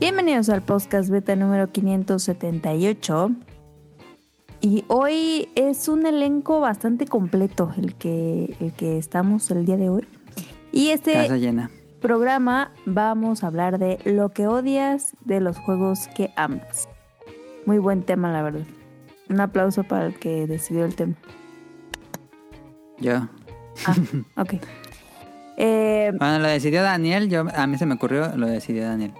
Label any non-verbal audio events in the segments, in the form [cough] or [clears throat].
Bienvenidos al podcast beta número 578. Y hoy es un elenco bastante completo el que, el que estamos el día de hoy. Y este Casa llena. programa vamos a hablar de lo que odias de los juegos que amas. Muy buen tema, la verdad. Un aplauso para el que decidió el tema. Yo. Ah, ok. [laughs] Eh, Bueno, lo decidió Daniel. Yo, a mí se me ocurrió, lo decidió Daniel.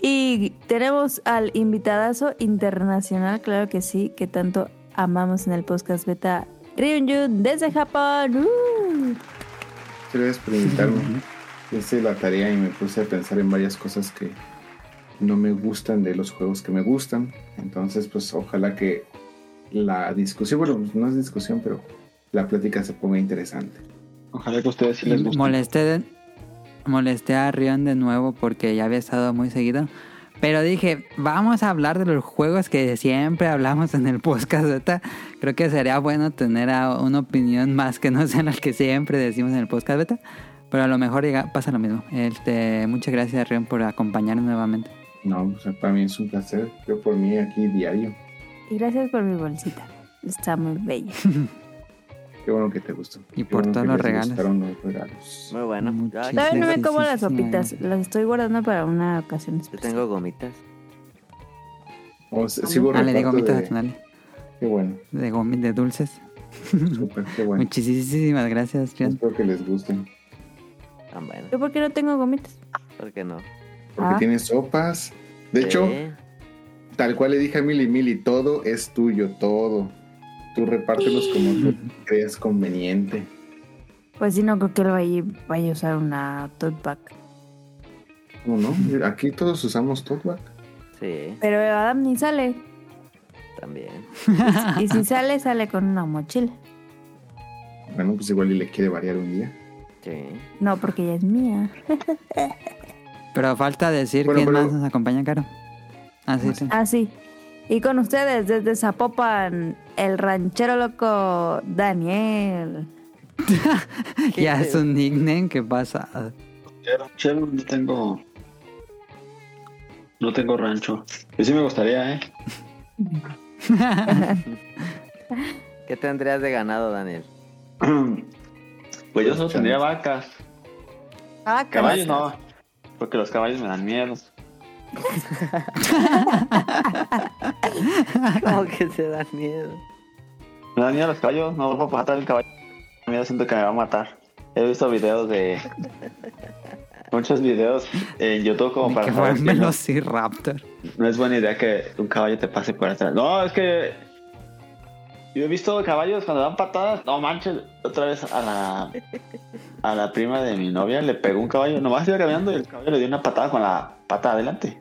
Y tenemos al invitadazo internacional, claro que sí, que tanto amamos en el podcast beta, Ryunjun desde Japón. ¡Uh! Gracias por invitarme. [laughs] Hice la tarea y me puse a pensar en varias cosas que no me gustan de los juegos que me gustan. Entonces, pues ojalá que la discusión, bueno, no es discusión, pero la plática se ponga interesante. Ojalá que a ustedes sí les guste. De- molesté a Rion de nuevo porque ya había estado muy seguido. Pero dije, vamos a hablar de los juegos que siempre hablamos en el podcast. beta. Creo que sería bueno tener a- una opinión más que no sea la que siempre decimos en el podcast beta. Pero a lo mejor llega- pasa lo mismo. Este, muchas gracias, Rion, por acompañarnos nuevamente. No, pues, para mí es un placer. Yo por mí aquí diario. Y gracias por mi bolsita. Está muy bella. [laughs] Qué bueno que te gustó. Y Qué por bueno todos los regalos. gustaron los regalos. Muy bueno. Muchísimas Todavía no me como las sopitas. Las estoy guardando para una ocasión Yo especial. tengo gomitas. Sí, sigo Ah, le di reparto gomitas a de- Tonali. Qué bueno. De, gomi- de dulces. Súper, qué bueno. Muchísimas gracias, Rion. Espero que les gusten. Tan bueno. ¿Yo por qué no tengo gomitas? ¿Por qué no? Porque Ah. tienes sopas. De hecho, tal cual le dije a Mili, Mili, todo es tuyo, todo. Tú repártelos como tú [laughs] creas conveniente. Pues sí, no creo que él vaya, vaya a usar una tote bag. ¿Cómo no? Aquí todos usamos Totback. Sí, Pero Adam ni sale. también. Y si [laughs] sale, sale con una mochila. Bueno, pues igual y le quiere variar un día. Sí. No, porque ella es mía. [laughs] Pero falta decir Bueno, quién pero- más nos acompaña, Caro. Ah, sí, sí. Ah, sí. Y con ustedes desde Zapopan, el ranchero loco Daniel. [laughs] ya es un nickname que pasa. Ranchero, no tengo. No tengo rancho. Y sí me gustaría, ¿eh? [laughs] ¿Qué tendrías de ganado, Daniel? [clears throat] Pues yo solo tendría vacas. Ah, Caballos no. Porque los caballos me dan miedo. [laughs] ¿Cómo que se da miedo? Me dan miedo los caballos. No puedo matar el caballo. Me da miedo, siento que me va a matar. He visto videos de. [laughs] Muchos videos en YouTube como Ni para que saber que no, velociraptor. no es buena idea que un caballo te pase por atrás. No, es que yo he visto caballos cuando dan patadas. No manches, otra vez a la a la prima de mi novia le pegó un caballo. Nomás iba caminando y el caballo le dio una patada con la pata adelante.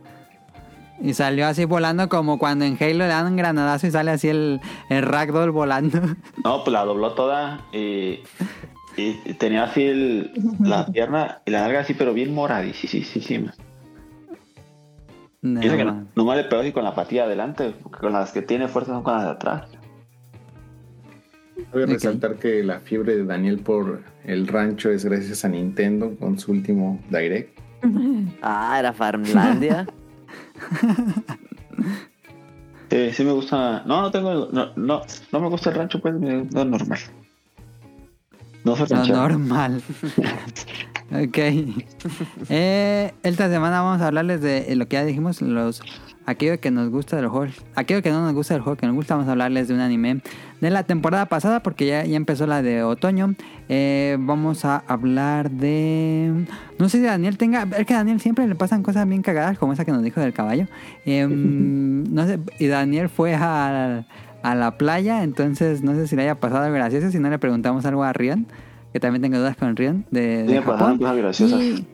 Y salió así volando como cuando en Halo le dan un granadazo y sale así el, el ragdoll volando. [laughs] No, pues la dobló toda y, y tenía así el- la [laughs] pierna y la larga así, pero bien moradísima. No, Dice que nomás le pegó así con la patilla adelante, porque con las que tiene fuerza son con las de atrás. Voy a Ok. resaltar que la fiebre de Daniel por el rancho es gracias a Nintendo con su último Direct. [laughs] Ah, era Farmlandia. Sí, [laughs] sí me gusta. No, no tengo. No, no, no me gusta el rancho, pues, me- no es normal. No soy ranchero. normal. [laughs] ok. Eh, esta semana vamos a hablarles de lo que ya dijimos, los aquello que nos gusta del juego, aquello que no nos gusta del juego que nos gusta, vamos a hablarles de un anime de la temporada pasada porque ya, ya empezó la de otoño. Eh, vamos a hablar de... No sé si Daniel tenga... Es que a Daniel siempre le pasan cosas bien cagadas como esa que nos dijo del caballo. Eh, [laughs] no sé, y Daniel fue a, a la playa, entonces no sé si le haya pasado algo gracioso, si no le preguntamos algo a Rion, que también tengo dudas con Rion de, Sí de Japón. cosas graciosas. Y-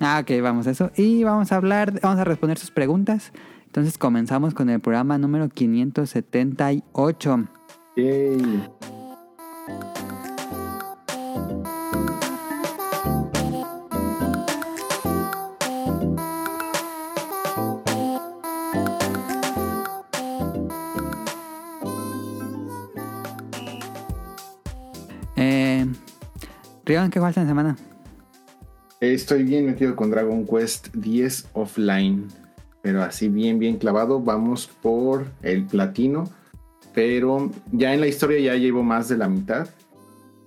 Ah, ok, vamos a eso. Y vamos a hablar, vamos a responder sus preguntas. Entonces comenzamos con el programa número 578. Yay. Eh, Rion, ¿qué falta en semana? Estoy bien metido con Dragon Quest 10 offline. Pero así bien, bien clavado. Vamos por el platino. Pero ya en la historia ya llevo más de la mitad.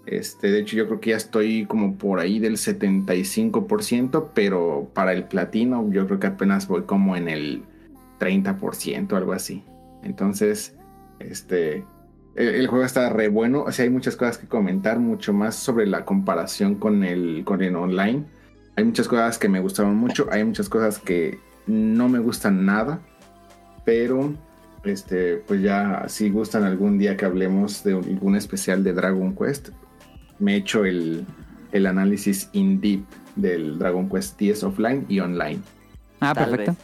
Este, de hecho, yo creo que ya estoy como por ahí del 75%, pero para el platino yo creo que apenas voy como en el 30%, algo así. Entonces, este, el, el juego está re bueno. O sea, hay muchas cosas que comentar, mucho más sobre la comparación con el, con el online. Hay muchas cosas que me gustaron mucho, hay muchas cosas que no me gustan nada, pero este, pues ya si gustan algún día que hablemos de algún especial de Dragon Quest, me echo el, el análisis in deep del Dragon Quest 10 offline y online. Ah, Tal perfecto.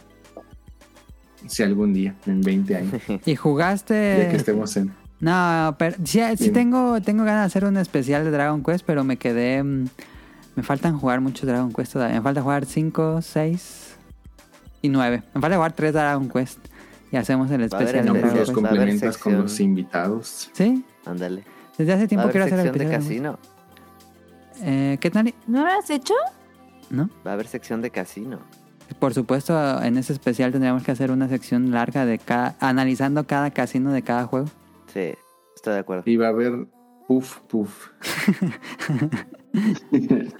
Si algún día, en 20 años, [laughs] ¿Y ya que jugaste...? estemos en... No, pero sí, sí tengo, tengo ganas de hacer un especial de Dragon Quest, pero me quedé... Me faltan jugar mucho Dragon Quest todavía. Me falta jugar 5, 6 y 9. Me falta jugar 3 Dragon Quest. Y hacemos el especial No, de en Dragon los complementas con los invitados. ¿Sí? Ándale. Desde hace tiempo quiero hacer el sección de episodio. casino. Eh, ¿Qué tal? ¿No lo has hecho? ¿No? Va a haber sección de casino. Por supuesto, en ese especial tendríamos que hacer una sección larga de cada, analizando cada casino de cada juego. Sí, estoy de acuerdo. Y va a haber puff, puff. [laughs] [laughs]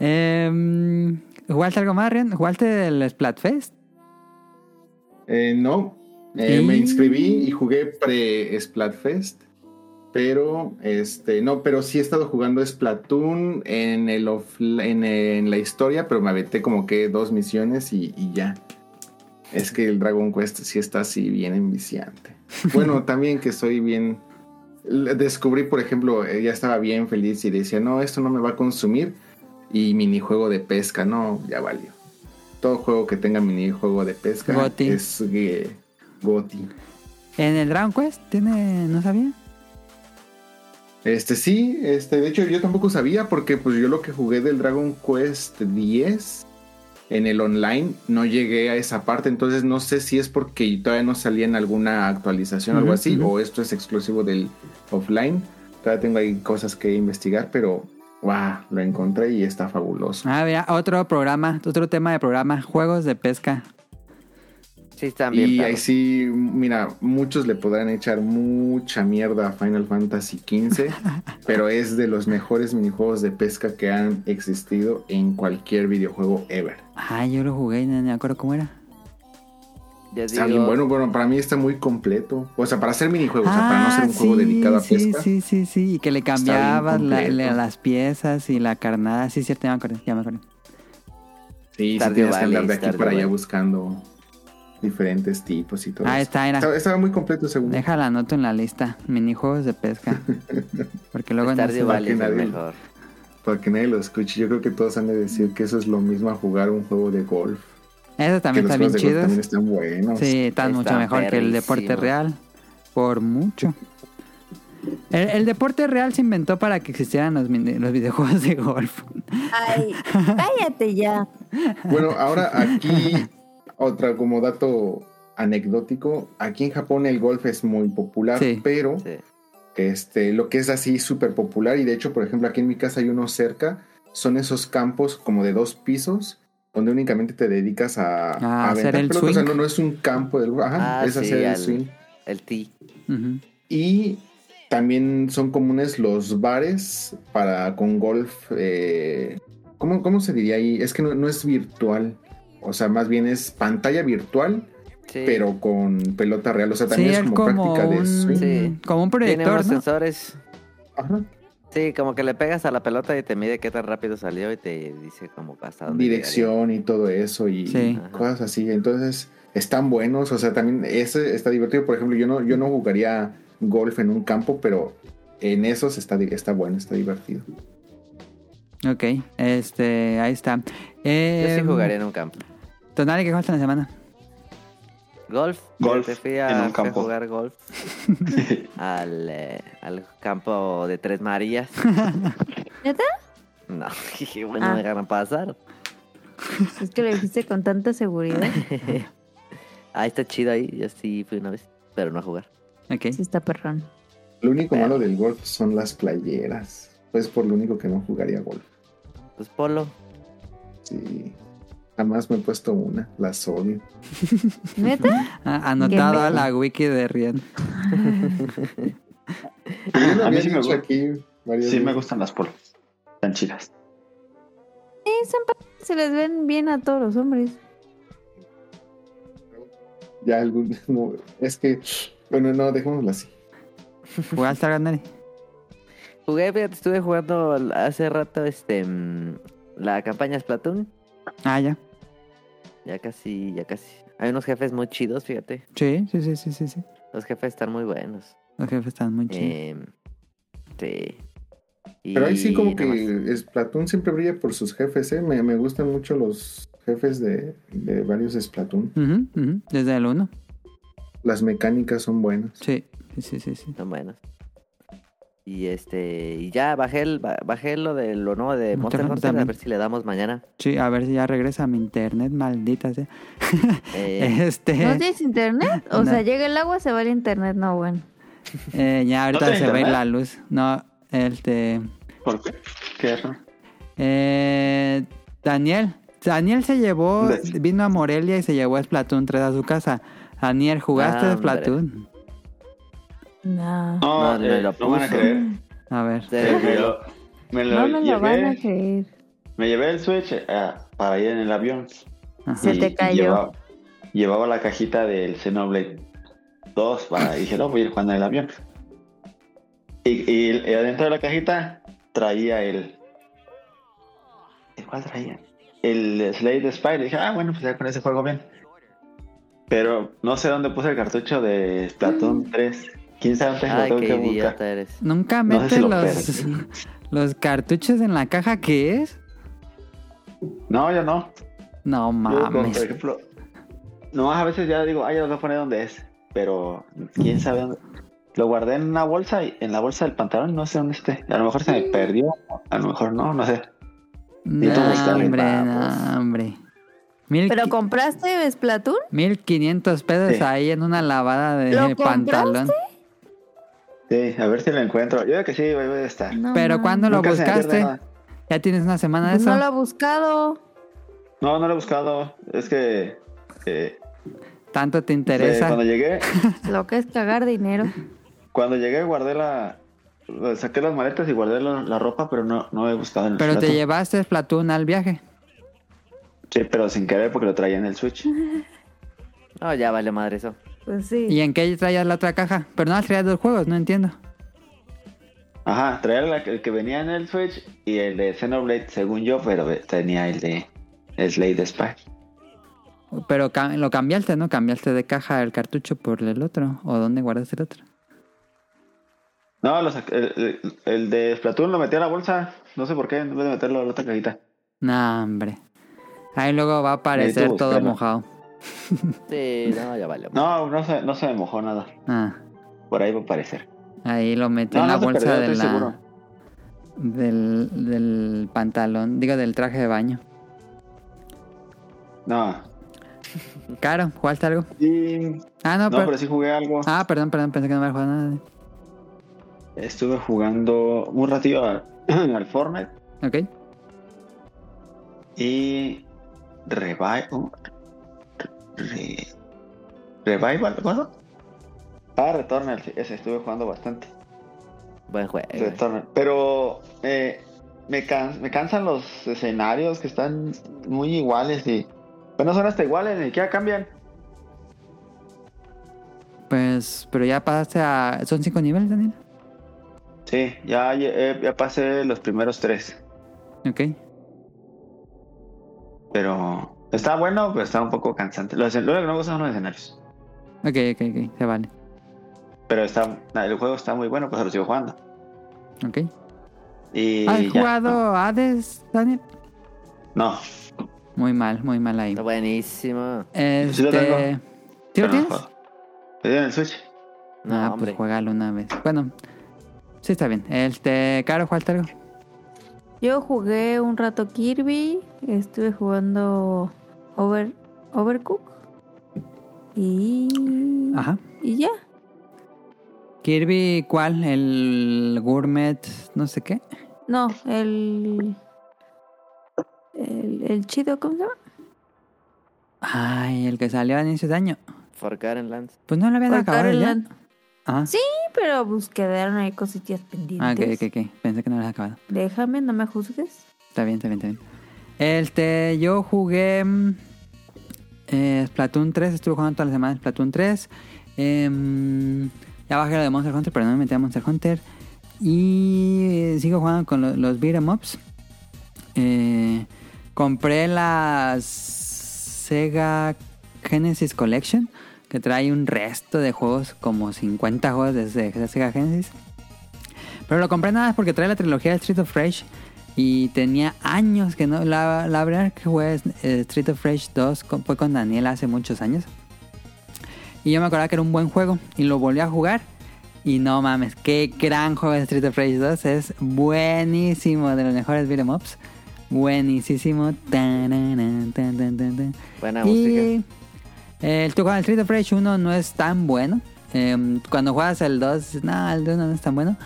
Eh, ¿Jugaste algo más, Rian? ¿Jugaste el Splatfest? Eh, no, Eh, Y- me inscribí y jugué pre-Splatfest. Pero, este, no, pero sí he estado jugando Splatoon en, el en, en la historia, pero me aventé como que dos misiones y, y ya. Es que el Dragon Quest sí está así bien enviciante. [laughs] Bueno, también que soy bien... Descubrí, por ejemplo, ya estaba bien feliz y decía, no, esto no me va a consumir. Y minijuego de pesca, no, ya valió. Todo juego que tenga minijuego de pesca Goti. es eh, Goti. ¿En el Dragon Quest? ¿Tiene... ¿No sabía? Este sí, este, de hecho yo tampoco sabía porque pues yo lo que jugué del Dragon Quest 10 en el online no llegué a esa parte, entonces no sé si es porque todavía no salía en alguna actualización o algo así o esto es exclusivo del offline. Todavía tengo ahí cosas que investigar, pero wow, lo encontré y está fabuloso. Ah, mira, otro programa, otro tema de programa, juegos de pesca. Sí, están bien. Y ahí sí, mira, muchos le podrán echar mucha mierda a Final Fantasy XV, [laughs] pero es de los mejores minijuegos de pesca que han existido en cualquier videojuego ever. Ah, yo lo jugué y no me acuerdo cómo era. Ya Está digo, bien bueno, bueno, para mí está muy completo. O sea, para hacer minijuegos, o sea, para no ser un juego sí, dedicado a sí, pesca. Sí, sí, sí, y que le cambiabas la- las piezas y la carnada. Sí, cierto, ya me acuerdo, ya me acuerdo. Sí, sí, tienes que andar de aquí para allá buscando diferentes tipos y todo Ah, eso. está, era. Estaba, estaba muy completo según. Déjala anoto en la lista. Minijuegos de pesca. [laughs] Porque luego no se va. Valley es el nadie- mejor. Para que nadie lo escuche, yo creo que todos han de decir que eso es lo mismo a jugar un juego de golf. Eso también que está los bien juegos chido. también están buenos. Sí, están mucho mejor que el deporte real. Por mucho. El, el deporte real se inventó para que existieran los, mini- los videojuegos de golf. Ay, [laughs] cállate ya. Bueno, ahora aquí, otra como dato anecdótico, aquí en Japón el golf es muy popular, Sí. pero Sí. este, lo que es así súper popular, y de hecho, por ejemplo, aquí en mi casa hay uno cerca, son esos campos como de dos pisos, donde únicamente te dedicas a, A a hacer el pelotas, o sea, swing. no, no es un campo del ajá, Ah, es sí, hacer el swing. El T. Ujú. Y también son comunes los bares para con golf. eh, ¿cómo, cómo se diría ahí? Es que no, no es virtual. O sea, más bien es pantalla virtual, Sí. pero con pelota real. O sea, también es es como, como práctica de swing. Sí. como un Tiene proyector, unos ¿no? sensores. Ajá. Sí, como que le pegas a la pelota y te mide qué tan rápido salió y te dice como hasta dónde Dirección y todo eso y Sí. cosas así. Entonces, están buenos. O sea, también ese está divertido. Por ejemplo, yo no, yo no jugaría golf en un campo, pero en esos está, está bueno, está divertido. Ok, este, ahí está. Eh, Yo sí jugaría en un campo. Tonali, ¿qué jugaste en la semana? Golf. Golf Te fui en a, un fui a campo. jugar golf [laughs] al, eh, al campo de Tres Marías. [laughs] ¿Neta? No, [laughs] dije, bueno, Ah. me dejaron pasar. Es que lo dijiste con tanta seguridad. Ah, está chido ahí. Yo sí fui una vez, pero no a jugar. Ok. Sí está perrón. Lo único Pero- malo del golf son las playeras. Pues por lo único que no jugaría golf. Pues polo. Sí. Jamás me he puesto una. Las [laughs] odio. ¿Neta? Ah, Anotado a Qué la wiki de lo A mí sí me dicho gusta. aquí varias Sí, me veces. gustan las polos. Están chidas. Sí, son se les ven bien a todos los hombres. Ya algún. [laughs] no, es que. Bueno, no, dejémoslo así. ¿Jugaste algo, Neri? Jugué, fíjate, estuve jugando hace rato este mm, la campaña Splatoon. Ah, ya. Ya casi, ya casi. Hay unos jefes muy chidos, fíjate. Sí, sí, sí, sí, sí. sí. Los jefes están muy buenos. Los jefes están muy chidos. Eh, sí. Y Pero ahí sí, como que Splatoon siempre brilla por sus jefes, ¿eh? Me, me gustan mucho los jefes de, de varios Splatoon. Ujú, ujú, Desde el 1. Las mecánicas son buenas. Sí, sí, sí, sí. sí. Son buenos. Y este, y ya bajé el, ba- bajé lo de lo nuevo de Monster Monster Hunter Hunter, a ver si le damos mañana. Sí, a ver si ya regresa a mi internet, maldita sea. Eh, [laughs] Este, ¿No tienes internet? O No. sea, llega el agua, se va el internet. No, bueno. eh, ya ahorita ¿No se tiene va a ir internet? la luz. No, este... ¿Por qué? ¿Qué? Eh, Daniel. Daniel se llevó, vino a Morelia y se llevó Splatoon 3 a su casa. Daniel, ¿jugaste Ah, Splatoon? No. No, No, me lo no van a creer. A ver. Eh, me lo, me lo No me lo van a llevé. creer. Me llevé el Switch eh, para ir en el avión. Ajá. Se te cayó. Llevaba, llevaba la cajita del Xenoblade 2 para, y dije, no, voy a ir jugando en el avión. Y, y, y adentro de la cajita traía el. ¿el ¿Cuál traía? El Slade Spire. Dije, ah, bueno, pues ya con ese juego bien. Pero no sé dónde puse el cartucho de Splatoon 3. ¿Quién sabe dónde lo Ay, tengo qué que buscar? idiota eres. Nunca No sé metes si lo los, [laughs] los cartuchos en la caja que es. No, yo no. No Yo, mames. por ejemplo, no, a veces ya digo, ay, ya lo voy a poner donde es, pero quién sabe dónde. Lo guardé en una bolsa y en la bolsa del pantalón, no sé dónde esté. A lo mejor se me perdió, a lo mejor no, no sé. No, hombre, no, hombre. Mil, ¿Pero compraste Splatoon? 1500 pesos Sí. ahí en una lavada de ¿Lo pantalón. Sí, a ver si lo encuentro. Yo creo que sí, voy a estar. No, Pero. ¿cuándo lo buscaste? Ya tienes una semana de Pues eso. no lo ha buscado. No, no lo he buscado. Es que eh, Tanto te eh, interesa. cuando llegué, [laughs] Lo que es cagar dinero. cuando llegué guardé la, saqué las maletas y guardé la, la ropa, pero no, no he buscado en el Pero te llevaste Splatoon al viaje. Sí, pero sin querer porque lo traía en el Switch. [laughs] No, ya vale madre eso. Pues sí. ¿Y en qué traías la otra caja? Pero no traías dos juegos, no entiendo. Ajá, traía la- el que venía en el Switch y el de Xenoblade, según yo, pero tenía el de Slade Spy. Pero lo cambiaste, ¿no? Cambiaste de caja el cartucho por el otro. ¿O dónde guardaste el otro? No, lo sac- el, el- el de Splatoon lo metí a la bolsa. No sé por qué, en vez de meterlo a la otra cajita. No, hombre. Ahí luego va a aparecer todo mojado. [laughs] Sí, no, ya vale. No, no se, no se me mojó nada. Ah, Por ahí va a aparecer. ahí lo metí No, en la no bolsa perdió, de la, del, del pantalón, digo del traje de baño. No. Caro, ¿jugaste algo? Y... Ah, no, No, pero... pero sí jugué algo. Ah, perdón, perdón, pensé que no había jugado nada. Estuve jugando un ratillo a- [clears throat] al Fortnite Ok. y Revival. Re- Revival, ¿cuándo? Ah, Returnal, sí, ese estuve jugando bastante. Buen juego. Returnal. Pero eh, me, can- me cansan los escenarios que están muy iguales y. Pues no son hasta iguales, ni siquiera cambian. Pues, pero ya pasaste a... ¿Son cinco niveles, Daniel? Sí, ya, eh, ya pasé los primeros tres. Ok. Pero está bueno, pero está un poco cansante. Lo, que no me gustan son los escenarios. Ok, ok, ok, se vale. Pero está, el juego está muy bueno, pues lo sigo jugando. Ok. Y ¿Has ya, jugado Hades, Daniel? No, Muy mal, muy mal ahí. Está buenísimo. Este... Sí lo tengo. ¿Sí lo no tienes? en el Switch. No, ah, hombre. pues juégalo una vez. Bueno, sí está bien. Este, Caro, ¿jugaste algo? Yo jugué un rato Kirby. Estuve jugando Over, Overcook. Y. Ajá. Y ya. Kirby, ¿cuál? El Gourmet, no sé qué. No, el. el, el chido, ¿cómo se llama? Ay, el que salió a inicio de año. Forgotten Lands. Pues no lo habían acabado ya. Land. Ajá. Sí, pero pues quedaron ahí cositas Ah, pendientes. ok, ok, ok. Pensé que no lo habías acabado. Déjame, no me juzgues. Está bien, está bien, está bien. Este, yo jugué mm, eh, Splatoon 3, estuve jugando toda la semana Splatoon 3. Em, ya bajé lo de Monster Hunter, pero no me metí a Monster Hunter. Y eh, sigo jugando con lo- los beat'em ups. Eh, compré las Sega Genesis Collection, que trae un resto de juegos, como 50 juegos de Sega Genesis. Pero lo compré nada más porque trae la trilogía de Street of Rage. Y tenía años que no. La, la verdad que jugué eh, Street of Rage 2 con- fue con Daniel hace muchos años. Y yo me acordaba que era un buen juego. Y lo volví a jugar. Y no mames, qué gran juego de Street of Rage 2. Es buenísimo, de los mejores beat'em ups. Buenísimo. Tan, tan, tan. Buena. Y eh, el, el Street of Rage 1 no es tan bueno. Eh, cuando juegas el 2, dices, no, el 1 no es tan bueno.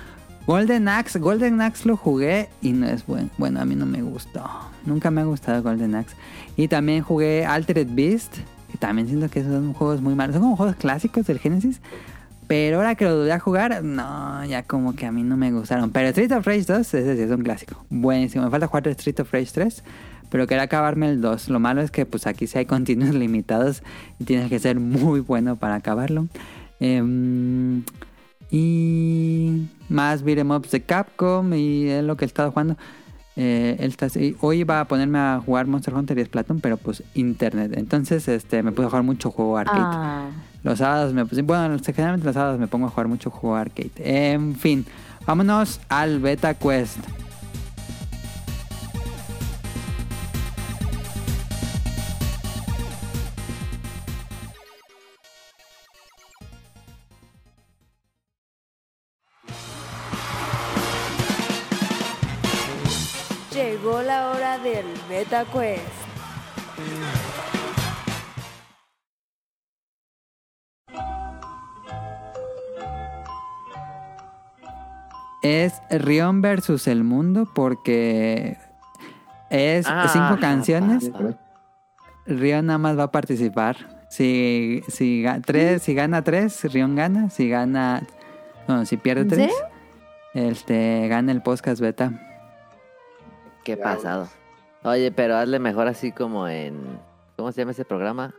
Golden Axe, Golden Axe lo jugué y no es bueno. Bueno, a mí no me gustó. Nunca me ha gustado Golden Axe. Y también jugué Altered Beast. Y también siento que son juegos muy malos. Son como juegos clásicos del Genesis. Pero ahora que lo volví a jugar, no, ya como que a mí no me gustaron. Pero Street of Rage 2, ese sí es un clásico. Buenísimo. Me falta jugar Street of Rage 3. Pero quería acabarme el 2. Lo malo es que pues aquí sí hay [laughs] continuos limitados. Y tienes que ser muy bueno para acabarlo. Em, y más beat'em ups de Capcom. Y es lo que he estado jugando. Eh, él está- y hoy iba a ponerme a jugar Monster Hunter y Splatoon, pero pues internet. Entonces este me puse a jugar mucho juego arcade. Ah, Los sábados me puse, bueno, generalmente los sábados me pongo a jugar mucho juego arcade. En fin, vámonos al Beta Quest. Llegó la hora del Beta Quest. Es Rion versus el mundo porque es Ah, cinco canciones. ¿verdad? Rion nada más va a participar. Si, si, tres, si gana tres, Rion gana. Si gana. No, si pierde ¿En tres, este, gana el podcast beta. Qué pasado. Oye, pero hazle mejor así como en. ¿Cómo se llama ese programa?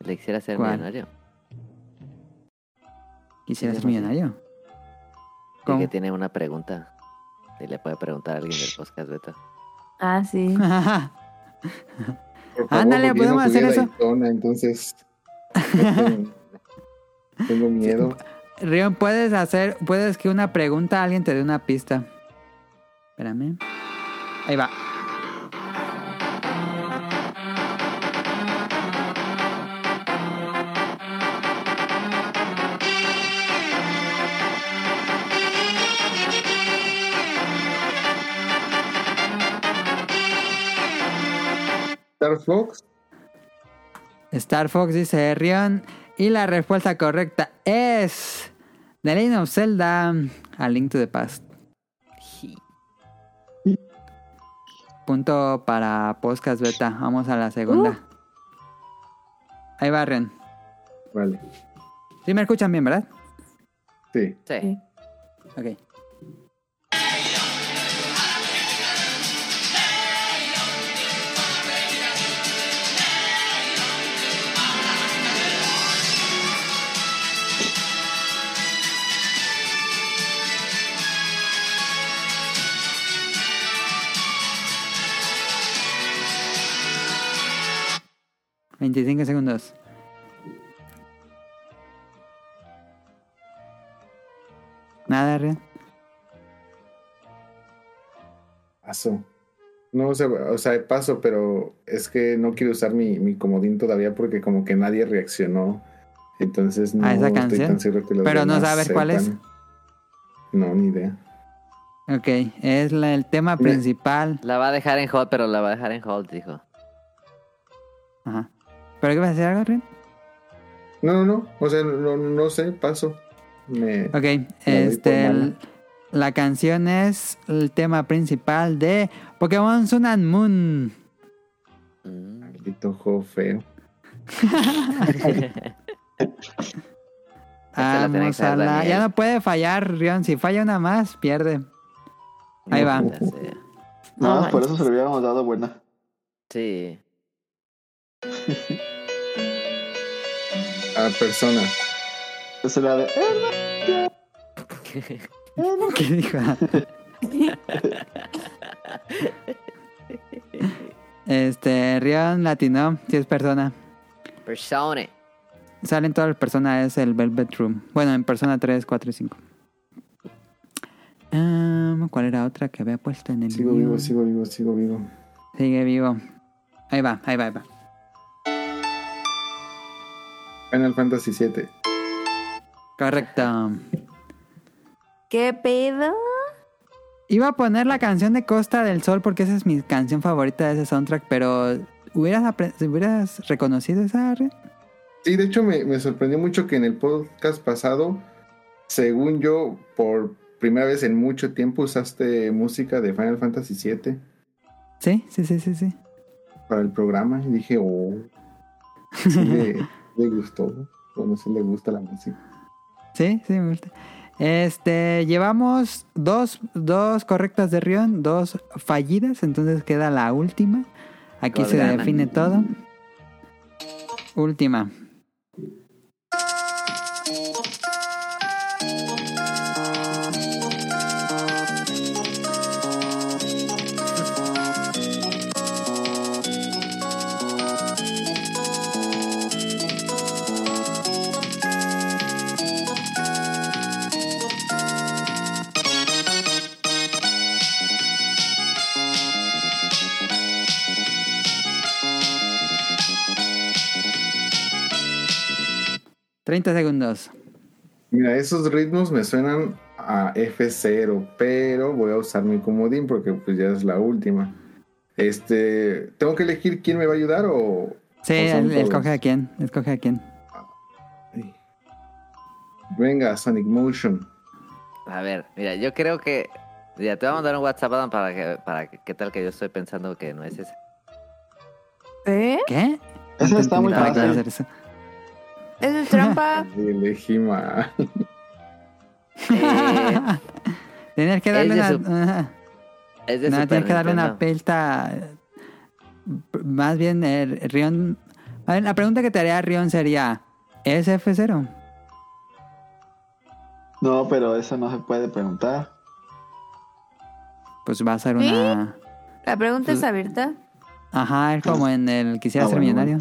Le quisiera ser ¿Cuál? millonario. Quisiera Sí, ser sí, sí. millonario. Y ¿Cómo? que tiene una pregunta. Y le puede preguntar a alguien del podcast beta. Ah, sí. [laughs] Por Ándale, podemos hacer eso. Daytona, entonces. tengo, tengo [laughs] miedo. Rion, puedes hacer, puedes que una pregunta alguien te dé una pista. Espérame. Ahí va. Star Fox. Star Fox dice Rion. Y la respuesta correcta es. The Legend of Zelda. A Link to the Past. Punto para podcast beta. Vamos a la segunda. Ahí va, Rion. Vale. Sí me escuchan bien, ¿verdad? Sí. Sí. Sí. Ok. Veinticinco segundos. Nada. Paso. No, o sea, o sea, paso, pero es que no quiero usar mi, mi comodín todavía porque como que nadie reaccionó. Entonces no ¿A esa estoy canción? tan seguro que los Pero no sabes cuál es. No, ni idea. Ok, es la- el tema principal. La va a dejar en hold, pero la va a dejar en hold, dijo. Ajá. ¿Pero qué vas a decir algo? No, no, no. O sea, no, no sé, paso. Me... Ok, este. el-. La canción es el tema principal de Pokémon Sun and Moon. Maldito juego feo. [laughs] Vamos a la... Ya no puede fallar, Rion. Si falla una más, pierde. Ahí va. No, No por eso se le hubiéramos dado buena. Sí. [laughs] A persona. Esa es la de. ¿Qué dijo? Este, Rion latino, si es persona. Persona. Salen todas las personas, es el Velvet Room. Bueno, en persona 3, 4 y 5. Um, ¿Cuál era otra que había puesto en el Sigo guion? vivo, sigo vivo, sigo vivo. Sigue vivo. Ahí va, ahí va, ahí va. Final Fantasy VII. Correcto. ¿Qué pedo? Iba a poner la canción de Costa del Sol porque esa es mi canción favorita de ese soundtrack, pero ¿hubieras, hubieras reconocido esa? Rion? Sí, de hecho me, me sorprendió mucho que en el podcast pasado, según yo, por primera vez en mucho tiempo usaste música de Final Fantasy VII Sí, sí, sí, sí, sí. para el programa. Y dije, oh, sí [laughs] le, gustó. O no sé, le gusta la música. Sí, sí, me gusta. Este, llevamos dos, dos correctas de Rion, dos fallidas, entonces queda la última. Aquí ¿Cuál se define todo. Última. Treinta segundos. Mira, esos ritmos me suenan a F0, pero voy a usar mi comodín porque pues ya es la última. Este, ¿tengo que elegir quién me va a ayudar o...? Sí, escoge a quién, escoge a quién. Venga, Sonic Motion. A ver, mira, yo creo que. Ya te voy a mandar un WhatsApp Adam, para que, para que, qué tal que yo estoy pensando que no es ese. ¿Eh? ¿Qué? Esa No está muy fácil. Eso. ¿Eso es trampa? [laughs] Elegí mal. [laughs] Eh, Tienes que darle Es una... ajá. es de No, tienes que darle una pista. Más bien, el Rion. A ver, la pregunta que te haría Rion sería: ¿es F0? No, pero eso no se puede preguntar. Pues va a ser ¿Sí? una. La pregunta es abierta. Ajá, es como en el Quisiera Ah, ser bueno, millonario.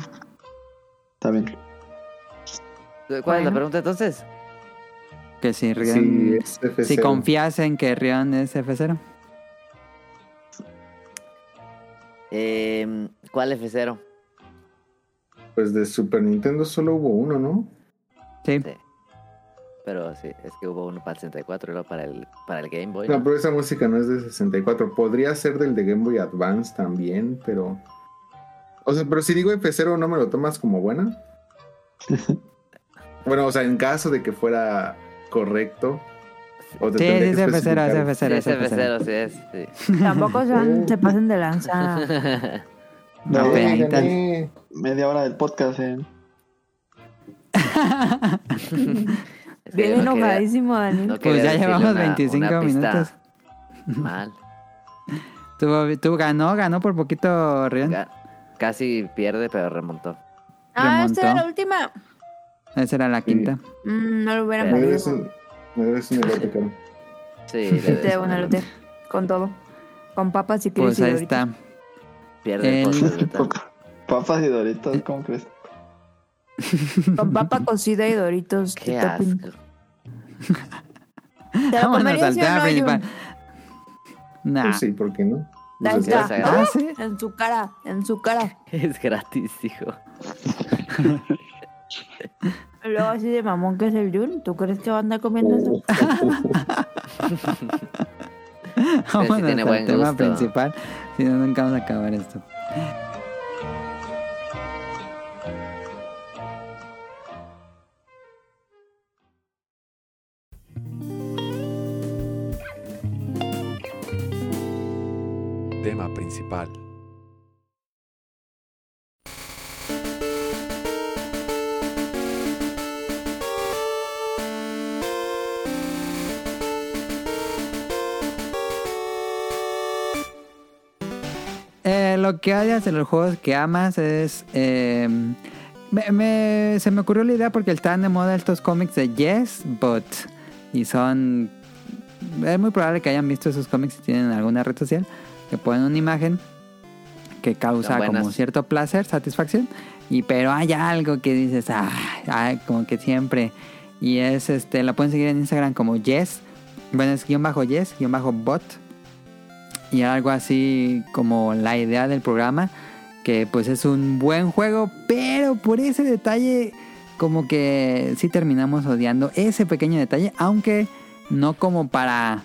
Está bien. ¿Cuál es la pregunta entonces? Que si Sí, es F0. Si confías en que Rion es F0. Eh, ¿Cuál F0? Pues de Super Nintendo solo hubo uno, ¿no? Sí. Sí. Pero sí, es que hubo uno para el 64 y luego para el, para el Game Boy. No, ¿no? pero esa música no es de 64. Podría ser del de Game Boy Advance también, pero... O sea, pero si digo F0, ¿no me lo tomas como buena? [laughs] bueno, o sea, en caso de que fuera correcto... O te Sí, sí, que es F0, es especificar. Sí, F0, es es F0. F0, sí es. Sí. Tampoco sean- se pasen de lanza. No, No, penitas. gané. Media hora del podcast, eh. Es [laughs] Bien no enojadísimo, Daniel. no Pues ya llevamos una- 25 una minutos. Mal. Tú, tú ganó, ganó por poquito Rion. Ga- Casi pierde, pero remontó. ah, esta era remontó. la última. Esa era la quinta. Mm, no lo hubiera Me podido. debes un, me debes un elote, Caro. Sí, [laughs] le Te debo un elote. Con todo. Con papas si quieres. Pues y ahí doritos. está. Pierde el. [laughs] Papas y doritos, ¿cómo crees? [laughs] Con papa cocida y doritos. Qué asco. ¿Te lo Vámonos al tema no, principal. Nah. Pues sí, ¿por qué no? Ahí Pues está. Ah, sí. En su cara, en su cara. Es gratis, hijo. Luego así de mamón que es el Jun, ¿tú crees que va a andar comiendo eso? [laughs] [laughs] tiene buen tema principal, si no nunca vamos a acabar esto. Tema principal. Eh, lo que odias de los juegos que amas es... eh, me- me- se me ocurrió la idea porque están de moda estos cómics de Yes, But. Y son... Es muy probable que hayan visto esos cómics si tienen alguna red social. Que ponen una imagen que causa como cierto placer, satisfacción. Y pero hay algo que dices, ah, ay, como que siempre. Y es este, la pueden seguir en Instagram como Yes. Bueno, es guion bajo Yes, guion bajo Bot. Y algo así como la idea del programa. Que pues es un buen juego, pero por ese detalle como que sí terminamos odiando ese pequeño detalle, aunque no como para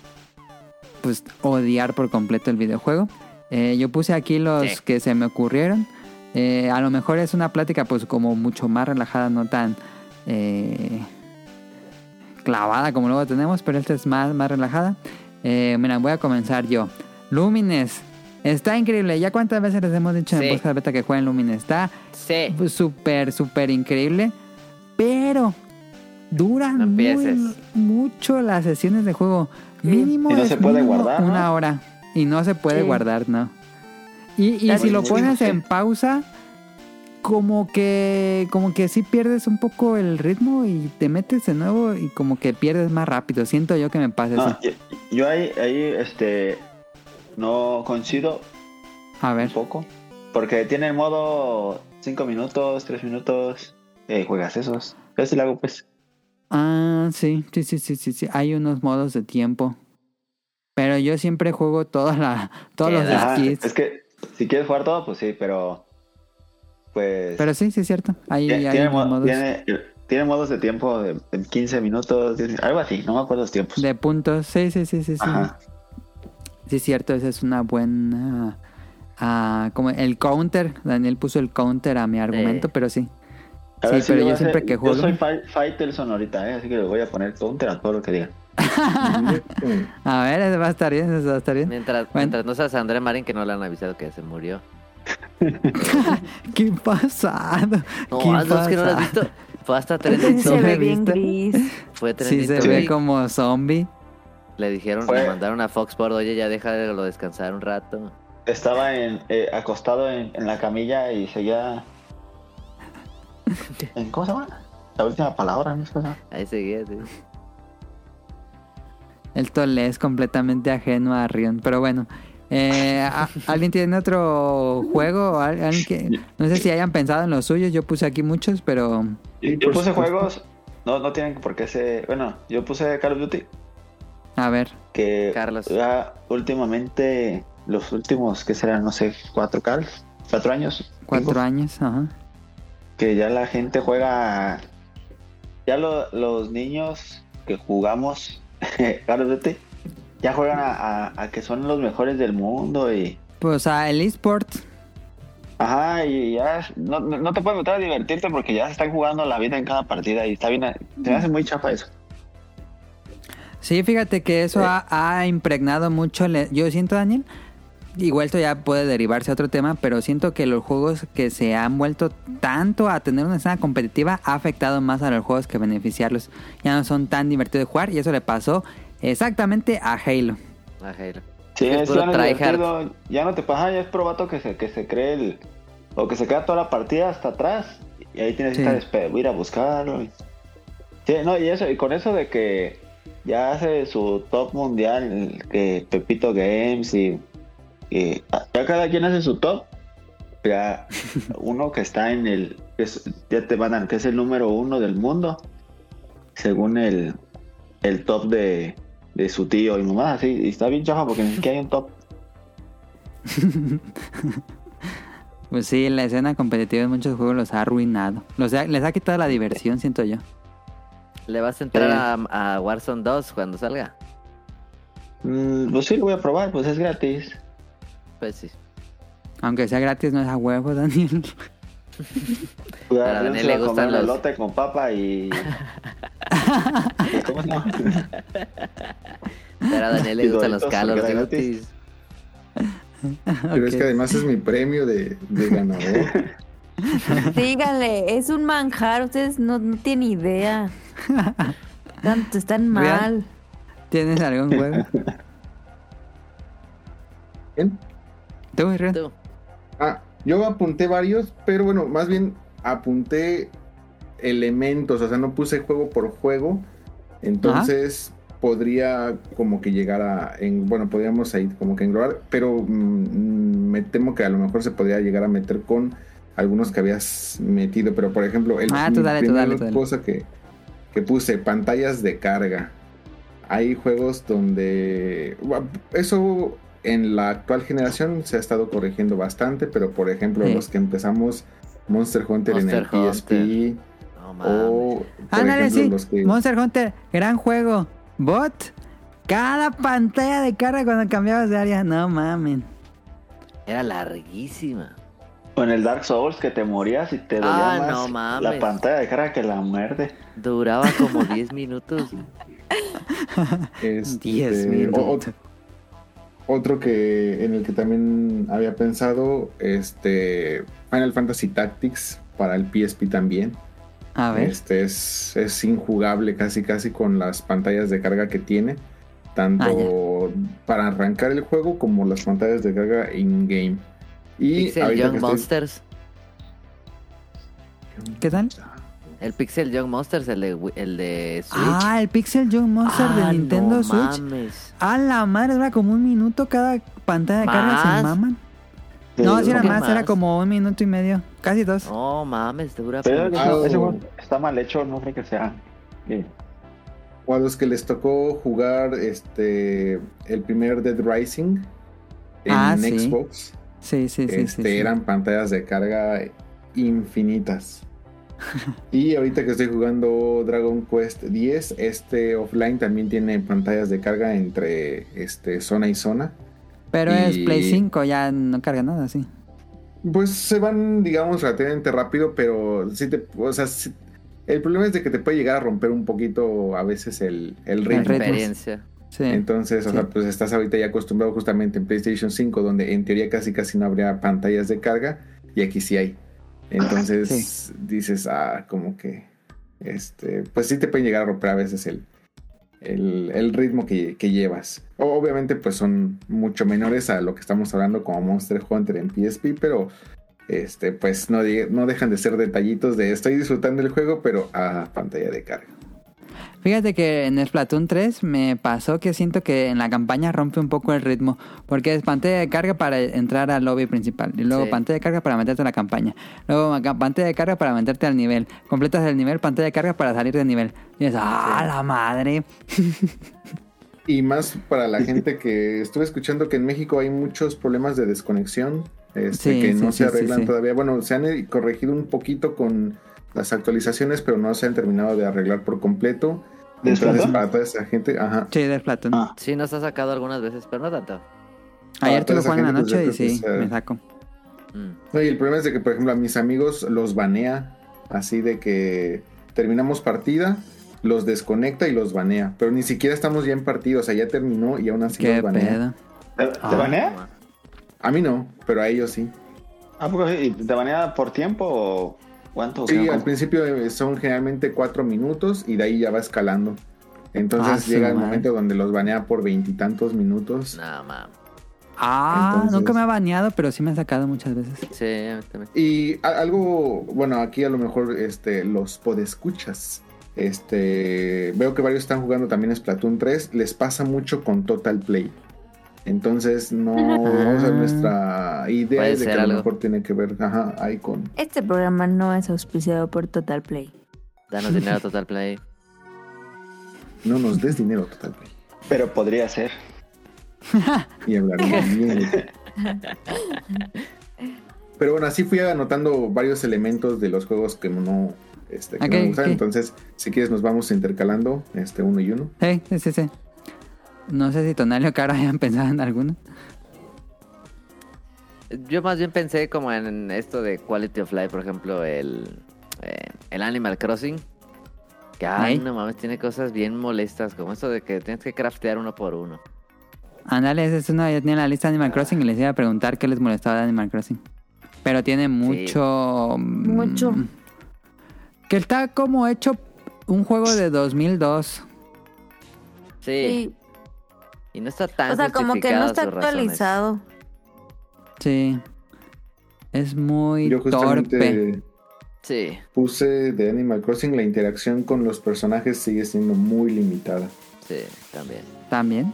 pues odiar por completo el videojuego. Eh, yo puse aquí los Sí. que se me ocurrieron. Eh, a lo mejor es una plática pues como mucho más relajada, no tan eh, clavada como luego tenemos, pero esta es más, más relajada. Mira, voy a comenzar yo. Lumines. Está increíble. ¿Ya cuántas veces les hemos dicho en Sí. el podcast beta que jueguen Lumines? Está Sí. pues, súper, súper increíble. Pero duran No muy- empieces. mucho las sesiones de juego. Mínimo Y no se puede mínimo guardar, ¿no? una hora. Y no se puede Sí. guardar, ¿no? Y, y si sí, lo sí, pones sí. en pausa, como que como que sí pierdes un poco el ritmo y te metes de nuevo y como que pierdes más rápido. Siento yo que me pasa No, así. yo, yo ahí, ahí, este, no coincido A un ver. poco. Porque tiene el modo 5 minutos, 3 minutos. Eh, juegas esos. Yo sí lo hago, pues. Ah, sí, sí, sí, sí, sí, sí. Hay unos modos de tiempo. Pero yo siempre juego toda la, todos los. Ajá, skis. es que si quieres jugar todo, pues sí, pero. Pues. Pero sí, sí es cierto. Ahí tiene, hay tiene unos mo- modos tiene- tiene modos de tiempo de, de 15 minutos, 10 algo así. No me acuerdo los tiempos. de puntos. Sí, sí, sí, sí, sí. Ajá. Sí, es cierto, esa es una buena... ah, como el counter, Daniel puso el counter a mi argumento, pero sí. A Sí, ver, pero yo hacer- siempre que juego- Yo soy Fi- Faitelson ahorita, ¿eh? así que le voy a poner counter a todo lo que digan. [laughs] A ver, ese va a estar bien, ese va a estar bien. Mientras, Bueno. mientras no seas André Marín, que no le han avisado que se murió. [laughs] ¿Qué pasado? No, ¿Qué no, es que no lo has pasado? visto. Fue hasta [laughs] Sí trending se ¿No ve bien gris. Fue Sí, trending se topic. ve como zombie. Le dijeron, Fue- le mandaron a Fox por, oye, ya déjalo descansar un rato. Estaba en, eh, acostado en, en la camilla y seguía. [laughs] ¿En cómo se llama? La última palabra, ¿no? es cosa? Ahí seguía, sí. Esto le es completamente ajeno a Rion, pero bueno. Eh, ¿a- ¿Alguien tiene otro juego? alguien que- no sé si hayan pensado en los suyos. Yo puse aquí muchos, pero Yo, yo puse juegos, no, no tienen por qué ser. Bueno, yo puse Call of Duty, a ver. que Carlos. ya últimamente, los últimos, que serán, no sé, cuatro Calls, cuatro años. Cuatro cinco, años, ajá. Que ya la gente juega. Ya lo- los niños que jugamos Call of Duty ya juegan a, a- a que son los mejores del mundo y. Pues, sea, el eSport. Ajá, y ya no, no te puedes meter a divertirte porque ya se están jugando la vida en cada partida y está bien. Se me hace muy chafa eso. Sí, fíjate que eso ha, ha impregnado mucho. le- Yo siento, Daniel, igual esto ya puede derivarse a otro tema, pero siento que los juegos que se han vuelto tanto a tener una escena competitiva ha afectado más a los juegos que beneficiarlos. Ya no son tan divertidos de jugar y eso le pasó exactamente a Halo. A Halo. Sí, Es es, ya no es tryhard. divertido, ya no te pasa, ya es probato que se, que se cree el. O que se queda toda la partida hasta atrás y ahí tienes Sí. que estar, ir a buscarlo. y- Sí, no, y eso, y con eso de que ya hace su top mundial, que Pepito Games y, y ya cada quien hace su top. Ya [laughs] uno que está en el, que es- ya te mandan, que es el número uno del mundo, según el, el top de, de su tío y mamá, así, y está bien chafa porque ni siquiera hay un top. [laughs] Pues sí, la escena competitiva en muchos juegos los ha arruinado. Los ha- les ha quitado la diversión, siento yo. ¿Le vas a entrar Sí. a, a Warzone 2 cuando salga? Mm, pues sí, lo voy a probar, pues es gratis. Pues sí. Aunque sea gratis, no es a huevo, [laughs] Daniel. Pues, A a Daniel le gustan los- elote con papa y... ¿Y [laughs] ¿Cómo llama? Pero a Daniel le gustan los Duty. gratis. Pero es que además es mi premio de, de ganador. [laughs] [laughs] Díganle, es un manjar, ustedes no, no tienen idea. Tanto están Real. mal. ¿Tienes algún juego? Bien. ¿Tú? Tú. Ah, yo apunté varios, pero bueno, más bien apunté elementos, o sea, no puse juego por juego. Entonces podría como que llegar a, en, bueno, podríamos ahí como que englobar, pero mm, me temo que a lo mejor se podría llegar a meter con algunos que habías metido, pero por ejemplo, el Ah, tú dale, tú dale, tú dale. cosa que, que puse, pantallas de carga. Hay juegos donde eso en la actual generación se ha estado corrigiendo bastante, pero por ejemplo, Sí. los que empezamos Monster Hunter en el PSP No mames. o por Ándale, ejemplo, sí. los que Monster Hunter, gran juego. Bot. Cada pantalla de carga cuando cambiabas de área. No mamen. Era larguísima. O en el Dark Souls que te morías y te Ah, dolía no más mames. la pantalla de cara que la muerte. Duraba como 10 minutos. [laughs] Este, 10 o- minutos. o- otro que en el que también había pensado, este Final Fantasy Tactics para el PSP también. A ver. Este es, es injugable casi casi con las pantallas de carga que tiene. Tanto Ah, para arrancar el juego como las pantallas de carga in-game. Y Pixel Young que estoy- Monsters. ¿Qué tal? El Pixel Young Monsters, el de, el de Switch. Ah, el Pixel Young Monster Ah, de Nintendo no Switch. mames. A la madre, era como un minuto cada pantalla de carga. Se maman. No, si era ¿qué más, más? era como un minuto y medio. Casi dos. No mames, dura. Pero Ah, eso- está mal hecho, no creo que sea. Sí. o a los que les tocó jugar este el primer Dead Rising en Ah. Xbox. Sí, sí, sí. este, sí, sí. eran pantallas de carga infinitas. y ahorita que estoy jugando Dragon Quest 10, este offline también tiene pantallas de carga entre este, zona y zona. Pero es Play 5, ya no carga nada, sí. Pues se van, digamos, relativamente rápido, pero sí te, o sea, sí- el problema es de que te puede llegar a romper un poquito a veces el, el ritmo. ritmo. experiencia. Sí. Entonces, o Sí. sea, pues estás ahorita ya acostumbrado justamente en PlayStation 5, donde en teoría casi casi no habría pantallas de carga, y aquí sí hay. Entonces dices, ah, como que, este, pues sí te pueden llegar a romper a veces el, el, el ritmo que, que llevas. Obviamente, pues son mucho menores a lo que estamos hablando como Monster Hunter en PSP, pero este, pues no, no dejan de ser detallitos de estoy disfrutando el juego, pero a pantalla de carga. Fíjate que en Splatoon 3 me pasó que siento que en la campaña rompe un poco el ritmo. Porque es pantalla de carga para entrar al lobby principal. Y luego Sí. pantalla de carga para meterte a la campaña. Luego pantalla de carga para meterte al nivel. Completas el nivel, pantalla de carga para salir del nivel. Y es, ¡ah, la madre! [laughs] Y más para la gente que estuve escuchando que en México hay muchos problemas de desconexión este, Sí, que no sí, se sí, arreglan sí. todavía. Bueno, se han eh, corregido un poquito con las actualizaciones, pero no se han terminado de arreglar por completo. ¿De Entonces, Splatoon? para toda esa gente, ajá. Sí, de Splatoon. Ah, Sí, nos ha sacado algunas veces, pero no tanto. Ayer toda estuve esa jugando en la pues, noche y sí, se- me saco. Mm. No, y el problema es de que, por ejemplo, a mis amigos los banea, así de que terminamos partida, los desconecta y los banea. Pero ni siquiera estamos ya en partido, o sea, ya terminó y aún así Qué los banea. pedo. ¿Te, te Ah. banea? A mí no, pero a ellos sí. ¿A poco sí? ¿Y ¿Te banea por tiempo o cuánto? Sí, al principio eh, son generalmente cuatro minutos y de ahí ya va escalando. Entonces Ah, llega el momento donde los banea por veintitantos minutos. No, mames. Ah, Entonces- nunca me ha baneado, pero sí me ha sacado muchas veces. Sí, también. Y algo, bueno, aquí a lo mejor este, los podescuchas. Este, veo que varios están jugando también Splatoon 3. Les pasa mucho con Total Play. Entonces, no, o sea, nuestra idea es de que a lo mejor tiene que ver, ajá, ahí con... Este programa no es auspiciado por Total Play. Danos dinero Total Play. [laughs] No nos des dinero Total Play. Pero podría ser. y hablaremos bien. Pero bueno, así fui anotando varios elementos de los juegos que no, este, que no me gustan. Entonces, si quieres, nos vamos intercalando este uno y uno. Sí, sí, sí, sí. No sé si Tonalio o Cara hayan pensado en alguno. Yo más bien pensé como en esto de Quality of Life, por ejemplo, el, eh, el Animal Crossing. Que, ay, Ay. no mames, tiene cosas bien molestas, como esto de que tienes que craftear uno por uno. Ándale, ese es uno, ya tenía la lista de Animal Crossing y les iba a preguntar qué les molestaba de Animal Crossing. Pero tiene mucho... mm, Mucho. Que está como hecho un juego de 2002. Sí, Sí. Y no está tan O sea, como que no está razones. actualizado. Sí. Es muy Yo justamente torpe. Sí, puse de Animal Crossing, la interacción con los personajes sigue siendo muy limitada. sí, también. También.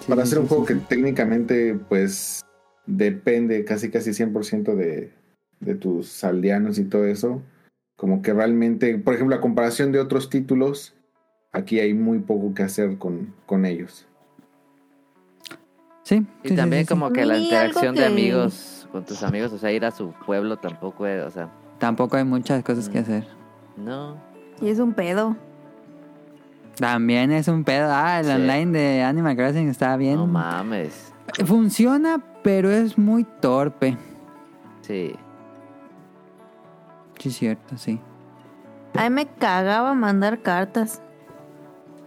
Sí, Para sí, hacer un sí, juego sí, que sí. técnicamente pues depende casi casi 100% de, de tus aldeanos y todo eso, como que realmente, por ejemplo, a comparación de otros títulos, aquí hay muy poco que hacer con, con ellos. Sí, Y sí, también sí, sí. como que la interacción de amigos con tus amigos, o sea, ir a su pueblo tampoco es, o sea, Tampoco hay muchas cosas que Mm. hacer. no. Y es un pedo. También es un pedo. Ah, el Sí. online de Animal Crossing está bien. No mames. Funciona, pero es muy torpe. Sí. Sí, es cierto, sí. A mí me cagaba mandar cartas.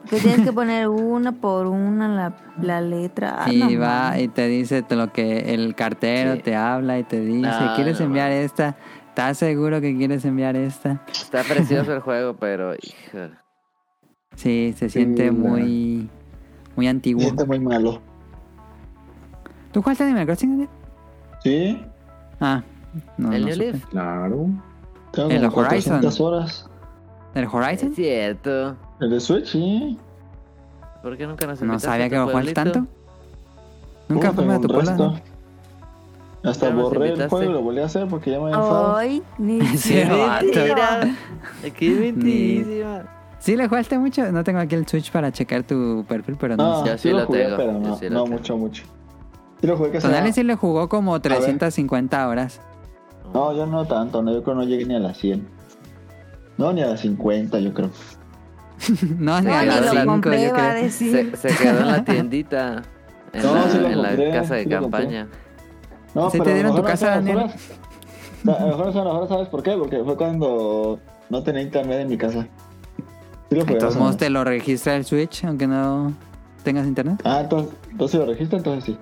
Que tienes que poner una por una la, la letra. Ah, y no va y te dice lo que el cartero Sí. te habla y te dice, No, ¿quieres no enviar esta? ¿Estás seguro que quieres enviar esta? Está precioso el juego, pero hijo. Sí, se siente muy muy antiguo. Siente muy malo. ¿Tú jugaste Animal Crossing? Sí, Ah, no, ¿El no New? Claro. tengo El Horizon. 400 horas. ¿El Horizon? Es cierto. El de Switch, sí. ¿Por qué nunca nos No sabía a que lo jugaste pueblito? tanto. Nunca fuimos a tu pueblo. Hasta Ya borré el juego y lo volví a hacer porque ya me había enfadado. Ay, ni [laughs] Sí, siquiera. Mentira. Qué mentirísima. ¿Sí le jugaste mucho? No tengo aquí el Switch para checar tu perfil, pero no No, sé. Yo sí sí lo lo jugué, tengo, pero no, sí lo no tengo. mucho, mucho. Sí lo jugué que Tonali sea. sí le jugó como 350 horas. No, yo no tanto, no, yo creo que no llegué ni a las 100. No, ni a las 50, yo creo. [laughs] no, ni No, a las lo 5, compré, yo creo. Se, se quedó en la [laughs] tiendita. En, No, la, sí lo en la casa de sí campaña. No, ¿Sí te pero lo dieron tu casa, Daniel? horas. A lo mejor ¿sabes por qué? Porque fue cuando no tenía internet en mi casa. Sí lo menos. te lo registra el Switch, aunque no tengas internet. Ah, entonces, entonces lo registra, entonces sí.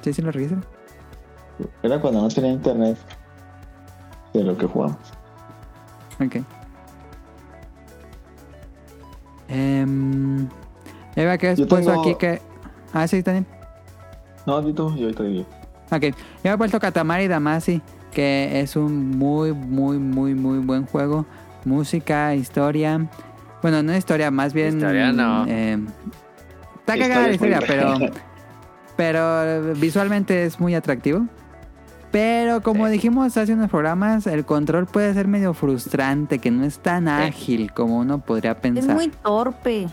Sí, sí lo registra. Era cuando no tenía internet de lo que jugamos. Ok. Em, Eva, ¿qué has Yo puesto tengo- aquí que...? Ah, sí, Daniel. No, Dito, yo ahorita digo. Ok, yo he puesto Katamari Damacy, que es un muy, muy, muy, muy buen juego. Música, historia. Bueno, no historia, más bien. Historia no. eh, está cagada la Historia pero. Pero visualmente es muy atractivo. Pero como Sí. dijimos hace unos programas, el control puede ser medio frustrante, que no es tan ágil como uno podría Es pensar. muy torpe.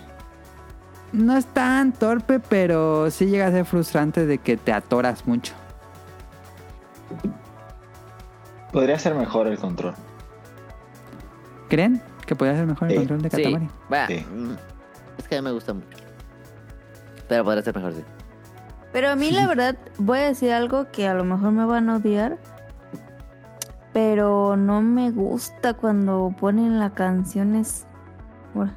No es tan torpe, pero sí llega a ser frustrante de que te atoras mucho. Podría ser mejor el control. ¿Creen que podría ser mejor el Sí. control de Sí. Katamari? Sí. mm, Es que a mí me gusta mucho. Pero podría ser mejor, sí. Pero a mí la verdad voy a decir algo que a lo mejor me van a odiar. Pero no me gusta cuando ponen las canciones. bueno,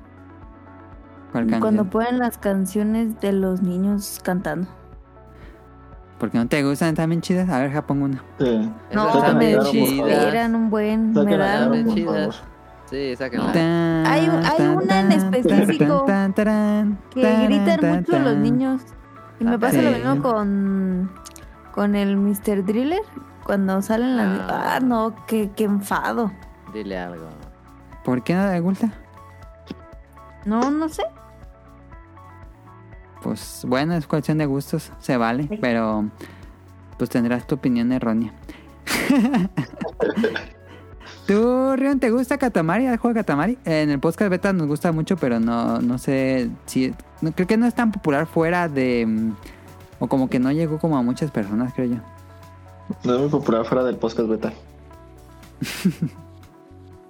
¿Cuál canción? Cuando ponen las canciones de los niños cantando. Porque no te gustan, están bien chidas. A ver, ja, pongo una. Sí. No, están me desesperan un buen. Me dan chidas. Sí, sáquenla. Hay un- hay una en específico que tan, gritan tan, mucho los niños. Y me pasa lo mismo con, con el Mr. Driller. Cuando salen las... Ah. Ah, no, qué, qué enfado. Dile algo. ¿Por qué no te gusta? No, no sé. Pues bueno, es cuestión de gustos, se vale, pero pues tendrás tu opinión errónea. [laughs] ¿Tú, Rion, te gusta Katamari? ¿Has jugado Katamari? En el podcast beta nos gusta mucho, pero no, no sé si... No, creo que no es tan popular fuera de... mm, O como que no llegó como a muchas personas, creo yo. No es muy popular fuera del podcast beta. [laughs]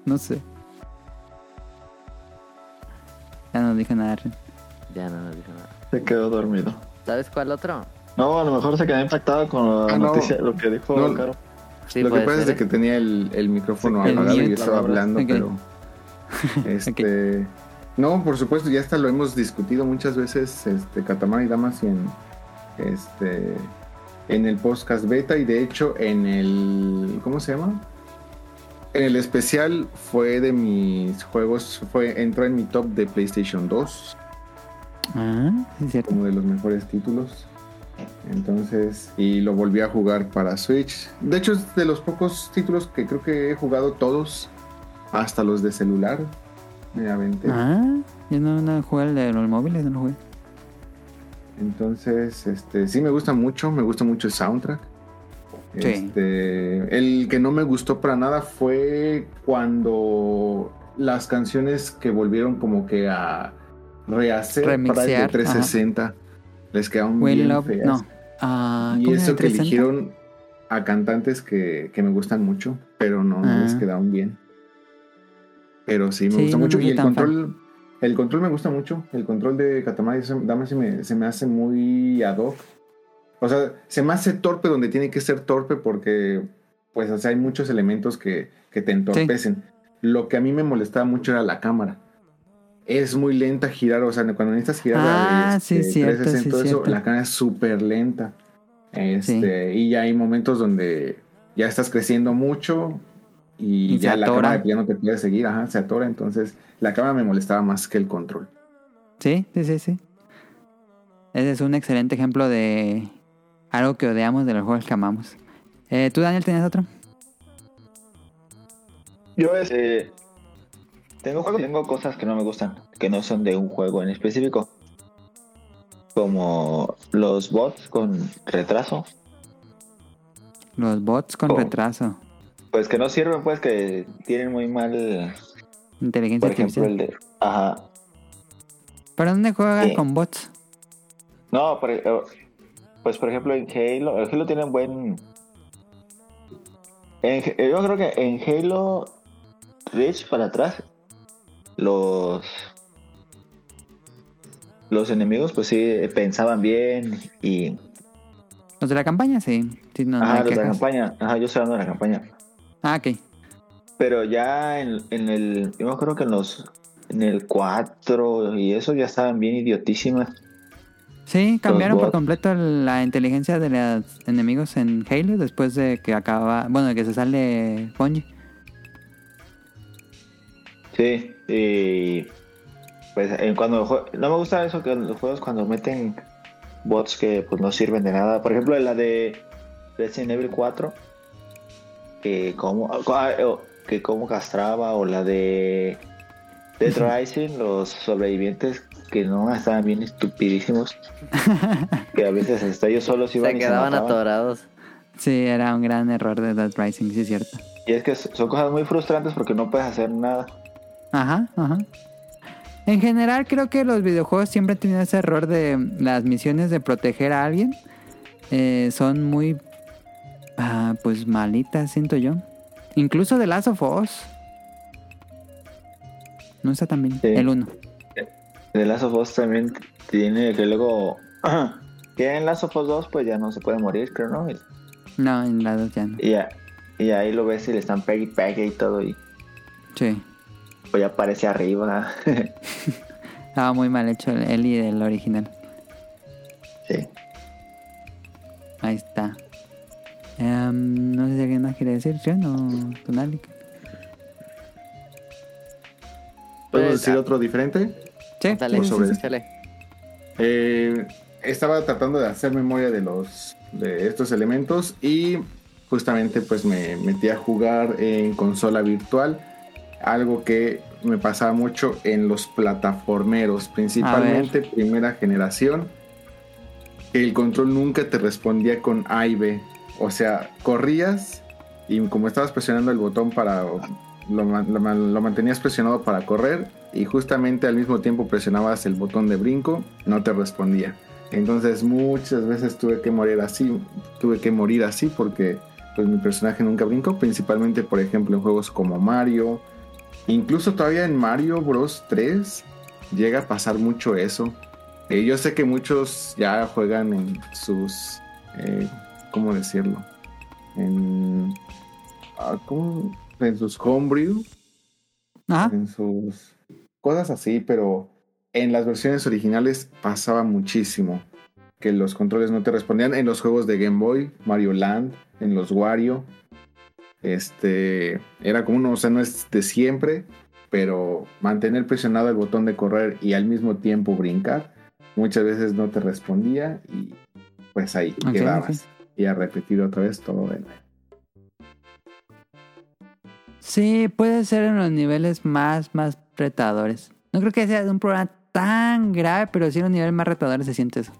No sé. Ya no dije nada, Rion. Ya no nos dijo nada. Se quedó dormido. ¿Sabes cuál otro? No, a lo mejor se quedó impactado con la Ah, no. noticia, lo que dijo No. Caro. Sí, Lo que pasa es de que tenía el, el micrófono El apagado y estaba hablando, pero. [laughs] Este. No, por supuesto, ya hasta lo hemos discutido muchas veces, este, Katamari Damas en. Este. En el podcast beta y de hecho en el. ¿Cómo se llama? En el especial fue de mis juegos, fue entró en mi top de PlayStation 2 Ah, sí, es cierto. como de los mejores títulos. Entonces, y lo volví a jugar para Switch. De hecho, es de los pocos títulos que creo que he jugado todos, hasta los de celular. Me aventé. Ah, yo no, no jugué el de los móviles, no lo jugué. Entonces, este, sí me gusta mucho, me gusta mucho el soundtrack. Sí. Este, el que no me gustó para nada fue cuando las canciones que volvieron como que a rehacer para el de Remixear, 360 les quedaron Will bien Love, feas. no. Ah, y ¿cómo se eso que 360? eligieron a cantantes que, que me gustan mucho, pero no, Ah. les quedaron bien. Pero sí, me Sí, gusta mucho. no y el fan. control, el control me gusta mucho. El control de Katamari Dame se me, se me hace muy ad hoc. O sea, se me hace torpe donde tiene que ser torpe porque, pues, o sea, hay muchos elementos que, que te entorpecen. Lo que a mí me molestaba mucho era la cámara. Es muy lenta girar, o sea, cuando necesitas girar Ah, la sí, cierto, sí, todo eso, cierto. la cámara es súper lenta. Este, Y ya hay momentos donde ya estás creciendo mucho y, ya la cámara ya no te puede seguir, ajá, se atora. Entonces, la cámara me molestaba más que el control. Sí, sí, sí, sí. Ese es un excelente ejemplo de algo que odiamos de los juegos que amamos. Eh, ¿Tú, Daniel, tenías otro? Yo este, tengo tengo cosas que no me gustan, que no son de un juego en específico. Como los bots con retraso. Los bots con Oh. retraso. Pues que no sirven, pues que tienen muy mal. Inteligencia Por ejemplo, artificial. el de. Ajá. ¿Pero dónde juegas Sí. con bots? No, por- eh, pues por ejemplo en Halo, el Halo tiene un buen... en- eh, yo creo que en Halo Reach para atrás, los... Los enemigos pues sí pensaban bien y... ¿Los de la campaña? Sí. sí no, ajá, los de la campaña, ajá, yo estoy hablando de la campaña. Ah, ok. Pero ya en, en el... Yo creo que en los... En el 4 y eso ya estaban bien idiotísimas. Sí, cambiaron por completo la inteligencia de los enemigos en Halo después de que acaba... Bueno, de que se sale Bungie. Sí, y pues en cuando no me gusta eso que en los juegos cuando meten bots que pues no sirven de nada. Por ejemplo, la de Resident Evil 4 que como ah, o- que como castraba o la de Dead Rising, los sobrevivientes que no estaban bien estupidísimos, [laughs] que a veces hasta ellos solos iban Se y quedaban se mataban. atorados. Sí, era un gran error de Dead Rising, sí es cierto. Y es que son cosas muy frustrantes porque no puedes hacer nada. Ajá, ajá. En general creo que los videojuegos siempre tienen ese error de las misiones de proteger a alguien. Eh, son muy, ah, pues malitas, siento yo. Incluso The Last of Us. No está tan bien. Sí. El 1. De Last of Us también tiene que luego. [clears throat] que en Last of Us 2 pues ya no se puede morir, creo, ¿no? No, en la 2 ya no. y ahí lo ves y le están pegue y pegue y todo. Y Sí. Pues ya aparece arriba. [laughs] Estaba muy mal hecho el Ellie del original. sí. Ahí está. Em, no sé si alguien más quiere decir, ¿sí? o Tonali? ¿Podemos Pues, decir ah. otro diferente? Sí, Dale, sobre sí. échale. Eh, estaba tratando de hacer memoria de los de estos elementos y justamente pues me metí a jugar en consola virtual algo que me pasaba mucho en los plataformeros principalmente primera generación el control nunca te respondía con A y B o sea corrías y como estabas presionando el botón para lo, lo mantenías presionado para correr y justamente al mismo tiempo presionabas el botón de brinco, no te respondía. Entonces muchas veces tuve que morir así, tuve que morir así porque pues mi personaje nunca brincó, principalmente por ejemplo en juegos como Mario, incluso todavía en Mario Bros 3 llega a pasar mucho eso. Eh, yo sé que muchos ya juegan en sus, eh, ¿cómo decirlo? En, ah, ¿cómo? en sus homebrew, Ajá. en sus cosas así, pero en las versiones originales pasaba muchísimo que los controles no te respondían en los juegos de Game Boy, Mario Land, en los Wario. Este era como uno, o sea, no es de siempre, pero mantener presionado el botón de correr y al mismo tiempo brincar, muchas veces no te respondía y pues ahí quedabas. Y a repetir otra vez todo de nuevo. Sí, puede ser en los niveles más, más retadores. No creo que sea de un problema tan grave, pero sí en los niveles más retadores se siente eso.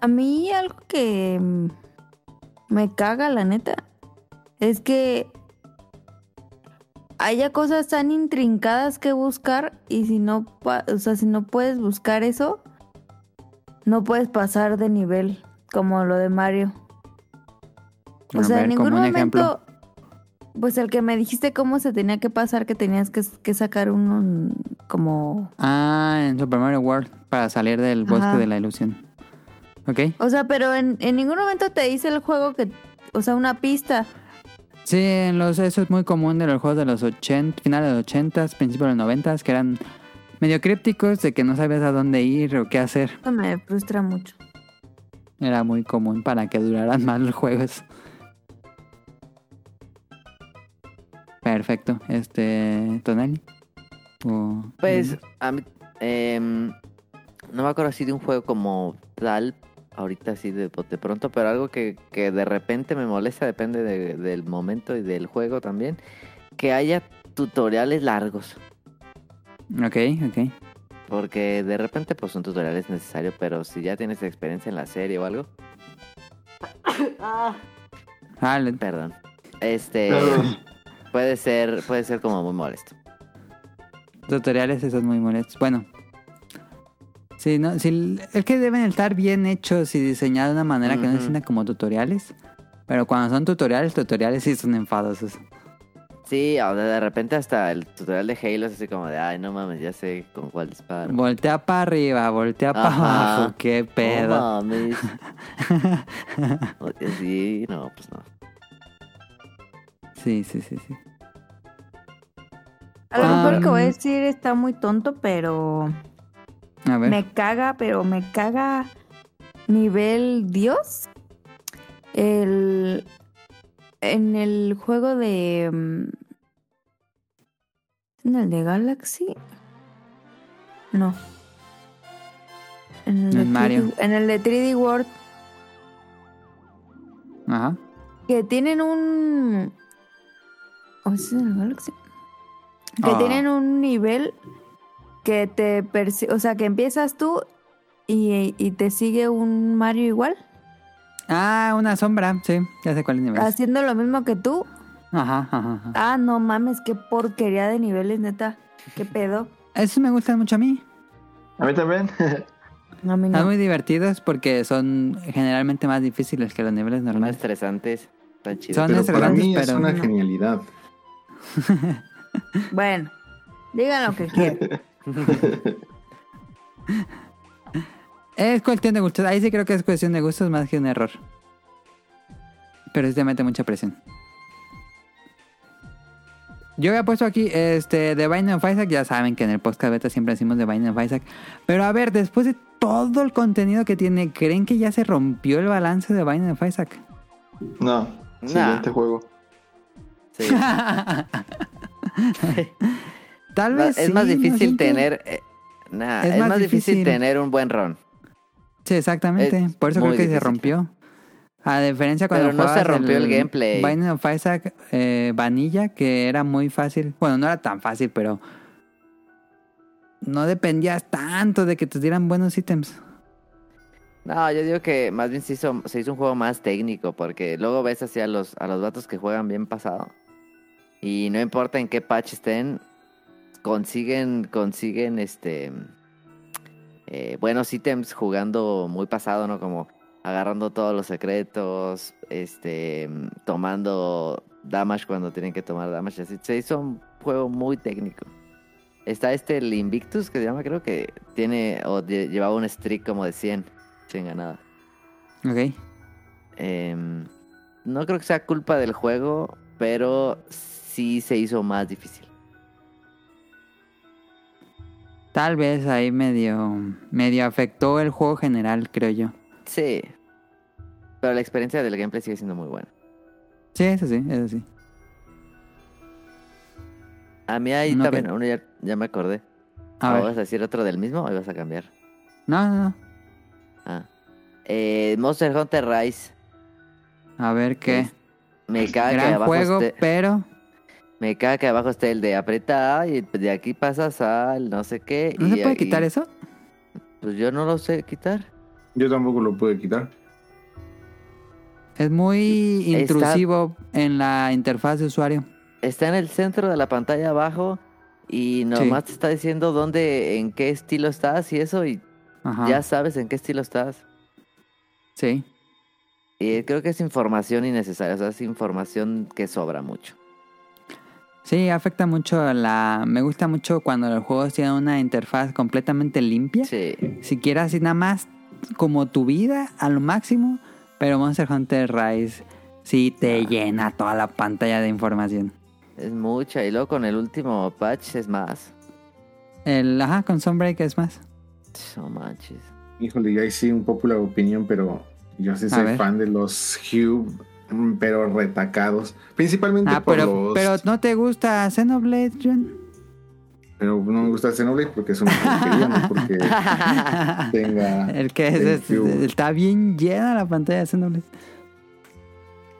A mí algo que mm, me caga, la neta, es que haya cosas tan intrincadas que buscar y si no, o sea, si no puedes buscar eso, no puedes pasar de nivel como lo de Mario. O A sea, ver, en ningún momento, ejemplo. pues el que me dijiste cómo se tenía que pasar, que tenías que, que sacar un, un- como Ah, en Super Mario World, para salir del bosque de la ilusión. Ok. O sea, pero en, en ningún momento te dice el juego que, o sea, una pista. Sí, en los, eso es muy común de los juegos de los 80, finales de los 80, principios de los 90, que eran medio crípticos, de que no sabías a dónde ir o qué hacer. Eso me frustra mucho. Era muy común para que duraran [laughs] más los juegos. Perfecto. Este, Tonali. O- Pues, a mí, em, no me acuerdo así de un juego como tal, ahorita así de, de pronto, pero algo que, que de repente me molesta, depende de- del momento y del juego también, que haya tutoriales largos. Ok, ok. Porque de repente pues un tutorial es necesario, pero si ya tienes experiencia en la serie o algo, [coughs] Ah, perdón. Este [coughs] puede ser, puede ser como muy molesto. tutoriales esos muy molestos. Bueno. Sí, no, sí, es que deben estar bien hechos y diseñados de una manera que no se Ujú. sientan como tutoriales. Pero cuando son tutoriales, tutoriales sí son enfadosos. Sí, o de repente hasta el tutorial de Halo es así como de, ay, no mames, ya sé con cuál disparo. Voltea para arriba, voltea para abajo, qué pedo. No mames. [laughs] Sí, no, pues no. sí, sí, sí, sí. A lo mejor lo que voy a decir está muy tonto, pero A ver. me caga, pero me caga nivel Dios. El en el juego de mm, en el de Galaxy no en el, de En Mario. 3D en el de 3D World Ajá. que tienen un ¿o es en el Galaxy? que Ah. tienen un nivel que te persi- o sea que empiezas tú y, y te sigue un Mario igual Ah, una sombra, sí, ya sé cuál es el nivel. haciendo lo mismo que tú Ajá, ajá, ajá. ah no mames qué porquería de niveles neta qué pedo Esos me gustan mucho a mí. A mí también. [laughs] a mí no Son muy divertidos porque son generalmente más difíciles que los niveles Son normales. estresantes. Están chidos. Son Pero para estresantes, mí es una no. genialidad. bueno digan lo que quieran [laughs] [laughs] Es cuestión de gustos. Ahí sí creo que es cuestión de gustos más que un error. Pero sí te mete mucha presión. Yo había puesto aquí este The Binding of Isaac. Ya saben que en el podcast beta siempre decimos The Binding of Isaac. Pero a ver, después de todo el contenido que tiene, ¿creen que ya se rompió el balance de Binding of Isaac? No. Nah. Siguiente juego. Sí. [laughs] Tal vez es sí, más ¿no difícil tener. eh, nah, Es es, más más difícil, difícil. tener un buen ron. Sí, exactamente. Es Por eso creo que se rompió. A diferencia cuando Pero no se rompió el gameplay. Binding of Isaac eh, Vanilla, que era muy fácil. Bueno, no era tan fácil, pero no dependías tanto de que te dieran buenos ítems. No, yo digo que más bien se hizo, se hizo un juego más técnico, porque luego ves así a los, a los vatos que juegan bien pasado. Y no importa en qué patch estén, consiguen, consiguen este eh, buenos ítems jugando muy pasado, ¿no? Como agarrando todos los secretos, este tomando damage cuando tienen que tomar damage. Así, se hizo un juego muy técnico. Está este el Invictus que se llama, creo que tiene o lle- llevaba un streak como de 100 sin ganada. Ok. Em, no creo que sea culpa del juego, pero sí se hizo más difícil. Tal vez ahí medio, medio afectó el juego general, creo yo. Sí. Pero la experiencia del gameplay sigue siendo muy buena. Sí, eso sí, eso sí. A mí ahí también, que- uno ya, ya me acordé. A ¿O ver. ¿Vas a decir otro del mismo o ibas a cambiar? No, no, no. Ah. Eh, Monster Hunter Rise. A ver qué. Me caga que Gran abajo juego, esté- pero Me caga que abajo esté el de apretar y de aquí pasas al no sé qué. ¿no y, se puede quitar eso? Pues yo no lo sé quitar. Yo tampoco lo pude quitar. Es muy Está- intrusivo en la interfaz de usuario. Está en el centro de la pantalla abajo y nomás te está diciendo dónde, en qué estilo estás y eso y Ajá. ya sabes en qué estilo estás. Sí. Y creo que es información innecesaria, o sea, es información que sobra mucho. Sí, afecta mucho la... Me gusta mucho cuando los juegos tienen una interfaz completamente limpia. Sí. Siquiera así nada más como tu vida a lo máximo. Pero Monster Hunter Rise sí te llena toda la pantalla de información. Es mucha. Y luego con el último patch es más. El, ajá, con Sunbreak es más. No manches. Híjole, y ahí sí un popular opinión, pero yo sí A soy fan de los Hue, mm, pero retacados. Principalmente Ah, por pero, los... pero ¿no te gusta Xenoblade, John? pero no me gusta Xenoblade porque es una porquería, no porque [laughs] tenga... El que es, es- está bien llena la pantalla de Xenoblade.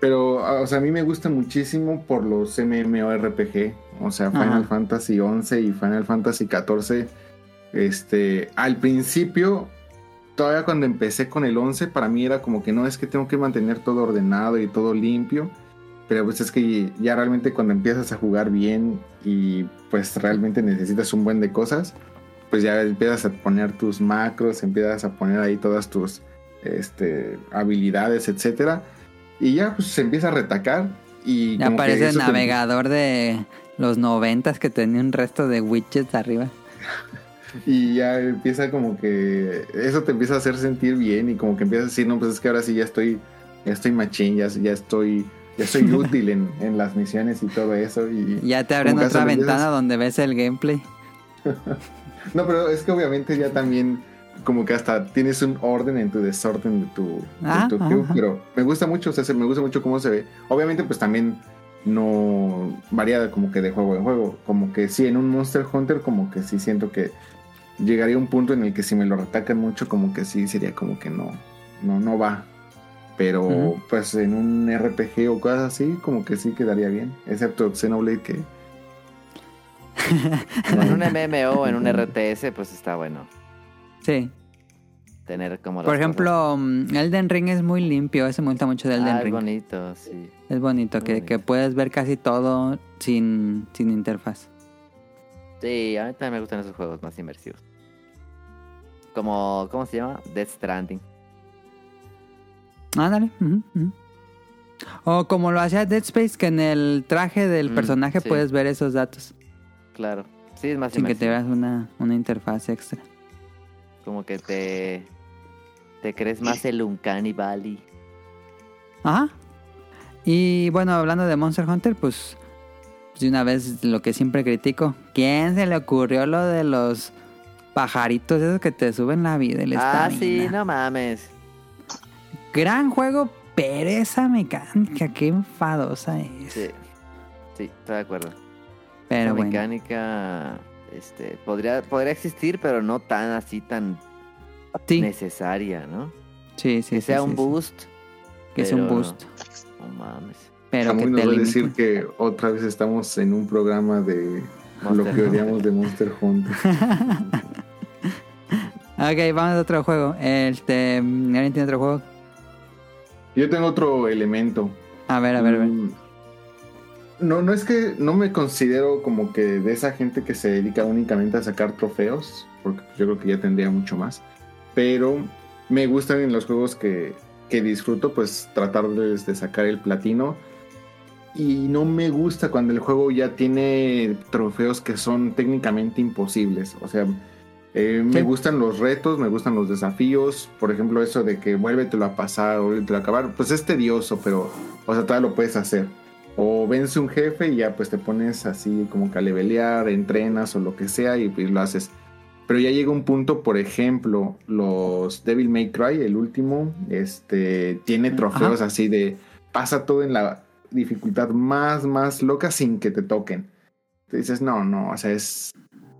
Pero, ah, o sea, a mí me gusta muchísimo por los MMORPG. O sea, Final Ajá. Fantasy 11 y Final Fantasy 14. Este, al principio, todavía cuando empecé con el 11, para mí era como que no es que tengo que mantener todo ordenado y todo limpio. Pero pues es que ya realmente cuando empiezas a jugar bien y pues realmente necesitas un buen de cosas, pues ya empiezas a poner tus macros, empiezas a poner ahí todas tus este, habilidades, etcétera. Y ya pues se empieza a retacar y que aparece el te- navegador de los noventas que tenía un resto de widgets arriba. [laughs] y ya empieza como que eso te empieza a hacer sentir bien y como que empiezas a decir, no, pues es que ahora sí ya estoy, ya estoy machín, ya, ya estoy, ya soy [laughs] útil en, en las misiones y todo eso. Y, Ya te abren otra ventana empiezas- donde ves el gameplay. [laughs] No, pero es que obviamente ya también como que hasta tienes un orden en tu desorden de tu, de Ah, tu pero me gusta mucho, o sea, se- me gusta mucho cómo se ve. Obviamente pues también no varía como que de juego en juego, como que sí, en un Monster Hunter como que sí siento que llegaría un punto en el que si me lo retacan mucho como que sí sería como que no, no, no va. Pero pues en un RPG o cosas así como que sí quedaría bien, excepto Xenoblade que... [laughs] En un MMO o en un RTS, pues está bueno Sí. tener como Por ejemplo, mm, Elden Ring es muy limpio. Ese me gusta mucho de Elden Ah, es Ring. bonito, sí. Es bonito, que, bonito. que puedes ver casi todo sin, sin interfaz. Sí, a mí también me gustan esos juegos más inmersivos. Como, ¿cómo se llama? Death Stranding. Ándale. O como lo hacía Dead Space, que en el traje del Mm, personaje sí. puedes ver esos datos. Claro. Sí, es más Sin que te veas una, una interfaz extra. Como que te... Te crees más el Uncanny Valley. Ajá. Y bueno, hablando de Monster Hunter, pues de una vez lo que siempre critico. ¿Quién se le ocurrió lo de los pajaritos esos que te suben la vida y la Ah, sí, no mames. Gran juego, pero esa mecánica, qué enfadosa es. Sí. Sí, estoy de acuerdo. pero bueno. mecánica este, podría, podría existir, pero no tan así, tan Sí, necesaria, ¿no? sí, sí. que sí, sea sí, un sí. boost. Que sea un boost. No mames. Pero que Samuel nos va a decir que otra vez estamos en un programa de lo que Hunter. odiamos de Monster Hunter. [laughs] ok, vamos a otro juego. Este, ¿Alguien tiene otro juego? Yo tengo otro elemento. A ver, a ver, a ver. Mm, No, no es que no me considero como que de esa gente que se dedica únicamente a sacar trofeos, porque yo creo que ya tendría mucho más. Pero me gustan en los juegos que, que disfruto, pues tratarles de sacar el platino. Y no me gusta cuando el juego ya tiene trofeos que son técnicamente imposibles. O sea, eh, me gustan los retos, me gustan los desafíos. Por ejemplo, eso de que vuélvetelo a pasar o vuélvetelo a acabar. Pues es tedioso, pero, o sea, todavía lo puedes hacer. O vence un jefe y ya pues te pones así como que a levelear, entrenas o lo que sea y pues lo haces. Pero ya llega un punto, por ejemplo, los Devil May Cry, el último, este, tiene trofeos así de pasa todo en la dificultad más, más loca sin que te toquen. Te dices, no, no, o sea, es,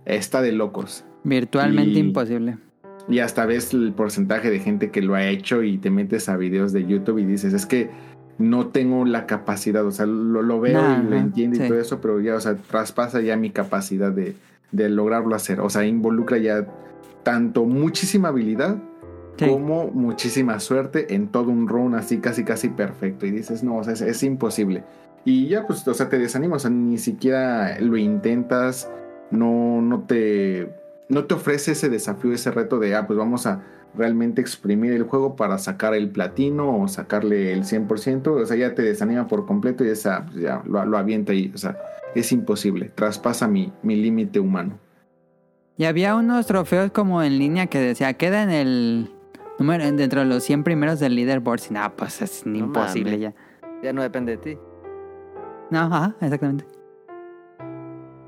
está de locos. Virtualmente y- imposible. Y hasta ves el porcentaje de gente que lo ha hecho y te metes a videos de YouTube y dices, es que no tengo la capacidad, o sea, lo, lo veo Nah, y lo entiendo y todo eso, pero ya, o sea, traspasa ya mi capacidad de, de lograrlo hacer. O sea, involucra ya tanto muchísima habilidad Sí. como muchísima suerte en todo un run así casi casi perfecto. Y dices, no, o sea, es, es imposible. Y ya, pues, o sea, te desanimas, o sea, ni siquiera lo intentas, no, no te, no te ofrece ese desafío, ese reto de, ah, pues vamos a realmente exprimir el juego para sacar el platino o sacarle el 100%, o sea, ya te desanima por completo y esa, pues, ya lo, lo avienta y, o sea, es imposible, traspasa mi, mi límite humano. Y había unos trofeos como en línea que decía, queda en el número dentro de los 100 primeros del leaderboard. Y nada, pues es imposible mames. ya. Ya no depende de ti. No, ajá, exactamente.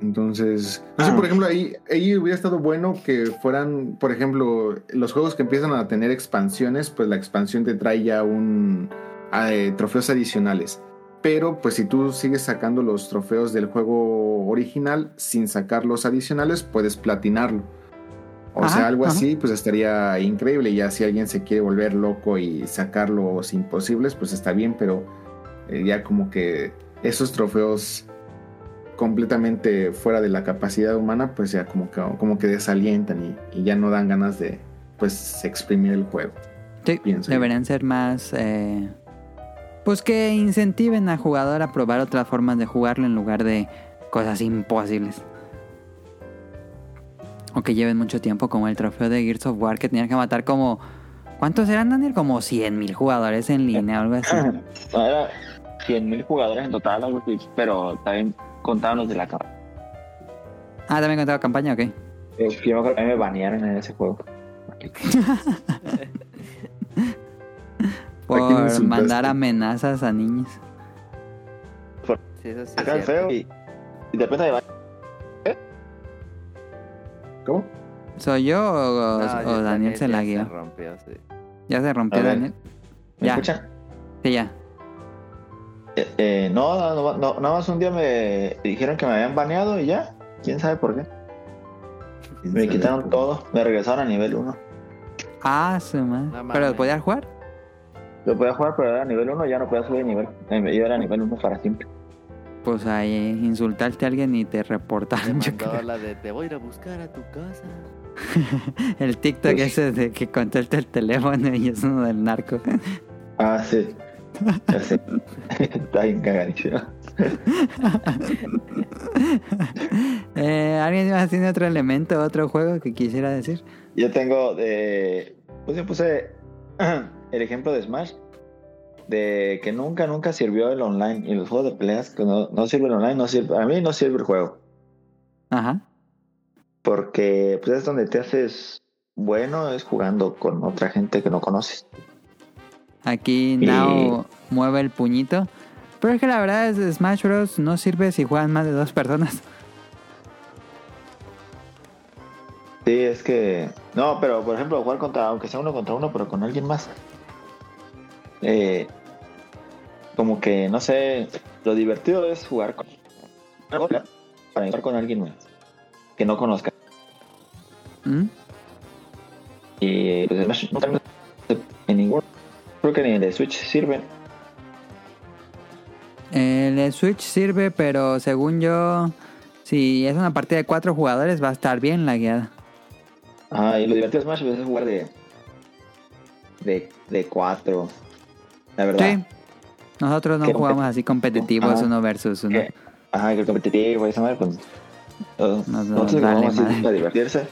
Entonces, sé, por ejemplo, ahí, ahí hubiera estado bueno que fueran, por ejemplo, los juegos que empiezan a tener expansiones, pues la expansión te trae ya un eh, trofeos adicionales. Pero pues si tú sigues sacando los trofeos del juego original sin sacar los adicionales, puedes platinarlo. O sea, algo ajá. así, pues estaría increíble. Ya si alguien se quiere volver loco y sacar los imposibles, pues está bien, pero eh, ya como que esos trofeos completamente fuera de la capacidad humana, pues ya como que, como que desalientan y, y ya no dan ganas de pues exprimir el juego. Sí, Pienso yo. deberían ser más... eh, pues que incentiven al jugador a probar otras formas de jugarlo en lugar de cosas imposibles. O que lleven mucho tiempo, como el trofeo de Gears of War, que tenían que matar como... ¿Cuántos eran, Daniel? Como 100.000 jugadores en línea o algo así. [laughs] Era 100.000 jugadores en total, algo así, pero también contaban los de la campaña. Ah, también contaba campaña, ok. Eh, Yo me acuerdo que a mí me banearon en ese juego. ¿A quién Por mandar amenazas a niños. Sí, eso sí es Acá el cierto. feo y, y de banearon. ¿Cómo? ¿Soy yo o, No, o ya Daniel se ya la guió? rompió, sí. ¿Ya se rompió. Daniel? ¿Me Ya. escuchan? Sí, ya. Eh, eh, no, no, no, no, nada más un día me dijeron que me habían baneado y ya. ¿Quién sabe por qué? Me quitaron todo, me regresaron a nivel 1. Ah, su madre. No ¿Pero podías jugar? Yo podía jugar, pero era nivel 1, ya no podía subir nivel. Eh, Yo era nivel 1 para siempre. Pues ahí insultaste a alguien y te Te reportaron. yo creo. la de te voy a ir a buscar a tu casa. [laughs] El TikTok Pues- ese de que contesta el teléfono y es uno del narco. Ah, sí. Sé. [laughs] Está bien cagadísimo. [laughs] eh, ¿Alguien más tiene otro elemento, otro juego que quisiera decir? Yo tengo de. Pues yo puse [clears throat] el ejemplo de Smash. De que nunca, nunca sirvió el online. Y los juegos de peleas que no, no sirven online, no sirve. A mí no sirve el juego. Ajá. Porque pues es donde te haces bueno, es jugando con otra gente que no conoces. Aquí Y- Nao mueve el puñito. Pero es que la verdad es Smash Bros. no sirve si juegan más de dos personas. Sí, es que. No, pero por ejemplo, jugar contra, aunque sea uno contra uno, pero con alguien más. Eh, como que, no sé, lo divertido es jugar con. Para jugar con alguien más. Que no conozca. ¿Mm? Y pues Smash en ningún. Creo que ni el Switch sirve. El Switch sirve, pero según yo, si es una partida de cuatro jugadores, va a estar bien la guiada. Ah, y lo divertido de Smash pues, es jugar de. De, de cuatro. La verdad. Sí. Nosotros no jugamos así competitivos, Ajá. uno versus uno. Ajá, que el competitivo, esa madre, pues. todos- Nos- nos nosotros vale jugamos así para divertirse.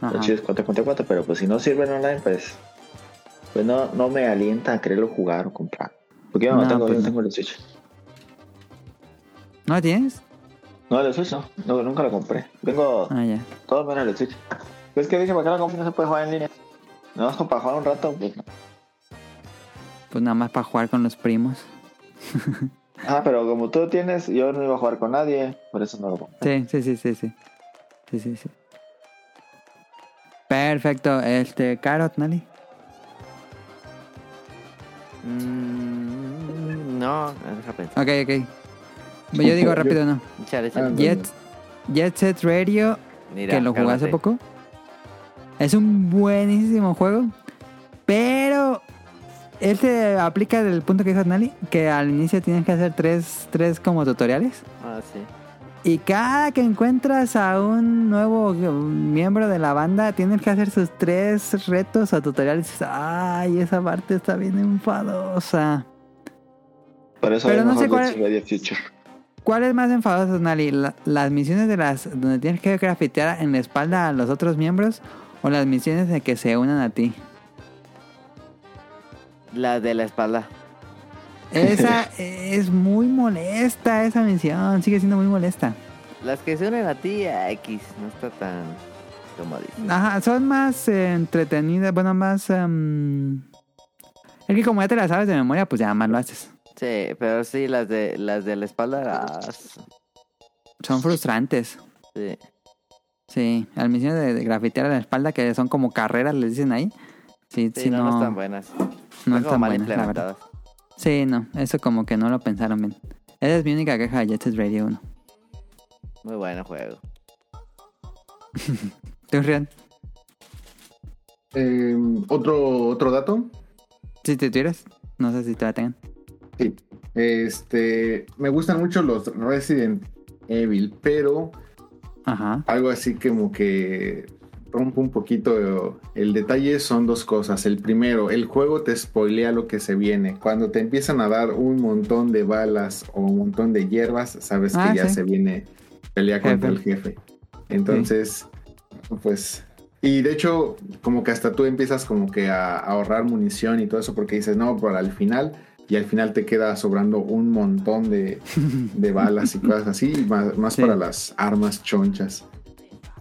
Ajá. Lo chido es 4 contra 4, pero pues si no sirven online, pues. Pues no, no me alienta a quererlo jugar o comprar. Porque yo no, No, tengo, pues yo no no. tengo el Switch. ¿No lo tienes? No, el Switch no, no, nunca lo compré. Tengo Ah, ya. todo menos el Switch. Pues que dije, ¿para qué lo compré? No se puede jugar en línea. No, es [laughs] para jugar un rato, pues no. Pues nada más para jugar con los primos. [laughs] Ah, pero como tú tienes, yo no iba a jugar con nadie, por eso no lo compré. Sí, sí, sí, sí, sí. Sí, sí, sí. Perfecto. Este, Carrot, Nali. Mm, no, deja pensar. Ok, ok. Yo digo [laughs] rápido, ¿no? Ah, Jet, Jet Set Radio, Mira, que lo jugué hace poco. Es un buenísimo juego. Pero él te aplica del punto que dijo Nali, que al inicio tienes que hacer tres, tres como tutoriales. Ah, sí. Y cada que encuentras a un nuevo miembro de la banda, tienes que hacer sus tres retos o tutoriales. Ay, esa parte está bien enfadosa. Por eso Pero no sé cuál- Future. ¿Cuál es más enfadoso, Nali? La- ¿Las misiones de las donde tienes que grafitear en la espalda a los otros miembros o las misiones de que se unan a ti? La de la espalda. Esa [laughs] es muy molesta, esa misión. Sigue siendo muy molesta. Las que se unen a ti, a X, no está tan como dices. Ajá, son más eh, entretenidas, bueno, más... em, Es que como ya te las sabes de memoria, pues ya más lo haces. Sí, pero sí, las de las de la espalda, ah, Son frustrantes. sí. Sí, las misiones de, de grafitear a la espalda, que son como carreras, les dicen ahí. Sí, Sí, sí, no, no, no están buenas. no están están mal buenas, la verdad. Sí, no, eso como que no lo pensaron bien. Esa es mi única queja de Jet Set Radio 1. Muy buen juego. [laughs] ¿Tú, Rian? Eh, otro, otro dato. Si te tuvieras, no sé si te la tengan. Sí. Este, me gustan mucho los Resident Evil, pero Ajá. algo así como que rompe un poquito el detalle son dos cosas. El primero, el juego te spoilea lo que se viene. Cuando te empiezan a dar un montón de balas o un montón de hierbas, sabes Ah, que ya sí. se viene pelea contra el jefe. Entonces, pues... Y de hecho, como que hasta tú empiezas como que a, ahorrar munición y todo eso porque dices, no, para el final... Y al final te queda sobrando un montón de, de balas y cosas así, más, más Sí. para las armas chonchas.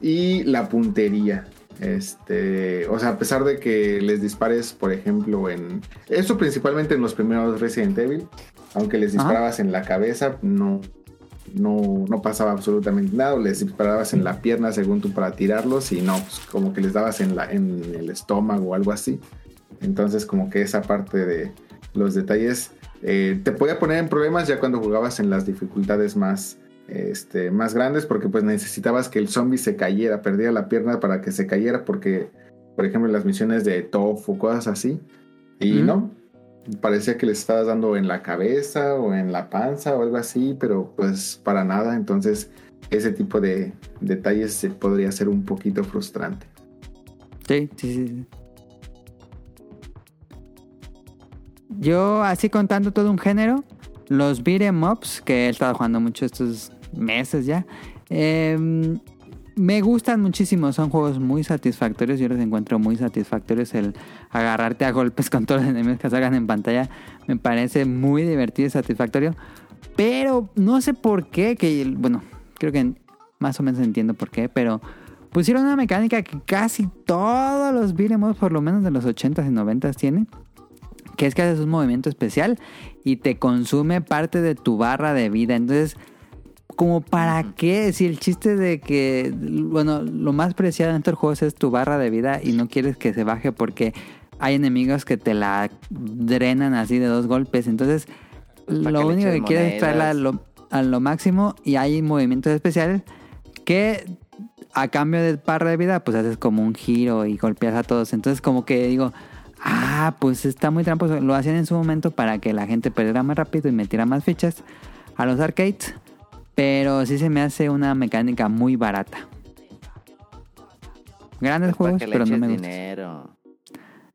Y la puntería. Este, o sea, a pesar de que les dispares, por ejemplo, en. Eso principalmente en los primeros Resident Evil. Aunque les Ajá. disparabas en la cabeza, no, no, no pasaba absolutamente nada. O les disparabas en la pierna según tú para tirarlos. Y no, pues, como que les dabas en, la, en el estómago o algo así. Entonces, como que esa parte de los detalles eh, te podía poner en problemas ya cuando jugabas en las dificultades más, este, más grandes porque pues necesitabas que el zombie se cayera, perdiera la pierna para que se cayera porque, por ejemplo, las misiones de tofu, cosas así, y no, parecía que les estabas dando en la cabeza o en la panza o algo así, pero pues para nada, entonces ese tipo de detalles podría ser un poquito frustrante. Sí, sí. sí. Yo, así contando todo un género, los beat'em ups, que he estado jugando mucho estos meses ya, em, me gustan muchísimo. Son juegos muy satisfactorios. Yo los encuentro muy satisfactorios. El agarrarte a golpes [laughs] con todos los enemigos que salgan en pantalla me parece muy divertido y satisfactorio. Pero no sé por qué, que bueno, creo que más o menos entiendo por qué, pero pusieron una mecánica que casi todos los beat'em por lo menos de los 80s y 90s, tienen. Que es que haces un movimiento especial y te consume parte de tu barra de vida. Entonces, como para qué, si el chiste de que, bueno, lo más preciado en estos juegos es tu barra de vida y no quieres que se baje porque hay enemigos que te la drenan así de dos golpes. Entonces, Pues, ¿para lo único que quieres es traerla a lo, a lo máximo y hay movimientos especiales que a cambio de barra de vida, pues haces como un giro y golpeas a todos. Entonces, como que digo, ah, pues está muy tramposo. Lo hacían en su momento para que la gente perdiera más rápido y metiera más fichas a los arcades. Pero sí se me hace una mecánica muy barata. Grandes Pues, ¿para juegos, pero no me gusta. dinero?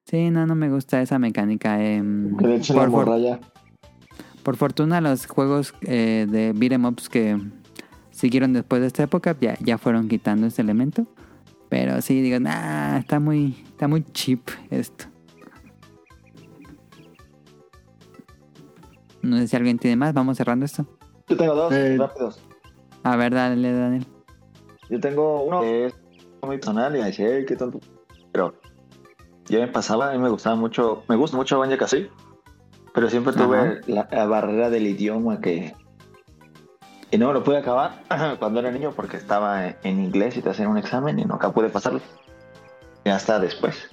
Sí, no, no me gusta esa mecánica. em, Que le echen la por, for- morralla. por fortuna, los juegos eh, de beat'em ups que siguieron después de esta época ya, ya fueron quitando este elemento. Pero sí, digo, nah, está muy, está muy cheap esto. No sé si alguien tiene más, vamos cerrando esto. Yo tengo dos Eh. rápidos. A ver, dale, Daniel. Yo tengo uno que es muy personal y "Ey, qué tonto. Pero yo me pasaba, a mí me gustaba mucho, me gusta mucho Banjo Kazooie, pero siempre tuve la, la barrera del idioma que. Y no me lo pude acabar [clears throat] cuando era niño porque estaba en, inglés y te hacían un examen y nunca pude pasarlo. Y hasta después.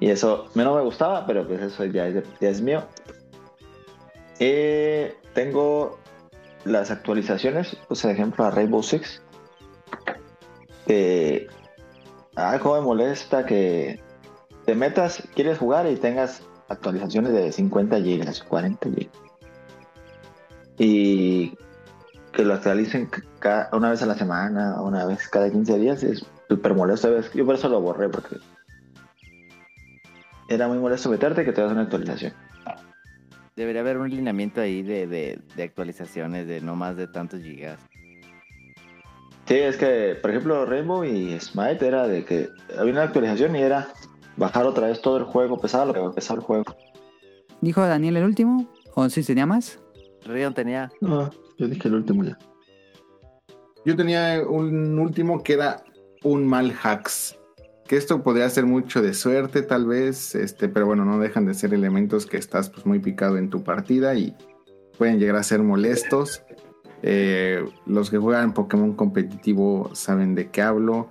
Y eso no me gustaba, pero pues eso ya es, ya es mío. Eh, tengo las actualizaciones, pues por ejemplo a Rainbow Six. Ah, cómo me molesta que te metas, quieres jugar y tengas actualizaciones de 50 gigas, 40 gigas. Y que lo actualicen ca- una vez a la semana, una vez cada 15 días, es súper molesto. Yo por eso lo borré, porque era muy molesto meterte que te das una actualización. Debería haber un lineamiento ahí de, de, de actualizaciones de no más de tantos gigas. Sí, es que, por ejemplo, Rainbow y Smite era de que había una actualización y era bajar otra vez todo el juego, lo que pesaba el juego. ¿Dijo Daniel el último? ¿O si tenía más? Rion tenía. No, yo dije el último ya. Yo tenía un último que era un mal hacks. Que esto podría ser mucho de suerte, tal vez, este, pero bueno, no dejan de ser elementos que estás pues, muy picado en tu partida y pueden llegar a ser molestos. Eh, los que juegan Pokémon competitivo saben de qué hablo.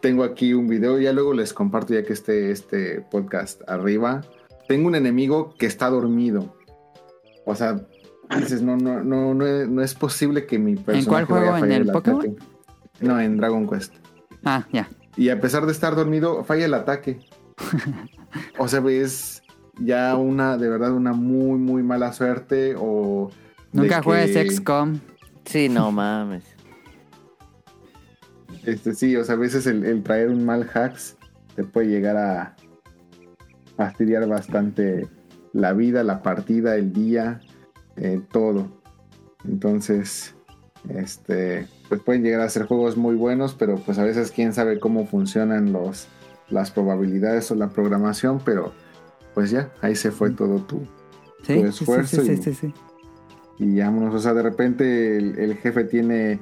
Tengo aquí un video, ya luego les comparto ya que esté este podcast arriba. Tengo un enemigo que está dormido. O sea, dices, no, no, no, no, es, no es posible que mi personaje cuál juego? vaya a ¿En el Pokémon? No, en Dragon Quest. Ah, ya. Y a pesar de estar dormido, falla el ataque. o sea, es ya una, de verdad, una muy, muy mala suerte. O. Nunca juegues que- XCOM. Sí, no mames. Este, sí, o sea, a veces el, el traer un mal hacks te puede llegar a fastidiar bastante la vida, la partida, el día, eh, todo. Entonces, este, pues pueden llegar a ser juegos muy buenos, pero pues a veces quién sabe cómo funcionan los, las probabilidades o la programación, pero pues ya, ahí se fue todo tu, Sí, Tu sí, sí, esfuerzo sí, y- sí, sí, sí. y vámonos, o sea, de repente el, el jefe tiene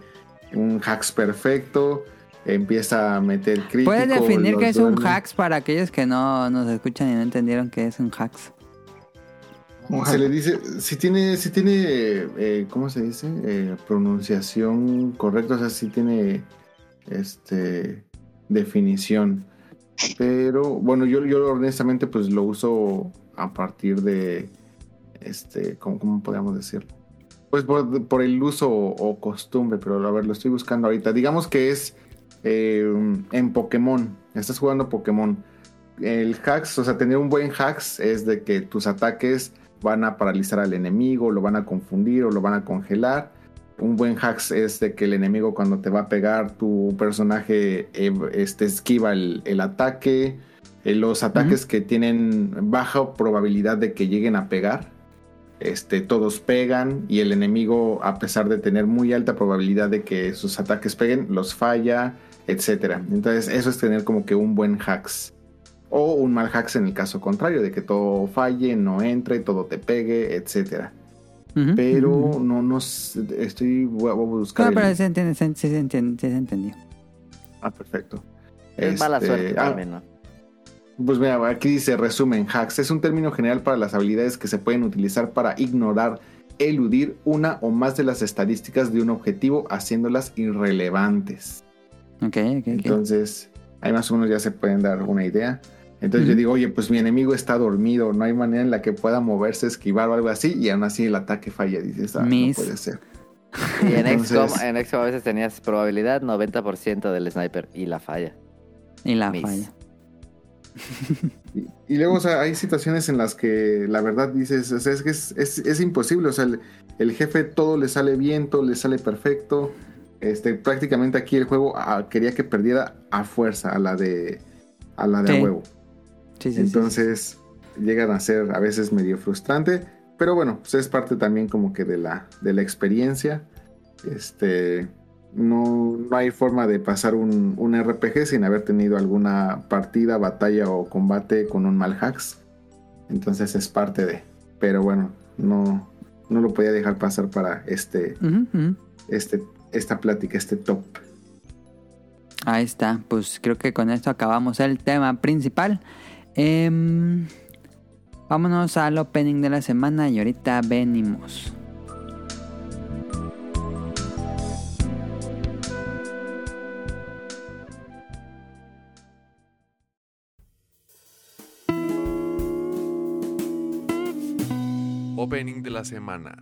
un hacks perfecto, empieza a meter crítico. ¿Puedes definir qué es un hacks para aquellos que no nos escuchan y no entendieron qué es un hacks? Se le dice, si tiene, si tiene, eh, ¿cómo se dice? Eh, pronunciación correcta, o sea, si tiene, este, definición. Pero, bueno, yo, yo honestamente pues lo uso a partir de, este, ¿cómo, cómo podríamos decirlo? Pues por, por el uso o, o costumbre, pero a ver, lo estoy buscando ahorita. Digamos que es eh, en Pokémon, estás jugando Pokémon. El hacks, o sea, tener un buen hacks es de que tus ataques van a paralizar al enemigo, lo van a confundir o lo van a congelar. Un buen hacks es de que el enemigo cuando te va a pegar, tu personaje eh, este, esquiva el, el ataque. Eh, los ataques que tienen baja probabilidad de que lleguen a pegar, este, todos pegan y el enemigo, a pesar de tener muy alta probabilidad de que sus ataques peguen, los falla, etcétera. Entonces, eso es tener como que un buen hacks. O un mal hacks en el caso contrario, de que todo falle, no entre, todo te pegue, etcétera. Pero ujú. no, no sé, estoy, voy a voy a buscar. No, el- pero se entiende, se, sí se se entendió. Ah, perfecto. Es mala Este, suerte ah, también, ¿no? Pues mira, aquí dice resumen, hacks. Es un término general para las habilidades que se pueden utilizar para ignorar, eludir una o más de las estadísticas de un objetivo, haciéndolas irrelevantes. Ok, ok, ok. Entonces, ahí más o menos ya se pueden dar una idea. Entonces yo digo, oye, pues mi enemigo está dormido, no hay manera en la que pueda moverse, esquivar o algo así, y aún así el ataque falla. Dices, ah, no puede ser. [laughs] Y en Entonces- XCOM, en XCOM a veces tenías probabilidad 90% del sniper y la falla. y la Miss. falla. Y, y luego, o sea, hay situaciones en las que la verdad dices, o sea, es que es, es- es imposible, o sea, el, el jefe todo le sale bien, todo le sale perfecto. Este, prácticamente aquí el juego ah, quería que perdiera a fuerza a la de a la de a Sí. huevo. Sí, sí, sí. Entonces llegan a ser a veces medio frustrante, pero bueno, pues es parte también como que de la, de la experiencia. Este, no, no hay forma de pasar un, un RPG sin haber tenido alguna partida, batalla o combate con un mal hacks. Entonces es parte de. Pero bueno, no, no lo podía dejar pasar para este, este, esta plática, este top. Ahí está, pues creo que con esto acabamos el tema principal. Em, vámonos al opening de la semana y ahorita venimos. Opening de la semana.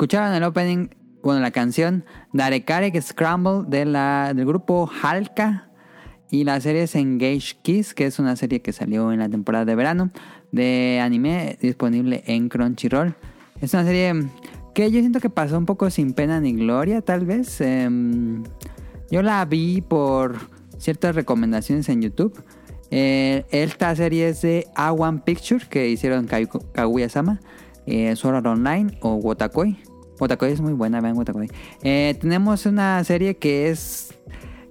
Escucharon el opening, bueno, la canción Darekarek Scramble de la, del grupo Halka. Y la serie es Engage Kiss, que es una serie que salió en la temporada de verano de anime disponible en Crunchyroll. Es una serie que yo siento que pasó un poco sin pena ni gloria, tal vez. Em, yo la vi por ciertas recomendaciones en YouTube. Eh, esta serie es de A1 Picture, que hicieron Kaguya-sama, eh, Sword Online o Wotakoi. Wotakoi es muy buena, vean Wotakoi. Eh, tenemos una serie que es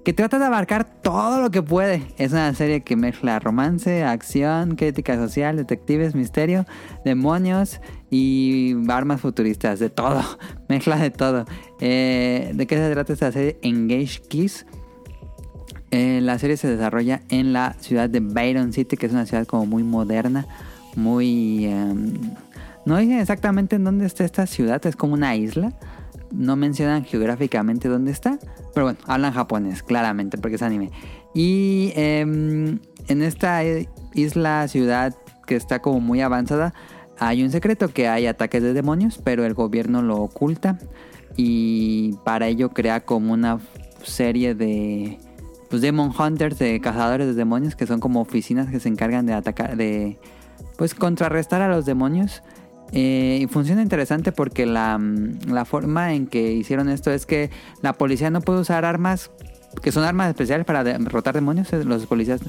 que trata de abarcar todo lo que puede. Es una serie que mezcla romance, acción, crítica social, detectives, misterio, demonios y armas futuristas, de todo. [laughs] Mezcla de todo. Eh, ¿De qué se trata esta serie? Engage Kiss. Eh, la serie se desarrolla en la ciudad de Byron City, que es una ciudad como muy moderna, muy... Em, no dicen exactamente en dónde está esta ciudad, es como una isla. No mencionan geográficamente dónde está, pero bueno, hablan japonés, claramente, porque es anime. Y em, en esta isla, ciudad que está como muy avanzada, hay un secreto que hay ataques de demonios, pero el gobierno lo oculta. Y para ello crea como una serie de pues Demon Hunters, de cazadores de demonios, que son como oficinas que se encargan de atacar, de pues contrarrestar a los demonios eh, y funciona interesante porque la, mm, la, forma en que hicieron esto es que la policía no puede usar armas que son armas especiales para derrotar demonios. Eh, los policías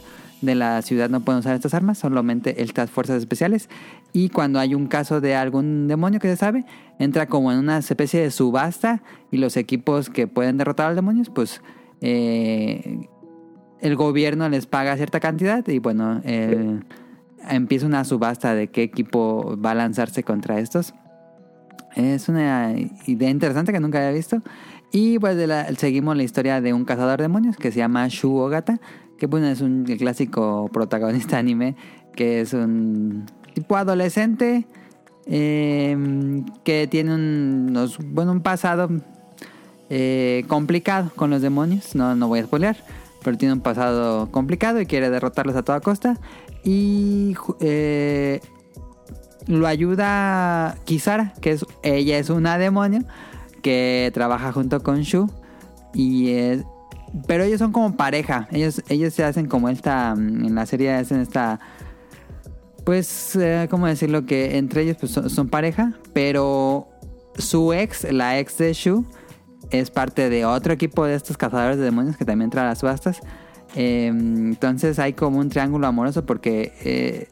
de la ciudad no pueden usar estas armas, solamente estas fuerzas especiales. Y cuando hay un caso de algún demonio que se sabe, entra como en una especie de subasta y los equipos que pueden derrotar a los demonios, pues eh, el gobierno les paga cierta cantidad y bueno, empieza una subasta de qué equipo va a lanzarse contra estos. Es una idea interesante que nunca había visto. Y pues seguimos la historia de un cazador de demonios que se llama Shu Ogata, que bueno, es un clásico protagonista [laughs] anime, que es un tipo adolescente em, que tiene un, bueno, un pasado eh, complicado con los demonios. No, no voy a spoilear, pero tiene un pasado complicado y quiere derrotarlos a toda costa. Y eh, lo ayuda Kisara, que es, ella es una demonio que trabaja junto con Shu. Y pero ellos son como pareja. Ellos, ellos se hacen como esta. Mm, en la serie hacen esta. Pues, eh, ¿cómo decirlo? Que entre ellos pues, son, pareja. Pero su ex, la ex de Shu, es parte de otro equipo de estos cazadores de demonios que también entra a las subastas. Em, entonces hay como un triángulo amoroso porque eh,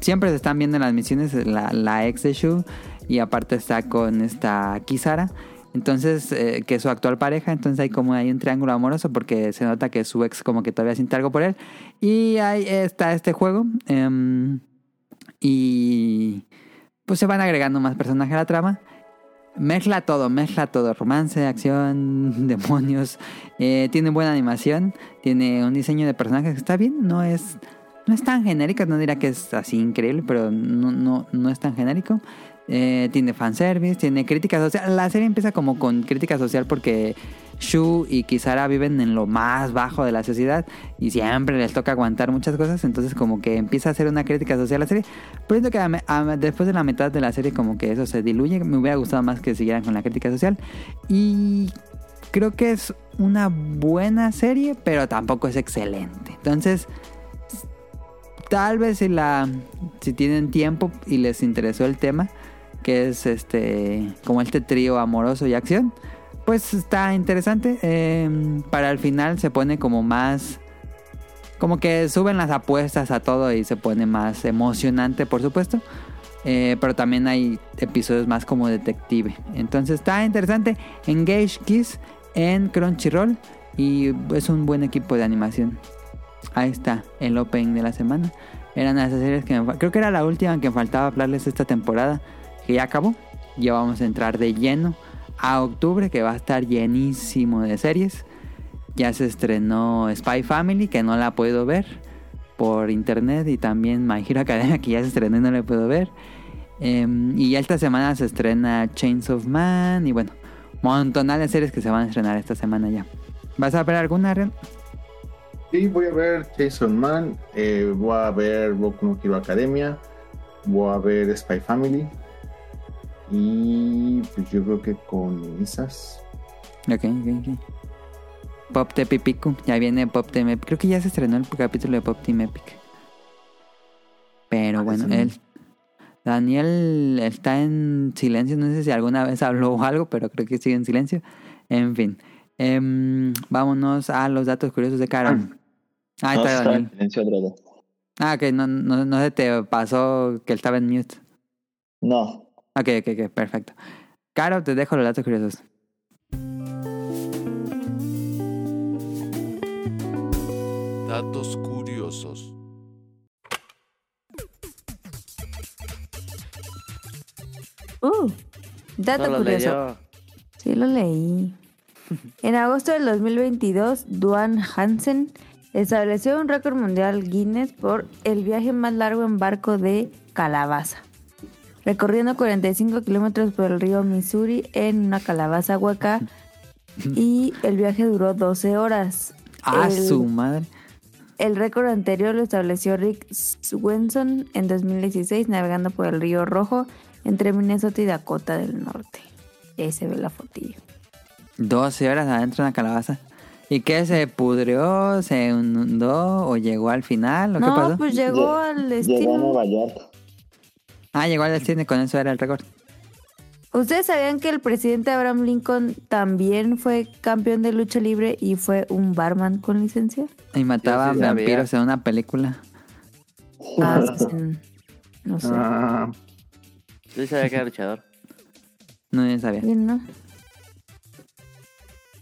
siempre se están viendo en las misiones la, ex de Shu y aparte está con esta Kisara. Entonces, eh, que es su actual pareja, entonces hay como un triángulo amoroso porque se nota que su ex como que todavía siente algo por él. Y ahí está este juego. Em, y pues se van agregando más personajes a la trama mezcla todo, mezcla todo, romance, acción, [laughs] demonios, eh, tiene buena animación, tiene un diseño de personajes que está bien, no es, no es tan genérico, no diría que es así increíble, pero no, no, no es tan genérico. Eh, tiene fanservice, tiene crítica social. La serie empieza como con crítica social porque Shu y Kisara viven en lo más bajo de la sociedad y siempre les toca aguantar muchas cosas. Entonces, como que empieza a hacer una crítica social a la serie. Pero que después de la mitad de la serie, como que eso se diluye. Me hubiera gustado más que siguieran con la crítica social. Y creo que es una buena serie, pero tampoco es excelente. Entonces, tal vez si la si tienen tiempo y les interesó el tema que es este como este trío amoroso y acción. Pues está interesante. Em, para el final se pone como más... Como que suben las apuestas a todo y se pone más emocionante, por supuesto. Eh, pero también hay episodios más como detective. Entonces está interesante. Engage Kiss en Crunchyroll. Y es un buen equipo de animación. Ahí está el opening de la semana. Eran esas series que me, creo que era la última que faltaba hablarles esta temporada que ya acabó. Ya vamos a entrar de lleno a octubre, que va a estar llenísimo de series. Ya se estrenó Spy Family, que no la puedo ver por internet. Y también My Hero Academia, que ya se estrenó y no la puedo ver. Em, y esta semana se estrena Chains of Man. Y bueno, montonal de series que se van a estrenar esta semana ya. ¿Vas a ver alguna, Ren? Sí, voy a ver Chains of Man. Eh, voy a ver Boku no Hero Academia. Voy a ver Spy Family. Y pues yo creo que con esas. Ok, ok, ok. Pop Team Epic. Ya viene Pop Epic. Creo que ya se estrenó el capítulo de Pop Team Epic. Pero bueno, sí. él. Daniel está en silencio. No sé si alguna vez [laughs] habló o algo, pero creo que sigue en silencio. En fin. Em, vámonos a los datos curiosos de Caro. [clears throat] Ah, No, está Daniel. silencio. Ah, ok. No, no, no se te pasó que él estaba en mute. No. Ok, ok, ok. Perfecto. Caro, te dejo los datos curiosos. Datos curiosos. Uh, dato No lo curioso. leyó. Sí, lo leí. [laughs] En agosto del 2022, Duan Hansen estableció un récord mundial Guinness por el viaje más largo en barco de calabaza, recorriendo 45 kilómetros por el río Missouri en una calabaza hueca [laughs] y el viaje duró 12 horas. Ah, El- su madre. El récord anterior lo estableció Rick Swenson en 2016 navegando por el río Rojo entre Minnesota y Dakota del Norte. Y ahí se ve la fotillo. 12 horas adentro de una calabaza. ¿Y qué? ¿Se pudrió? ¿Se inundó? ¿O llegó al final? ¿O qué No, pasó? pues llegó Lle- al Llegó a destino. Nueva York. Ah, llegó al y con eso era el récord. ¿Ustedes sabían que el presidente Abraham Lincoln también fue campeón de lucha libre y fue un barman con licencia? Y mataba sí sabía. vampiros en una película. Ah, sí. no sé. Ah, Yo sabía que era luchador. No, yo sabía. Bien, ¿no?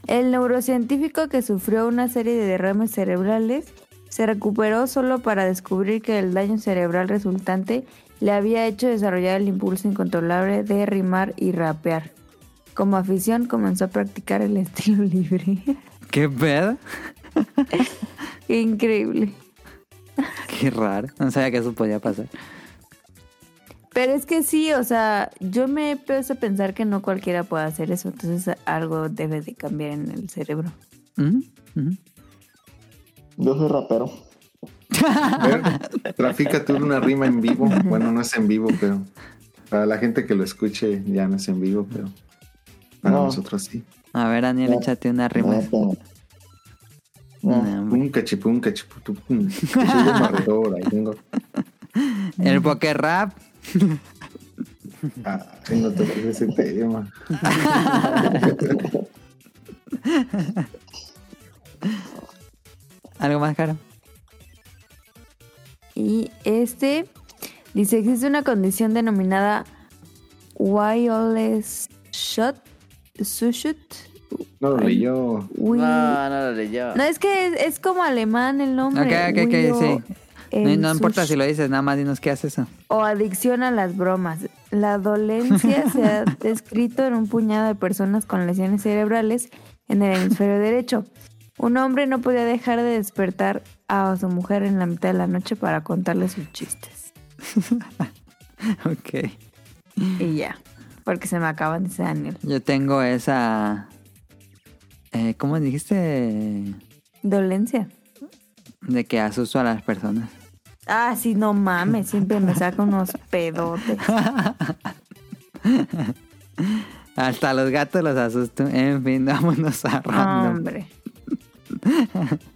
El neurocientífico que sufrió una serie de derrames cerebrales se recuperó solo para descubrir que el daño cerebral resultante le había hecho desarrollar el impulso incontrolable de rimar y rapear. Como afición comenzó a practicar el [laughs] estilo libre. ¿Qué pedo? Qué increíble. Qué raro. No sabía que eso podía pasar. Pero es que sí, o sea, yo me puesto a pensar que no cualquiera puede hacer eso, entonces algo debe de cambiar en el cerebro. Ujú, ujú. Yo soy rapero. A ver, trafica tú una rima en vivo. Bueno, no es en vivo, pero para la gente que lo escuche ya no es en vivo, pero para No. nosotros sí. A ver, Daniel, No. échate una rima. No, no. No, hombre. Un cachipum, cachipum. Soy un barredor, ahí tengo. El poker rap. Ay, no toques ese tema. [laughs] ¿Algo más caro? Y este dice existe una condición denominada wireless shot sushut. No lo leyó. Wi- No, no lo leyó. No, es que es, es como alemán el nombre. Ok, ok, sí. No, importa sush- si lo dices, nada más dinos qué hace eso. O adicción a las bromas. La dolencia se ha [laughs] descrito en un puñado de personas con lesiones cerebrales en el hemisferio derecho. Un hombre no podía dejar de despertar a su mujer en la mitad de la noche para contarle sus chistes. [laughs] Ok. Y ya, porque se me acaban, dice Daniel. Yo tengo esa... Eh, ¿Cómo dijiste? Dolencia. De que asusto a las personas. Ah, sí, no mames, siempre me saca unos [laughs] pedotes. Hasta los gatos los asusto. En fin, vámonos a random. Hombre. [laughs]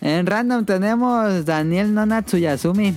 En random tenemos Daniel Nona Tsuyasumi.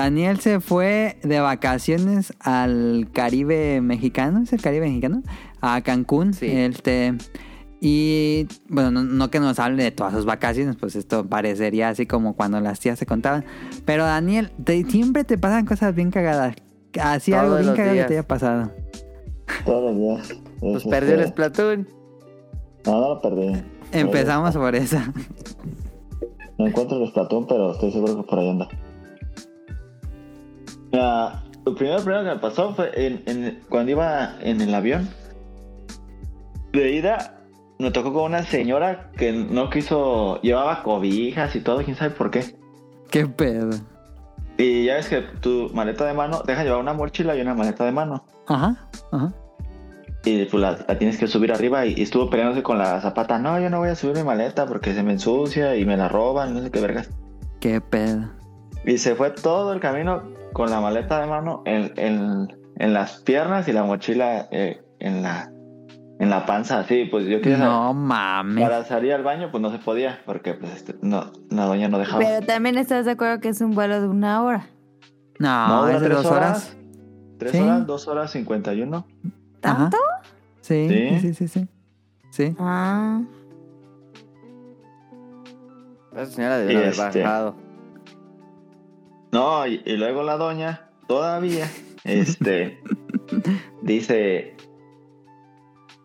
Daniel se fue de vacaciones al Caribe mexicano, ¿es el Caribe mexicano? A Cancún. Sí. Este, y bueno, no, no que nos hable de todas sus vacaciones, pues esto parecería así como cuando las tías se contaban. Pero Daniel, te- siempre te pasan cosas bien cagadas. Así Todos algo bien cagado que te haya pasado. Todos los días. Pues Es, perdió el este, Splatoon. No, no lo perdí. Empezamos por esa. No encuentro el Splatoon, pero estoy seguro que por ahí anda. Mira, lo primero, primero que me pasó fue en, en- cuando iba en el avión. De ida, me tocó con una señora que no quiso. Llevaba cobijas y todo, quién sabe por qué. ¿Qué pedo? Y ya ves que tu maleta de mano, deja llevar una mochila y una maleta de mano. Ajá, ajá. Y pues la, la tienes que subir arriba y, y estuvo peleándose con la zapata. No, yo no voy a subir mi maleta porque se me ensucia y me la roban, no sé qué vergas. ¿Qué pedo? Y se fue todo el camino con la maleta de mano en, en- en las piernas y la mochila eh, en la en la panza, así. Pues yo quería No mames. para salir al baño, pues no se podía porque pues este, no, la doña no dejaba. Pero también estás de acuerdo que es un vuelo de una hora. No, es de tres dos horas. Tres Sí. horas, dos horas cincuenta y uno. ¿Tanto? Sí, Sí. sí, sí, sí. Ah. Esa señora debió haber este- bajado. No, y, y luego la doña, todavía, este, [laughs] dice,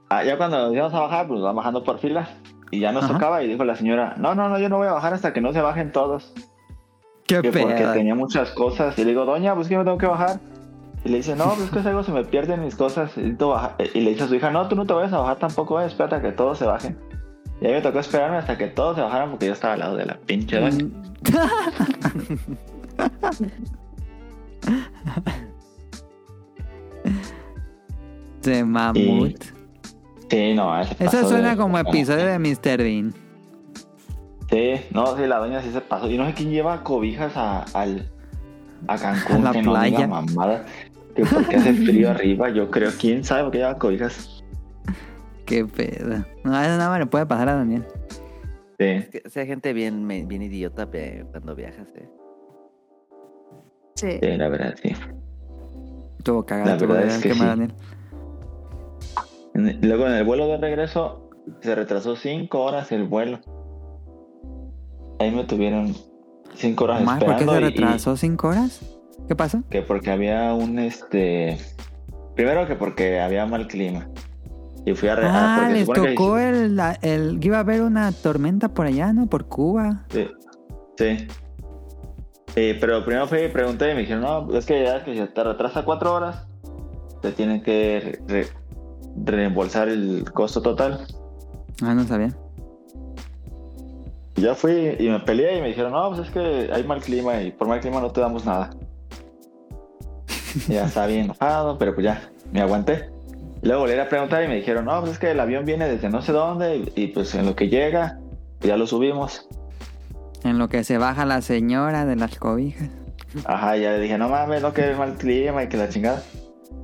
ah, ya cuando nos íbamos a bajar, pues van bajando por filas, y ya nos Ajá. tocaba, y dijo la señora, no, no, no, yo no voy a bajar hasta que no se bajen todos, Qué que porque tenía muchas cosas, y le digo, doña, pues que me tengo que bajar, y le dice, no, pues que si algo se me pierden mis cosas, bajar". y le dice a su hija, no, tú no te vayas a bajar tampoco, eh, espérate a que todos se bajen. Y ahí me tocó esperarme hasta que todos se bajaran porque yo estaba al lado de la pinche doña. [laughs] De mamut. Sí, no, Eso suena de- como episodio de Mr. Bean. Sí, no, sí, la doña sí se pasó. Y no sé quién lleva cobijas a, al, a Cancún, A la que no playa. mamada. Que porque hace frío arriba, yo creo. ¿Quién sabe por qué lleva cobijas? Qué pedo. No, eso nada más le puede pasar a Daniel. Sí. Es que hay gente bien, bien idiota cuando viajas, eh. Sí. Sí, la verdad, sí. Estuvo cagado. La estuvo verdad de es ver que más, sí. Daniel. Luego en el vuelo de regreso se retrasó cinco horas el vuelo. Ahí me tuvieron cinco horas Omar, ¿Por qué se y- retrasó cinco horas? ¿Qué pasó? que porque había un este. Primero que porque había mal clima. Y fui a re- Ah, porque les supone que- tocó el, la- el... que Iba a haber una tormenta por allá, ¿no? Por Cuba. Sí. Sí. Eh, pero primero fui y pregunté y me dijeron, no, es que ya es que si te retrasa cuatro horas, te tienen que re- re- reembolsar el costo total. Ah, no sabía. Ya fui y me peleé y me dijeron, no, pues es que hay mal clima y por mal clima no te damos nada. Ya estaba bien enojado, pero pues ya, me aguanté. Luego volví a preguntar y me dijeron, no, pues es que el avión viene desde no sé dónde y, y, pues en lo que llega, pues ya lo subimos. En lo que se baja la señora de las cobijas. Ajá, ya le dije, no mames, no que hay mal clima y que la chingada.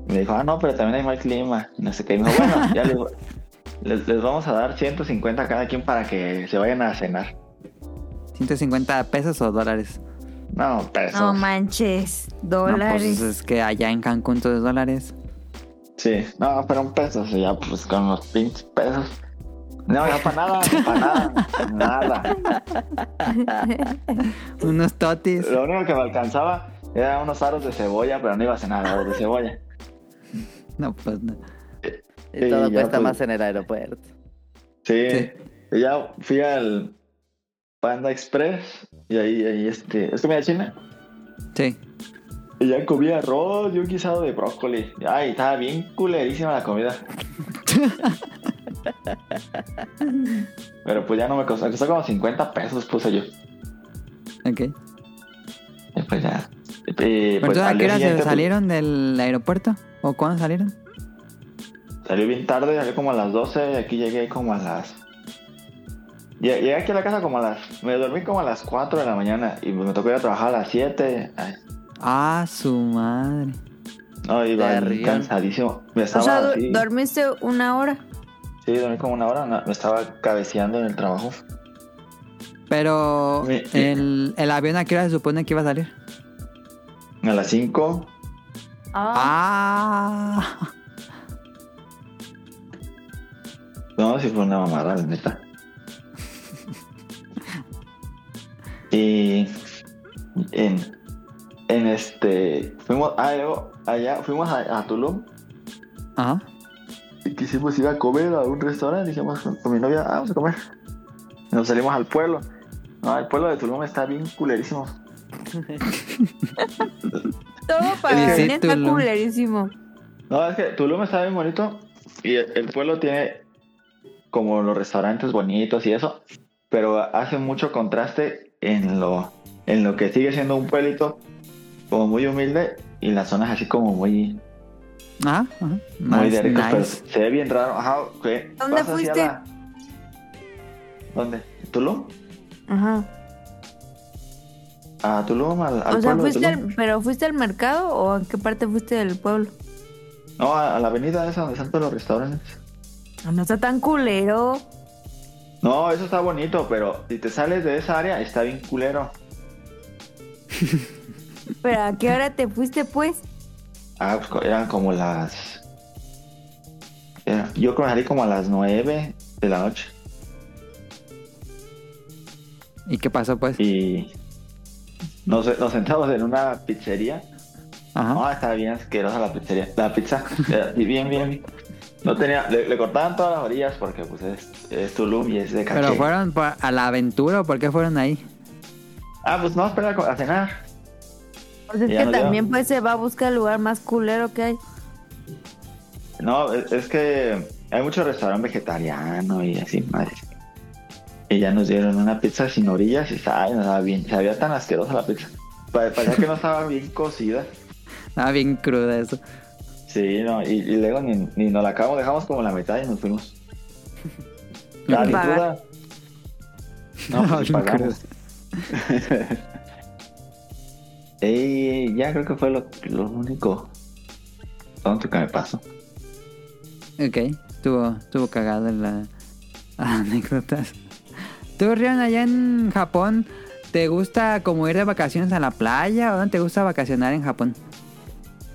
Me dijo, ah, no, pero también hay mal clima. Y no sé qué. Y me dijo, bueno, ya les, [laughs] les, les vamos a dar 150 a cada quien para que se vayan a cenar. 150 pesos o dólares. No, pesos. No manches. No, Dólares. pues es que allá en Cancún todo es dólares. sí, no, pero un peso, y ya pues con los pinches pesos. No, ya para nada, para nada, nada. [laughs] Unos totis. Lo único que me alcanzaba era unos aros de cebolla, pero no iba a cenar aros de cebolla. No, pues no. Y todo cuesta pues. más en el aeropuerto. Sí. Sí. Y ya fui al Panda Express y ahí, ahí este, es comida china. Sí. Y ya comí arroz y un guisado de brócoli. Ay, estaba bien culerísima la comida. [laughs] Pero pues ya no me costó, me costó como 50 pesos puse yo. Ok. Y pues ya. Y, ¿Pero pues, entonces a qué hora se pues, salieron del aeropuerto? ¿O cuándo salieron? Salió bien tarde, salí como a las 12 y aquí llegué como a las... Lle- Llegué aquí a la casa como a las... Me dormí como a las 4 de la mañana y me tocó ir a trabajar a las 7. Ay, Ah, su madre. no, iba cansadísimo. Me o estaba sea, du- así- dormiste una hora. Sí, dormí como una hora, no, me estaba cabeceando en el trabajo. Pero el, el avión a qué hora se supone que iba a salir. A las 5, Ah. no, sí fue una mamada, la neta. [laughs] Y en, en este, fuimos, ah, luego allá, fuimos a, a Tulum Ajá. Y quisimos ir a comer a un restaurante, dijimos con, mi novia, ah, vamos a comer. Nos salimos al pueblo No, el pueblo de Tulum está bien culerísimo. [laughs] Todo para Sí, está culerísimo. No, es que Tulum está bien bonito y el, el pueblo tiene como los restaurantes bonitos y eso, pero hace mucho contraste en lo, en lo que sigue siendo un pueblito como muy humilde y las zonas así como muy, Ajá, ajá. muy Más de ricos, pero nice. se ve bien raro. Ajá, ¿qué? ¿Dónde fuiste? la- ¿Dónde? ¿Tulum? Ajá. A Tulum, al, al O sea, pueblo de fuiste Tulum. al, pero fuiste al mercado o en qué parte fuiste del pueblo? No, a, a la avenida esa donde están todos los restaurantes. Ah, No está tan culero. No, eso está bonito, pero si te sales de esa área está bien culero. [laughs] Pero ¿a qué hora te fuiste pues? Ah, eran como las... era- yo creo que salí como a las 9 de la noche. ¿Y qué pasó, pues? Y nos, nos sentamos en una pizzería. Ajá. No, estaba bien asquerosa la pizzería. La pizza. [laughs] así bien, bien. No tenía... Le, le cortaban todas las orillas porque pues es, es Tulum y es de caché. ¿Pero fueron a la aventura o por qué fueron ahí? Ah, pues no, espera a cenar. Sea, es que también pues se va a buscar el lugar más culero que hay. No, es, es que hay mucho restaurante vegetariano y así, madre. Y ya nos dieron una pizza sin orillas y estaba, ay, no estaba bien, sabía tan asquerosa la pizza. Pa- Parecía que no estaba bien cocida. Estaba bien cruda eso. Sí, no, y, y luego ni, ni nos la acabamos, dejamos como la mitad y nos fuimos. La pagar. cruda. No, pues [laughs] pagamos. [laughs] y ya creo que fue lo, lo único tonto que me pasó. Ok, estuvo, estuvo cagada la [laughs] anécdotas. ¿Tú, Rion, allá en Japón, te gusta como ir de vacaciones a la playa o no te gusta vacacionar en Japón?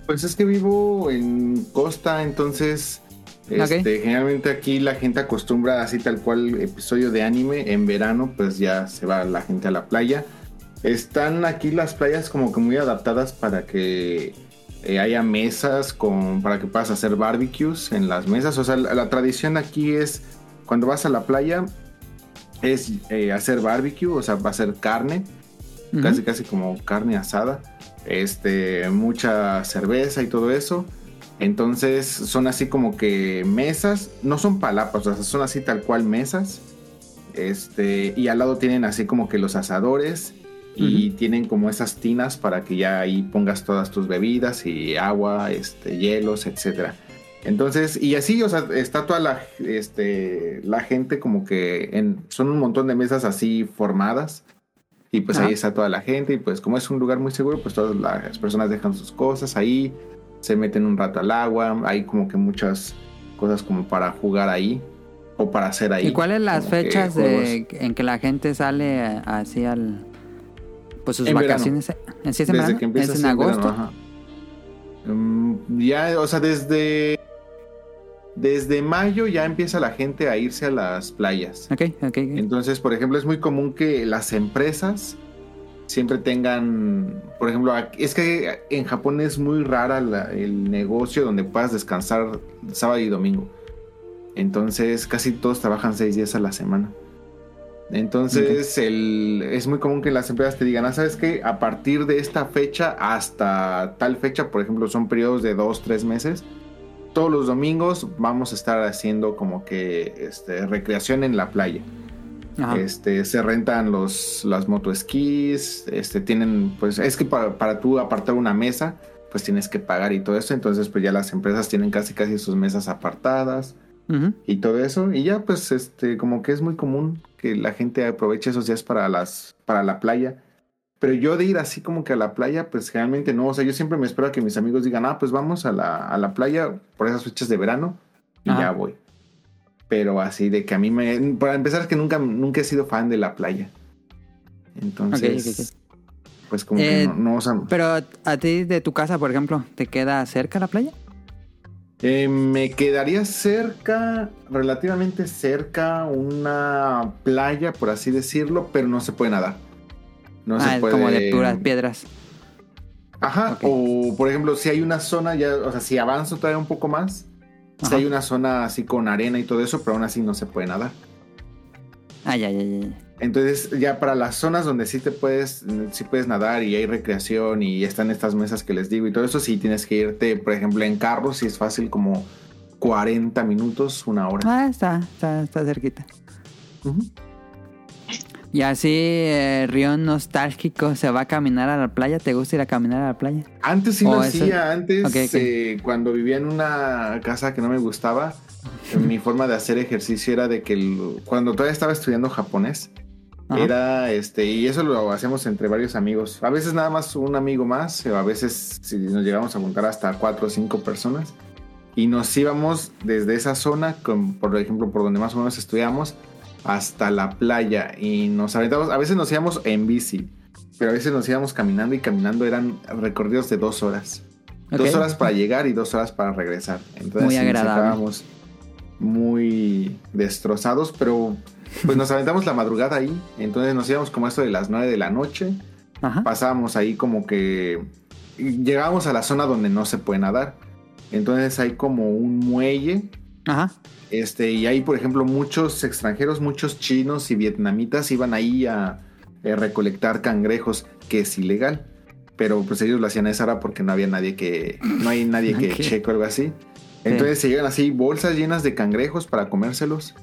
Pues es que vivo en costa, entonces este, generalmente aquí la gente acostumbra así tal cual episodio de anime en verano, pues ya se va la gente a la playa. Están aquí las playas como que muy adaptadas para que eh, haya mesas con para que puedas hacer barbecues en las mesas. O sea, la, la tradición aquí es cuando vas a la playa es eh, hacer barbecue, o sea, va a ser carne casi casi como carne asada, este, mucha cerveza y todo eso. Entonces son así como que mesas, no son palapas, o sea, son así tal cual mesas. Este, y al lado tienen así como que los asadores y tienen como esas tinas para que ya ahí pongas todas tus bebidas y agua, este, hielos, etcétera. Entonces, y así, o sea, está toda la, este, la gente como que en, son un montón de mesas así formadas. Y pues Ajá. ahí está toda la gente. Y pues como es un lugar muy seguro, pues todas las personas dejan sus cosas ahí. Se meten un rato al agua. Hay como que muchas cosas como para jugar ahí. O para hacer ahí. ¿Y cuáles las que fechas de, en que la gente sale así al... Pues sus En verano. vacaciones? ¿En sí es en Desde que empieza ¿Es en agosto? verano. Mm, ya, o sea, desde... Desde mayo ya empieza la gente a irse a las playas. Ok, ok. Entonces, por ejemplo, es muy común que las empresas siempre tengan, por ejemplo, es que en Japón es muy rara la- el negocio donde puedas descansar sábado y domingo. Entonces, casi todos trabajan seis días a la semana. Entonces, el- es muy común que las empresas te digan, ah, ¿sabes qué? A partir de esta fecha hasta tal fecha, por ejemplo, son periodos de dos, tres meses, todos los domingos vamos a estar haciendo como que este, recreación en la playa. Ajá. Este, se rentan los, las motoesquís, este, tienen, pues, es que para, para tú apartar una mesa, pues tienes que pagar y todo eso, entonces pues ya las empresas tienen casi casi sus mesas apartadas Ujú. y todo eso, y ya pues este, como que es muy común que la gente aproveche esos días para las, para la playa. Pero yo de ir así como que a la playa, pues generalmente no. O sea, yo siempre me espero a que mis amigos digan, ah, pues vamos a la, a la playa por esas fechas de verano y Ajá. ya voy. Pero así de que a mí me... Para empezar es que nunca, nunca he sido fan de la playa. Entonces, pues como Eh, que no, no, o sea, Pero a ti de tu casa, por ejemplo, ¿te queda cerca la playa? Eh, me quedaría cerca, relativamente cerca, una playa, por así decirlo, pero no se puede nadar. No ah, se puede... como de puras piedras. Ajá, o por ejemplo, si hay una zona ya, o sea, si avanzo todavía un poco más, si hay una zona así con arena y todo eso, pero aún así no se puede nadar. Ah, ya, ya, ya. Entonces, ya para las zonas donde sí te puedes, sí puedes nadar y hay recreación y están estas mesas que les digo y todo eso, sí tienes que irte, por ejemplo, en carro, si es fácil como 40 minutos, una hora. Ah, está, está, está cerquita. Y así, eh, Río nostálgico, ¿se va a caminar a la playa? ¿Te gusta ir a caminar a la playa? Antes sí lo hacía, antes eh, cuando vivía en una casa que no me gustaba, mi forma de hacer ejercicio era de que el- cuando todavía estaba estudiando japonés, Ajá. era este, y eso lo hacemos entre varios amigos. A veces nada más un amigo más, o a veces si nos llegamos a juntar hasta cuatro o cinco personas. Y nos íbamos desde esa zona, con, por ejemplo, por donde más o menos estudiamos, hasta la playa. Y nos aventamos, a veces nos íbamos en bici, pero a veces nos íbamos caminando y caminando eran recorridos de dos horas. Ok. Dos horas para llegar y dos horas para regresar. Entonces Muy nos agradable. acabamos muy destrozados, pero pues nos aventamos la madrugada ahí. Entonces nos íbamos como esto de las 9 de la noche. Ajá. Pasábamos ahí como que llegábamos a la zona donde no se puede nadar. Entonces hay como un muelle. Ajá. Este, y ahí, por ejemplo, muchos extranjeros, muchos chinos y vietnamitas iban ahí a, eh, recolectar cangrejos, que es ilegal. Pero pues ellos lo hacían a esa hora porque no había nadie que, no hay nadie que cheque o algo así. Entonces se llegan así bolsas llenas de cangrejos para comérselos.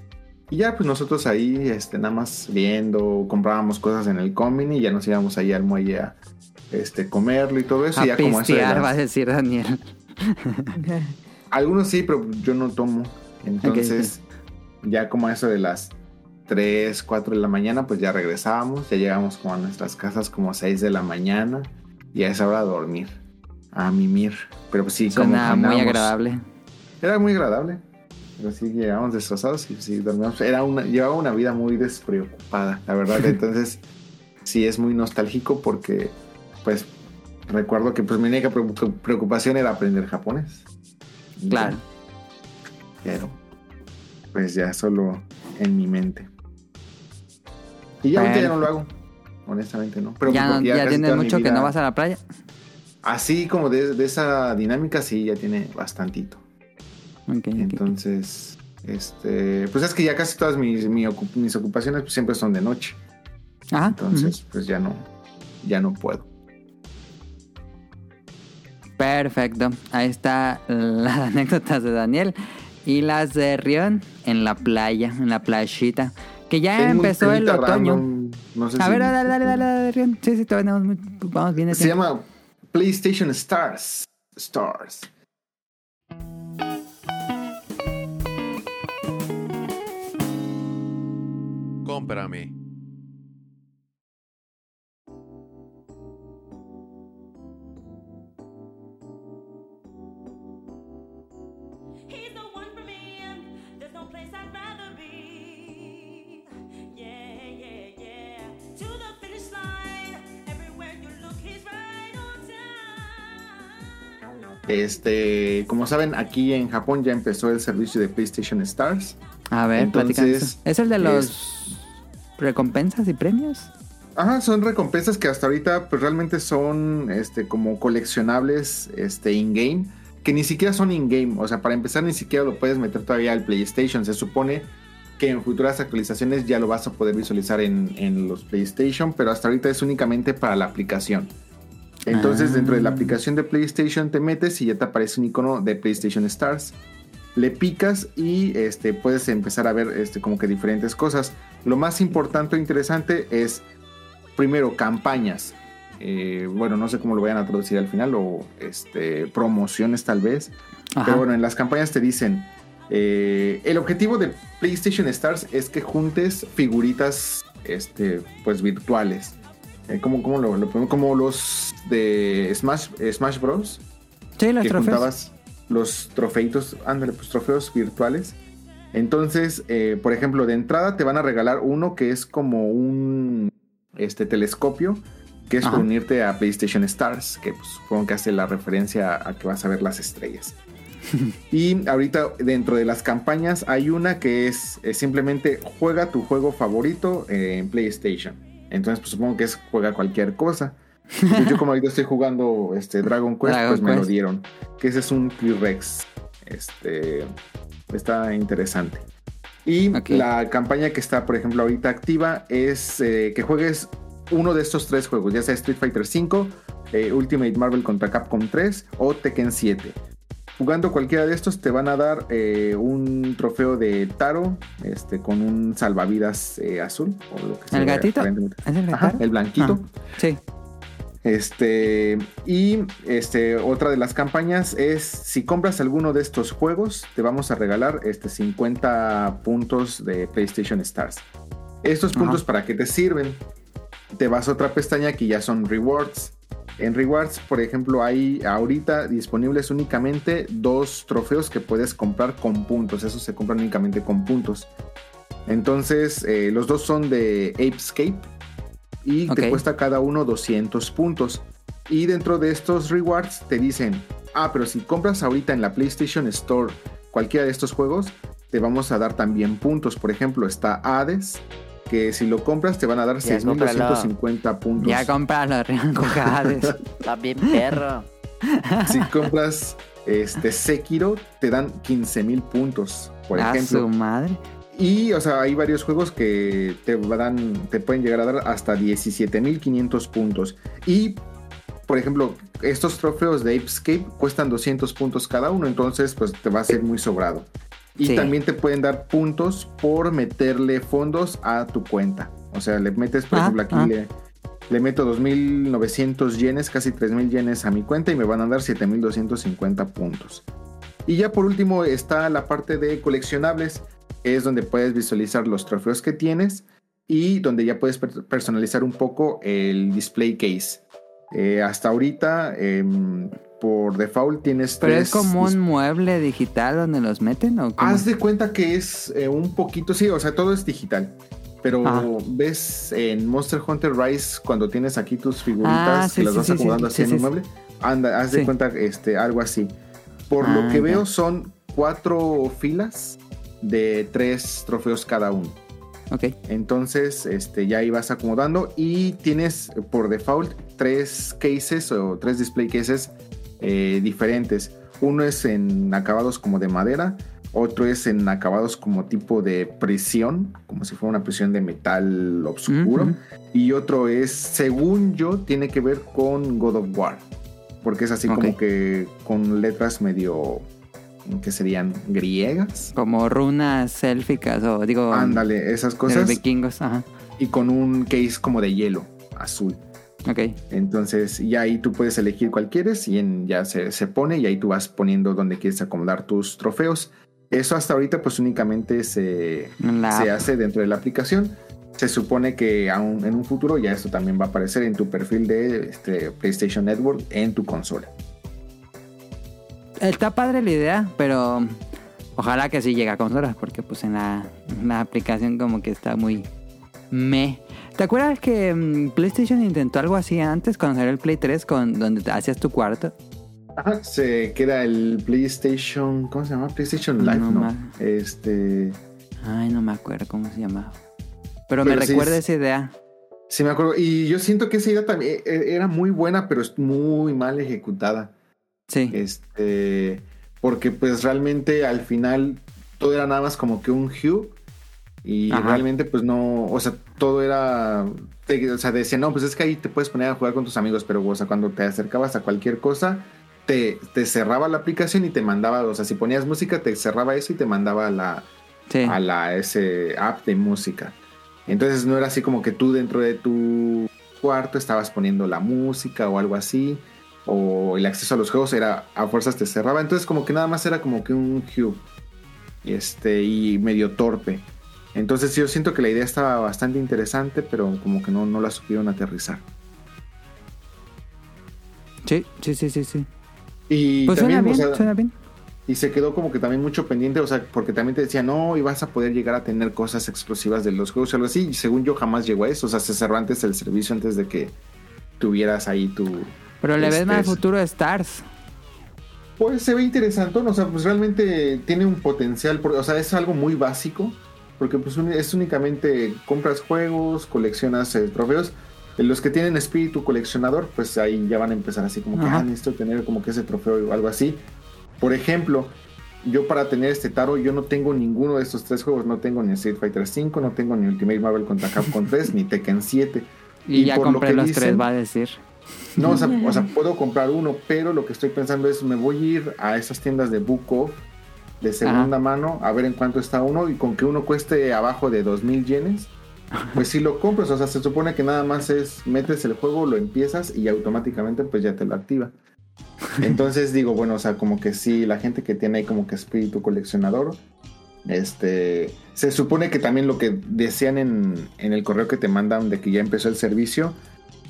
Y ya pues nosotros ahí, este, nada más viendo, comprábamos cosas en el combine y ya nos íbamos ahí al muelle a este, comerlo y todo eso. y ya como eso de las- va a decir Daniel. [laughs] algunos sí, pero yo no tomo. Entonces, ya como a eso de las 3, 4 de la mañana, pues ya regresábamos, ya llegamos como a nuestras casas como a 6 de la mañana y a esa hora a dormir, a mimir. Pero pues sí, como Suena muy caminábamos- agradable. Era muy agradable. Pero sí llegábamos destrozados y sí dormíamos. Era una, llevaba una vida muy despreocupada, la verdad. [laughs] Entonces, sí es muy nostálgico porque, pues, recuerdo que pues mi única preocup- preocupación era aprender japonés. Claro. ya. Pero, pues ya solo en mi mente. Y ya ahorita ya no lo hago. Honestamente, no. Pero ya ya tienes mi mucho que no vas a la playa. Así como de, de esa dinámica, sí, ya tiene bastantito. Entonces, este, pues es que ya casi todas mis, mis ocupaciones pues, siempre son de noche. Ajá. Entonces, pues ya no, ya no puedo. Perfecto. Ahí está las [laughs] anécdotas de Daniel. Y las de Rion en la playa, en la playita. Que ya Tengo empezó el otoño. random, no sé A si- ver, dale, dale, dale, dale, Rion. Sí, sí, todavía tenemos muy- Vamos bien. Se llama PlayStation Stars. Stars. Time. Este, como saben, aquí en Japón ya empezó el servicio de PlayStation Stars. A ver, Entonces. ¿Es el de los es- recompensas y premios? Ajá, son recompensas que hasta ahorita pues realmente son este como coleccionables este in-game, que ni siquiera son in-game, o sea, para empezar ni siquiera lo puedes meter todavía al PlayStation, se supone que en futuras actualizaciones ya lo vas a poder visualizar en, en los PlayStation, pero hasta ahorita es únicamente para la aplicación. Entonces Ah. dentro de la aplicación de PlayStation te metes y ya te aparece un icono de PlayStation Stars. Le picas y este, puedes empezar a ver este, como que diferentes cosas. Lo más importante o interesante es primero campañas. Eh, bueno, no sé cómo lo vayan a traducir al final, o este, promociones tal vez. Ajá. Pero bueno, en las campañas te dicen, eh, el objetivo de PlayStation Stars es que juntes figuritas este, pues virtuales. Eh, ¿cómo, cómo lo, lo ponemos? Como los de Smash, Smash Bros. sí, los que trofeos. juntabas los trofeitos, ándale, pues trofeos virtuales. Entonces, eh, por ejemplo, de entrada te van a regalar uno que es como un este telescopio, que es Ajá. por unirte a PlayStation Stars, que pues, supongo que hace la referencia a que vas a ver las estrellas. [laughs] y ahorita dentro de las campañas hay una que es, es simplemente juega tu juego favorito eh, en PlayStation. Entonces, pues supongo que es juega cualquier cosa. Entonces, yo como ahorita estoy jugando este Dragon Quest, Dragon pues me lo dieron. Que ese es un T-Rex. Este está interesante. Y Ok. la campaña que está, por ejemplo, ahorita activa es eh, que juegues uno de estos tres juegos, ya sea Street Fighter V, eh, Ultimate Marvel contra Capcom 3 o Tekken 7. Jugando cualquiera de estos te van a dar eh, un trofeo de Taro este, con un salvavidas eh, azul. O lo que sea, ¿El gatito? ¿Es el gatito? el blanquito. Ah, sí. Este, y este, otra de las campañas es, si compras alguno de estos juegos, te vamos a regalar este, 50 puntos de PlayStation Stars. Estos Ajá. puntos para qué te sirven? Te vas a otra pestaña que ya son rewards. En rewards, por ejemplo, hay ahorita disponibles únicamente dos trofeos que puedes comprar con puntos. Esos se compran únicamente con puntos. Entonces, eh, los dos son de Apescape y te cuesta cada uno 200 puntos. Y dentro de estos rewards te dicen, ah, pero si compras ahorita en la PlayStation Store cualquiera de estos juegos, te vamos a dar también puntos. Por ejemplo, está Hades, que si lo compras te van a dar Ya, cómpralo. 6.250 puntos. Ya compralo, [laughs] Cojades. Está bien perro. si compras este Sekiro, te dan 15.000 puntos, por A ejemplo. su madre. Y, o sea, hay varios juegos que te dan, te pueden llegar a dar hasta 17.500 puntos. Y, por ejemplo, estos trofeos de Apescape cuestan 200 puntos cada uno, entonces, pues te va a ser muy sobrado. Y Sí. también te pueden dar puntos por meterle fondos a tu cuenta. O sea, le metes, por Ah, ejemplo, aquí ah. le, le meto 2.900 yenes, casi 3.000 yenes a mi cuenta y me van a dar 7.250 puntos. Y ya por último está la parte de coleccionables, es donde puedes visualizar los trofeos que tienes y donde ya puedes per- personalizar un poco el display case. Eh, hasta ahorita, em, por default, tienes Pero tres es como un mueble digital donde los meten o cómo? Haz de cuenta que es eh, un poquito, sí, o sea, todo es digital. Pero Ah. ves en Monster Hunter Rise cuando tienes aquí tus figuritas Ah, sí, que las sí, vas sí, acomodando sí, así sí, en un mueble. Anda, haz de cuenta este, algo así. Por Ah, lo que ya. veo son cuatro filas de tres trofeos cada uno. Ok. Entonces, este, ya ahí vas acomodando y tienes eh, por default tres cases o tres display cases eh, diferentes. Uno es en acabados como de madera, otro es en acabados como tipo de prisión, como si fuera una prisión de metal oscuro, y otro es, según yo, tiene que ver con God of War, porque es así como que con letras medio que serían griegas. Como runas élficas o digo Ándale, esas de cosas. vikingos. Ajá. y con un case como de hielo azul. Ok. Entonces, ya ahí tú puedes elegir cuál quieres y en- ya se, se pone y ahí tú vas poniendo donde quieres acomodar tus trofeos. Eso hasta ahorita pues únicamente se, se hace dentro de la aplicación. Se supone que aún en un futuro ya esto también va a aparecer en tu perfil de este, PlayStation Network en tu consola. Está padre la idea, pero ojalá que sí llegue a consolas, porque pues en la, en la aplicación como que está muy me. ¿Te acuerdas que mm, PlayStation intentó algo así antes cuando salió el Play 3 con donde te hacías tu cuarto? Ajá, se queda el PlayStation, ¿cómo se llama? PlayStation Live, No ¿no? Este, Ay, no me acuerdo cómo se llamaba. Pero, me sí recuerda es- esa idea. sí me acuerdo y yo siento que esa idea también eh, era muy buena, pero es muy mal ejecutada. Sí. Este, porque pues realmente al final todo era nada más como que un hue y Ajá. realmente pues no, o sea, todo era, te- o sea, decía, no, pues es que ahí te puedes poner a jugar con tus amigos, pero o sea, cuando te acercabas a cualquier cosa, te, te cerraba la aplicación y te mandaba, o sea, si ponías música, te cerraba eso y te mandaba a la, Sí. a la ese app de música. Entonces no era así como que tú dentro de tu cuarto estabas poniendo la música o algo así, o el acceso a los juegos era a fuerzas te cerraba. Entonces como que nada más era como que un y este y medio torpe. Entonces yo siento que la idea estaba bastante interesante, pero como que no, no la supieron aterrizar. Sí, sí, sí, sí, sí. Y Pues también, suena o bien, sea, suena bien. Y se quedó como que también mucho pendiente, o sea, porque también te decía, no, y vas a poder llegar a tener cosas exclusivas de los juegos o algo así. Y según yo, jamás llegó a eso. O sea, se cerró antes el servicio antes de que tuvieras ahí tu. Pero le ves este, más futuro a Stars. Pues se ve interesante, o sea, pues realmente tiene un potencial, o sea, es algo muy básico, porque pues es únicamente compras juegos, coleccionas eh, trofeos. Eh, Los que tienen espíritu coleccionador, pues ahí ya van a empezar así como que, ah, necesito tener como que ese trofeo o algo así. Por ejemplo, yo para tener este taro, yo no tengo ninguno de estos tres juegos. No tengo ni Street Fighter 5, no tengo ni Ultimate Marvel contra Capcom 3, ni Tekken 7. Y, ya por lo compré que los dicen- tres, va a decir. No, o sea, o sea, puedo comprar uno, pero lo que estoy pensando es, me voy a ir a esas tiendas de Buko de segunda mano a ver en cuánto está uno y con que uno cueste abajo de 2000 yenes, pues si lo compras, o sea, se supone que nada más es, metes el juego, lo empiezas y automáticamente pues ya te lo activa. Entonces digo, bueno, o sea, como que sí, la gente que tiene ahí como que espíritu coleccionador, este, se supone que también lo que decían en, en el correo que te mandan de que ya empezó el servicio,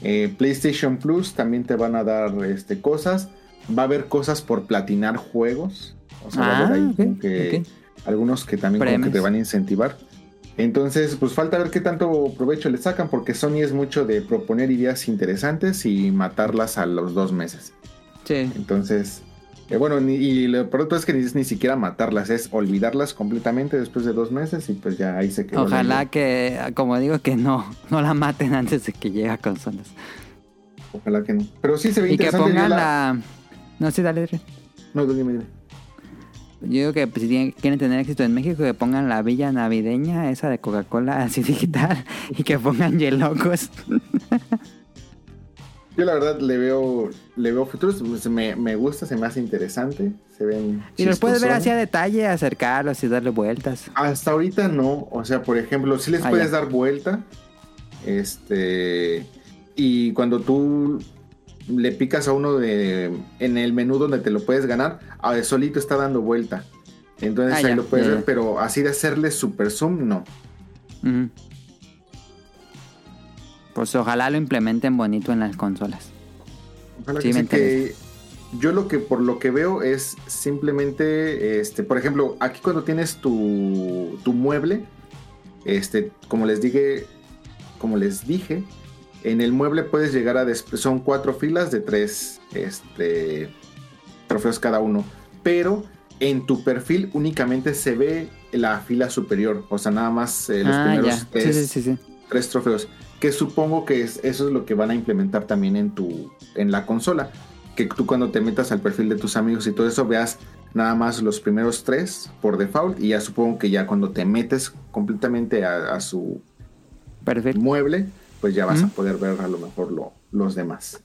eh, PlayStation Plus también te van a dar este, cosas. Va a haber cosas por platinar juegos. O sea, va a haber Ah, ahí como que algunos que también como que Premios. te van a incentivar. Entonces, pues falta ver qué tanto provecho le sacan, porque Sony es mucho de proponer ideas interesantes y matarlas a los dos meses. Sí. Entonces, eh, bueno, ni- y lo todo es que ni, es ni siquiera matarlas, es olvidarlas completamente después de dos meses y pues ya ahí se quedó. Ojalá que, como digo, que no, no la maten antes de que llegue a consolas. Ojalá que no. Pero sí se ve Y que interesante. yo pongan la- la... No sé, dale. dale. No, dime, dime. Yo digo que pues, si tienen- quieren tener éxito en México, que pongan la villa navideña, esa de Coca-Cola así digital, [laughs] y que pongan Yelocos. [laughs] Yo la verdad le veo, le veo futuros, pues, me, me gusta, se me hace interesante, se ven. Y los puedes ver chistosones. así a detalle, acercarlos y darle vueltas. Hasta ahorita no, o sea, por ejemplo, si les Ah, puedes ya. dar vuelta, este, y cuando tú le picas a uno de, en el menú donde te lo puedes ganar, ah, solito está dando vuelta. Entonces Ah, ahí ya, lo puedes ya, ver, pero así de hacerle super zoom, no. Ujú. Pues ojalá lo implementen bonito en las consolas. Ojalá Sí, que me sí, que yo lo que por lo que veo es simplemente, este, por ejemplo, aquí cuando tienes tu, tu mueble, este, como les dije, como les dije, en el mueble puedes llegar a son cuatro filas de tres, este, trofeos cada uno, pero en tu perfil únicamente se ve la fila superior, o sea, nada más eh, los ah, primeros ya. Sí, tres, sí, sí, sí. tres trofeos. Que supongo que es, eso es lo que van a implementar también en tu en la consola. Que tú cuando te metas al perfil de tus amigos y todo eso veas nada más los primeros tres por default. Y ya supongo que ya cuando te metes completamente a, a su Perfecto. mueble, pues ya vas a poder ver a lo mejor lo- los demás.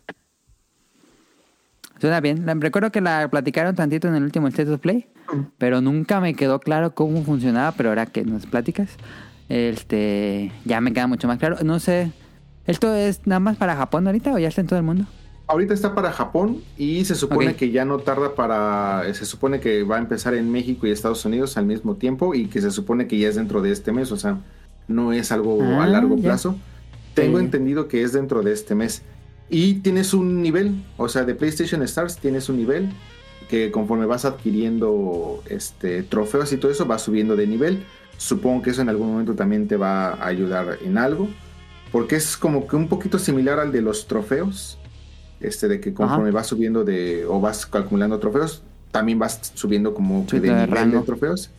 Suena bien. Recuerdo que la platicaron tantito en el último State of Play, pero nunca me quedó claro cómo funcionaba, pero ahora que nos platicas, este, ya me queda mucho más claro. No sé, ¿esto es nada más para Japón ahorita o ya está en todo el mundo? Ahorita está para Japón y se supone que ya no tarda para. Se supone que va a empezar en México y Estados Unidos al mismo tiempo y que se supone que ya es dentro de este mes, o sea, no es algo a Ah, largo ya. plazo. Tengo Sí. entendido que es dentro de este mes. Y tienes un nivel, o sea, de PlayStation Stars tienes un nivel que conforme vas adquiriendo este trofeos y todo eso va subiendo de nivel. Supongo que eso en algún momento también te va a ayudar en algo, porque es como que un poquito similar al de los trofeos, este de que conforme vas subiendo de o vas acumulando trofeos, también vas subiendo como que de de nivel rango. de trofeos.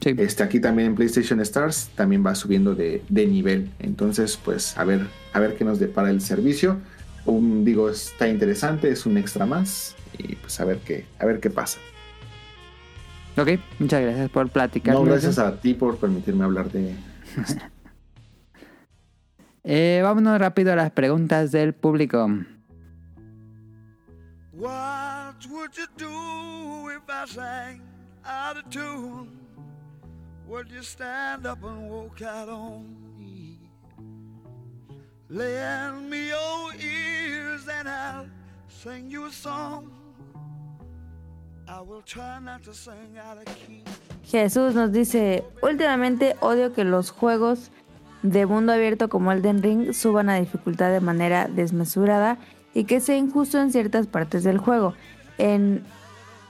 Sí. Este, aquí también en PlayStation Stars también va subiendo de, de nivel. Entonces, pues a ver, a ver qué nos depara el servicio. Un, digo, está interesante, es un extra más. Y pues a ver qué, a ver qué pasa. Ok, muchas gracias por platicar. No, gracias a ti por permitirme hablar de [laughs] Eh, vámonos rápido a las preguntas del público. What would you do if I sang out of tune? Would you stand up and walk out on me? Lend me your ears and I'll sing you a song. Jesús nos dice, últimamente odio que los juegos de mundo abierto como Elden Ring suban a dificultad de manera desmesurada y que sea injusto en ciertas partes del juego. En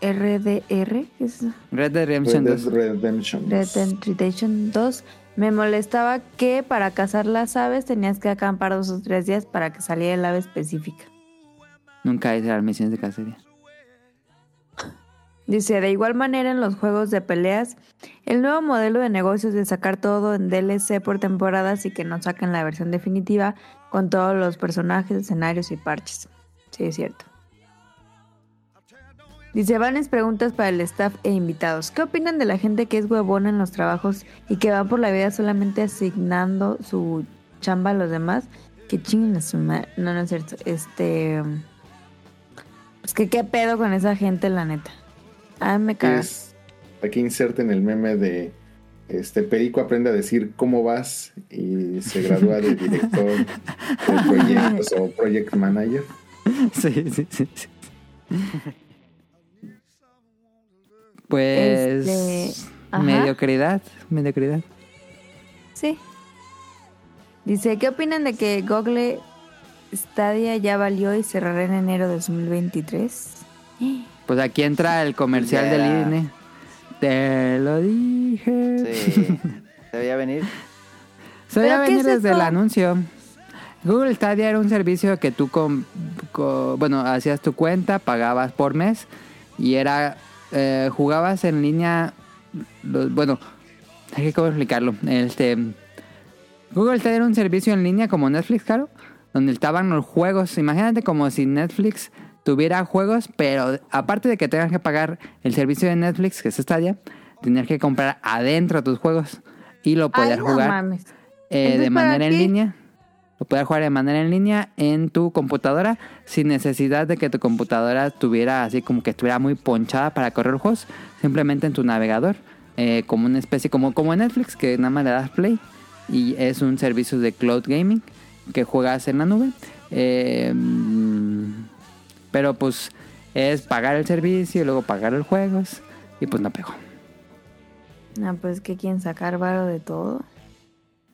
RDR, ¿qué es eso? Red Dead Redemption Red 2. Dead Redemption. Red Dead Redemption 2, me molestaba que para cazar las aves tenías que acampar dos o tres días para que saliera el ave específica. Nunca hice las misiones de cacería. Dice, de igual manera en los juegos de peleas, el nuevo modelo de negocios de sacar todo en DLC por temporadas y que no saquen la versión definitiva con todos los personajes, escenarios y parches. Sí, es cierto. Dice, Vanes preguntas para el staff e invitados. ¿Qué opinan de la gente que es huevona en los trabajos y que va por la vida solamente asignando su chamba a los demás? Que chinguen. No, no es cierto. Este... Pues que qué pedo con esa gente, la neta. Ay, me cagas. Es- aquí inserten el meme de este Perico aprende a decir cómo vas y se gradúa de director de [laughs] proyectos o project manager. Sí, sí, sí. sí. [laughs] Pues. Este, mediocridad. Mediocridad. Sí. Dice, ¿qué opinan de que Google Stadia ya valió y cerrará en enero de 2023? Pues aquí entra el comercial del. INE. Te lo dije. Sí. ¿Se veía venir? Se veía ¿Pero qué venir es desde eso? el anuncio. Google Stadia era un servicio que tú, com- co- bueno, hacías tu cuenta, pagabas por mes y era, eh, jugabas en línea, los- bueno, hay que cómo explicarlo. Este, Google Stadia era un servicio en línea como Netflix, claro, donde estaban los juegos. Imagínate como si Netflix tuviera juegos, pero aparte de que tengas que pagar el servicio de Netflix, que es Stadia, tenías que comprar adentro tus juegos y lo Ay, no jugar eh, de ¿para manera en línea. Lo puedes jugar de manera en línea en tu computadora sin necesidad de que tu computadora tuviera así como que estuviera muy ponchada para correr juegos. Simplemente en tu navegador. eh, como una especie, como, como Netflix, que nada más le das play. Y es un servicio de cloud gaming que juegas en la nube. Eh, pero pues es pagar el servicio y luego pagar los juegos. Y pues no pegó. No, pues que quieren sacar varo de todo.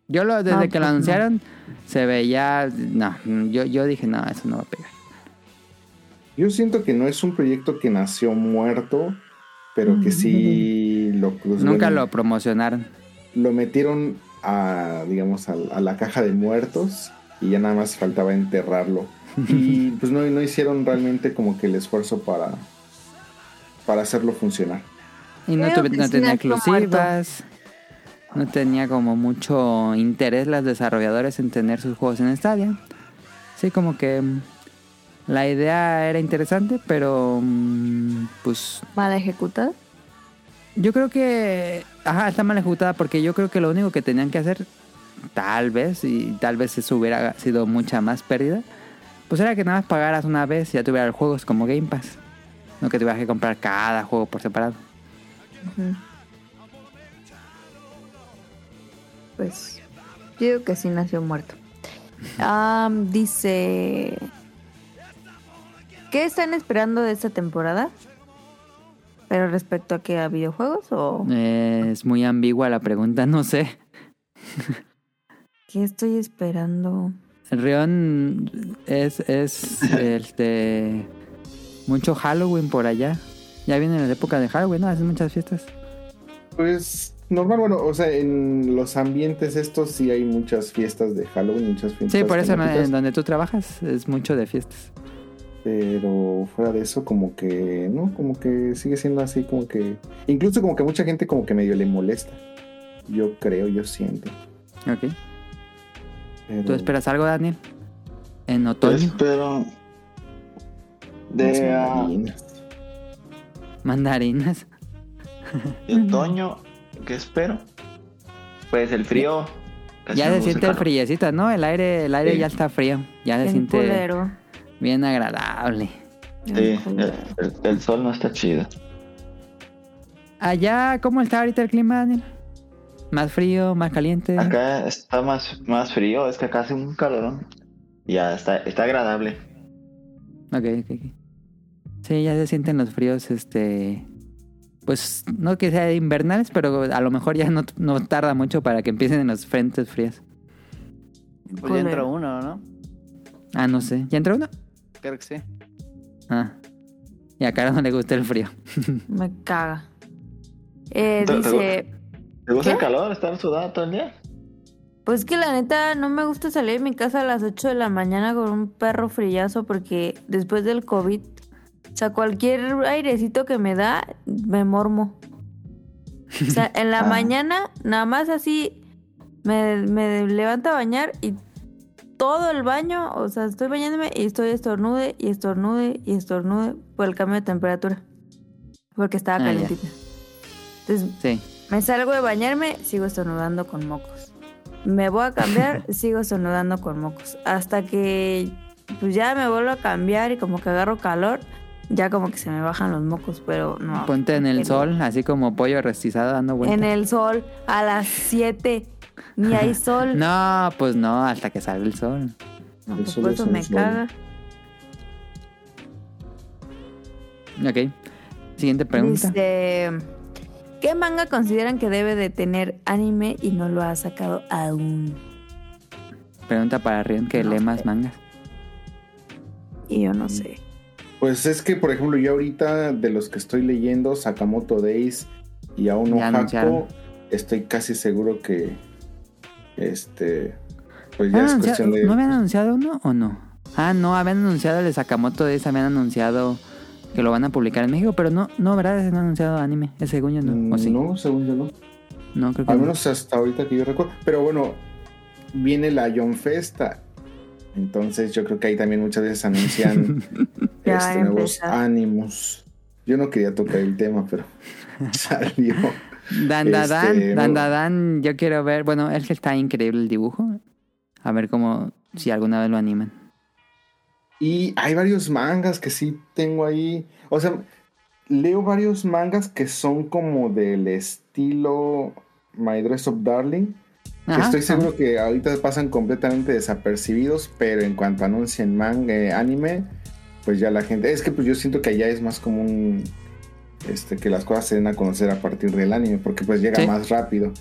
Yo lo, desde Ah, que pues lo no. anunciaron, se veía. No, yo, yo dije, no, eso no va a pegar. Yo siento que no es un proyecto que nació muerto, pero que sí lo pues, Nunca bueno, lo promocionaron. lo metieron a digamos a, a la caja de muertos y ya nada más faltaba enterrarlo. Y pues no, no hicieron realmente como que el esfuerzo para para hacerlo funcionar. Y no, tuve- no tenía exclusivas. No tenía como mucho interés los desarrolladores en tener sus juegos en Stadia. Sí, como que mm, la idea era interesante, pero mm, pues Mal ejecutado. yo creo que ajá, está mal ejecutada porque yo creo que lo único que tenían que hacer tal vez y tal vez eso hubiera sido mucha más pérdida, pues era que nada más pagaras una vez y ya tuvieras juegos como Game Pass. No que tuvieras que comprar cada juego por separado. Pues yo digo que sí nació muerto. Dice... ¿Qué están esperando de esta temporada? ¿Pero respecto a que a videojuegos o Eh, es muy ambigua la pregunta, no sé. qué estoy esperando? Rion es, es [laughs] este mucho Halloween por allá. Ya viene la época de Halloween, ¿no? Hacen muchas fiestas. Pues normal, bueno, o sea, en los ambientes estos sí hay muchas fiestas de Halloween, muchas fiestas Sí, por eso en donde tú trabajas es mucho de fiestas. pero fuera de eso como que no, como que sigue siendo así como que incluso como que mucha gente como que medio le molesta. Yo creo, yo siento. Ok. Pero- ¿Tú esperas algo, Daniel? En Yo otoño, espero. Las De, ah, mandarinas. mandarinas. de otoño, ¿qué espero? Pues el frío. casi Ya se siente el friecito, ¿no? El aire, el aire Sí. ya está frío. Ya se Bien siente culero. bien agradable. Sí, el sol no está chido. Allá, ¿cómo está ahorita el clima, Daniel? ¿Más frío, más caliente? Acá está más, más frío, es que acá hace un calorón. Ya está, está agradable. Ok, ok, ok. Sí, ya se sienten los fríos, este... Pues no que sea invernales, pero a lo mejor ya no, no tarda mucho para que empiecen los frentes fríos. Pues ya entró uno, ¿no? Ah, no sé. ¿Ya entró uno? Creo que sí. Ah. Y a Cara no le gusta el frío. Me caga. Eh, ¿Te- te dice... ¿Te gusta ¿Qué? el calor? ¿Estar sudado todo el día? Pues que la neta no me gusta salir de mi casa a las 8 de la mañana con un perro frillazo porque después del COVID, o sea, cualquier airecito que me da, me mormo. O sea, en la [laughs] Ah. mañana, nada más así, me, me levanto a bañar y todo el baño, o sea, estoy bañándome y estoy estornude y estornude y estornude por el cambio de temperatura. porque estaba Ah, calentita. Entonces Sí. Me salgo de bañarme, sigo estornudando con mocos. Me voy a cambiar, [laughs] sigo estornudando con mocos. Hasta que pues ya me vuelvo a cambiar y como que agarro calor, ya como que se me bajan los mocos, pero no. Ponte en el en- sol, así como pollo restizado dando vueltas. En el sol, a las 7. Ni hay [laughs] sol. No, pues no, hasta que salga el sol. No, El pues sol por es eso me sol. caga. Ok. Siguiente pregunta. Dice, ¿qué manga consideran que debe de tener anime y no lo ha sacado aún? Pregunta para Rion que No lee sé. más mangas. Y yo no sé. Pues es que, por ejemplo, yo ahorita de los que estoy leyendo, Sakamoto Days y Ya anunciaron. Hako, estoy casi seguro que este pues ya ¿Habían es anunciado- cuestión de ¿No habían anunciado uno o no? Ah, no, habían anunciado el de Sakamoto ese, habían anunciado que lo van a publicar en México, pero no, no, ¿verdad? No han anunciado anime. Según yo no. ¿O sí? No, según yo no. No, creo que Al no. menos hasta ahorita que yo recuerdo. Pero bueno, viene la Young Festa. Entonces yo creo que ahí también muchas veces anuncian [laughs] este, nuevos ánimos. Yo no quería tocar el tema, pero [laughs] salió. Dan Dan, Este, Dan no. Dan, yo quiero ver, bueno, es que está increíble el dibujo. A ver cómo, si alguna vez lo animan. Y hay varios mangas que sí tengo ahí. O sea, leo varios mangas que son como del estilo My Dress Up Darling. que Ajá, estoy seguro que ahorita pasan completamente desapercibidos, pero en cuanto anuncien manga, eh, anime, pues ya la gente. Es que pues yo siento que allá es más común este, que las cosas se den a conocer a partir del anime, porque pues llega Sí. más rápido.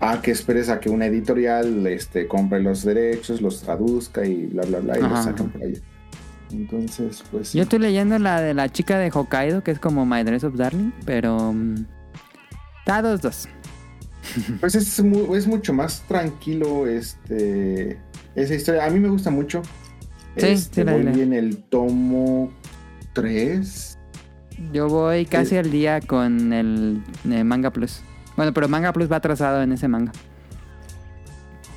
A que esperes a que una editorial este, compre los derechos, los traduzca y bla, bla, bla, y Ajá, los sacan ajá. por allá. Entonces, pues. sí. Yo estoy leyendo la de la chica de Hokkaido, que es como My Dress of Darling, pero... mm, Está dos, dos. [laughs] Pues es, mu- es mucho más tranquilo este esa historia. A mí me gusta mucho. Sí, Este, sí, la- voy la- en el tomo 3. Yo voy casi Eh. al día con el, eh, Manga Plus. Bueno, pero Manga Plus va atrasado en ese manga.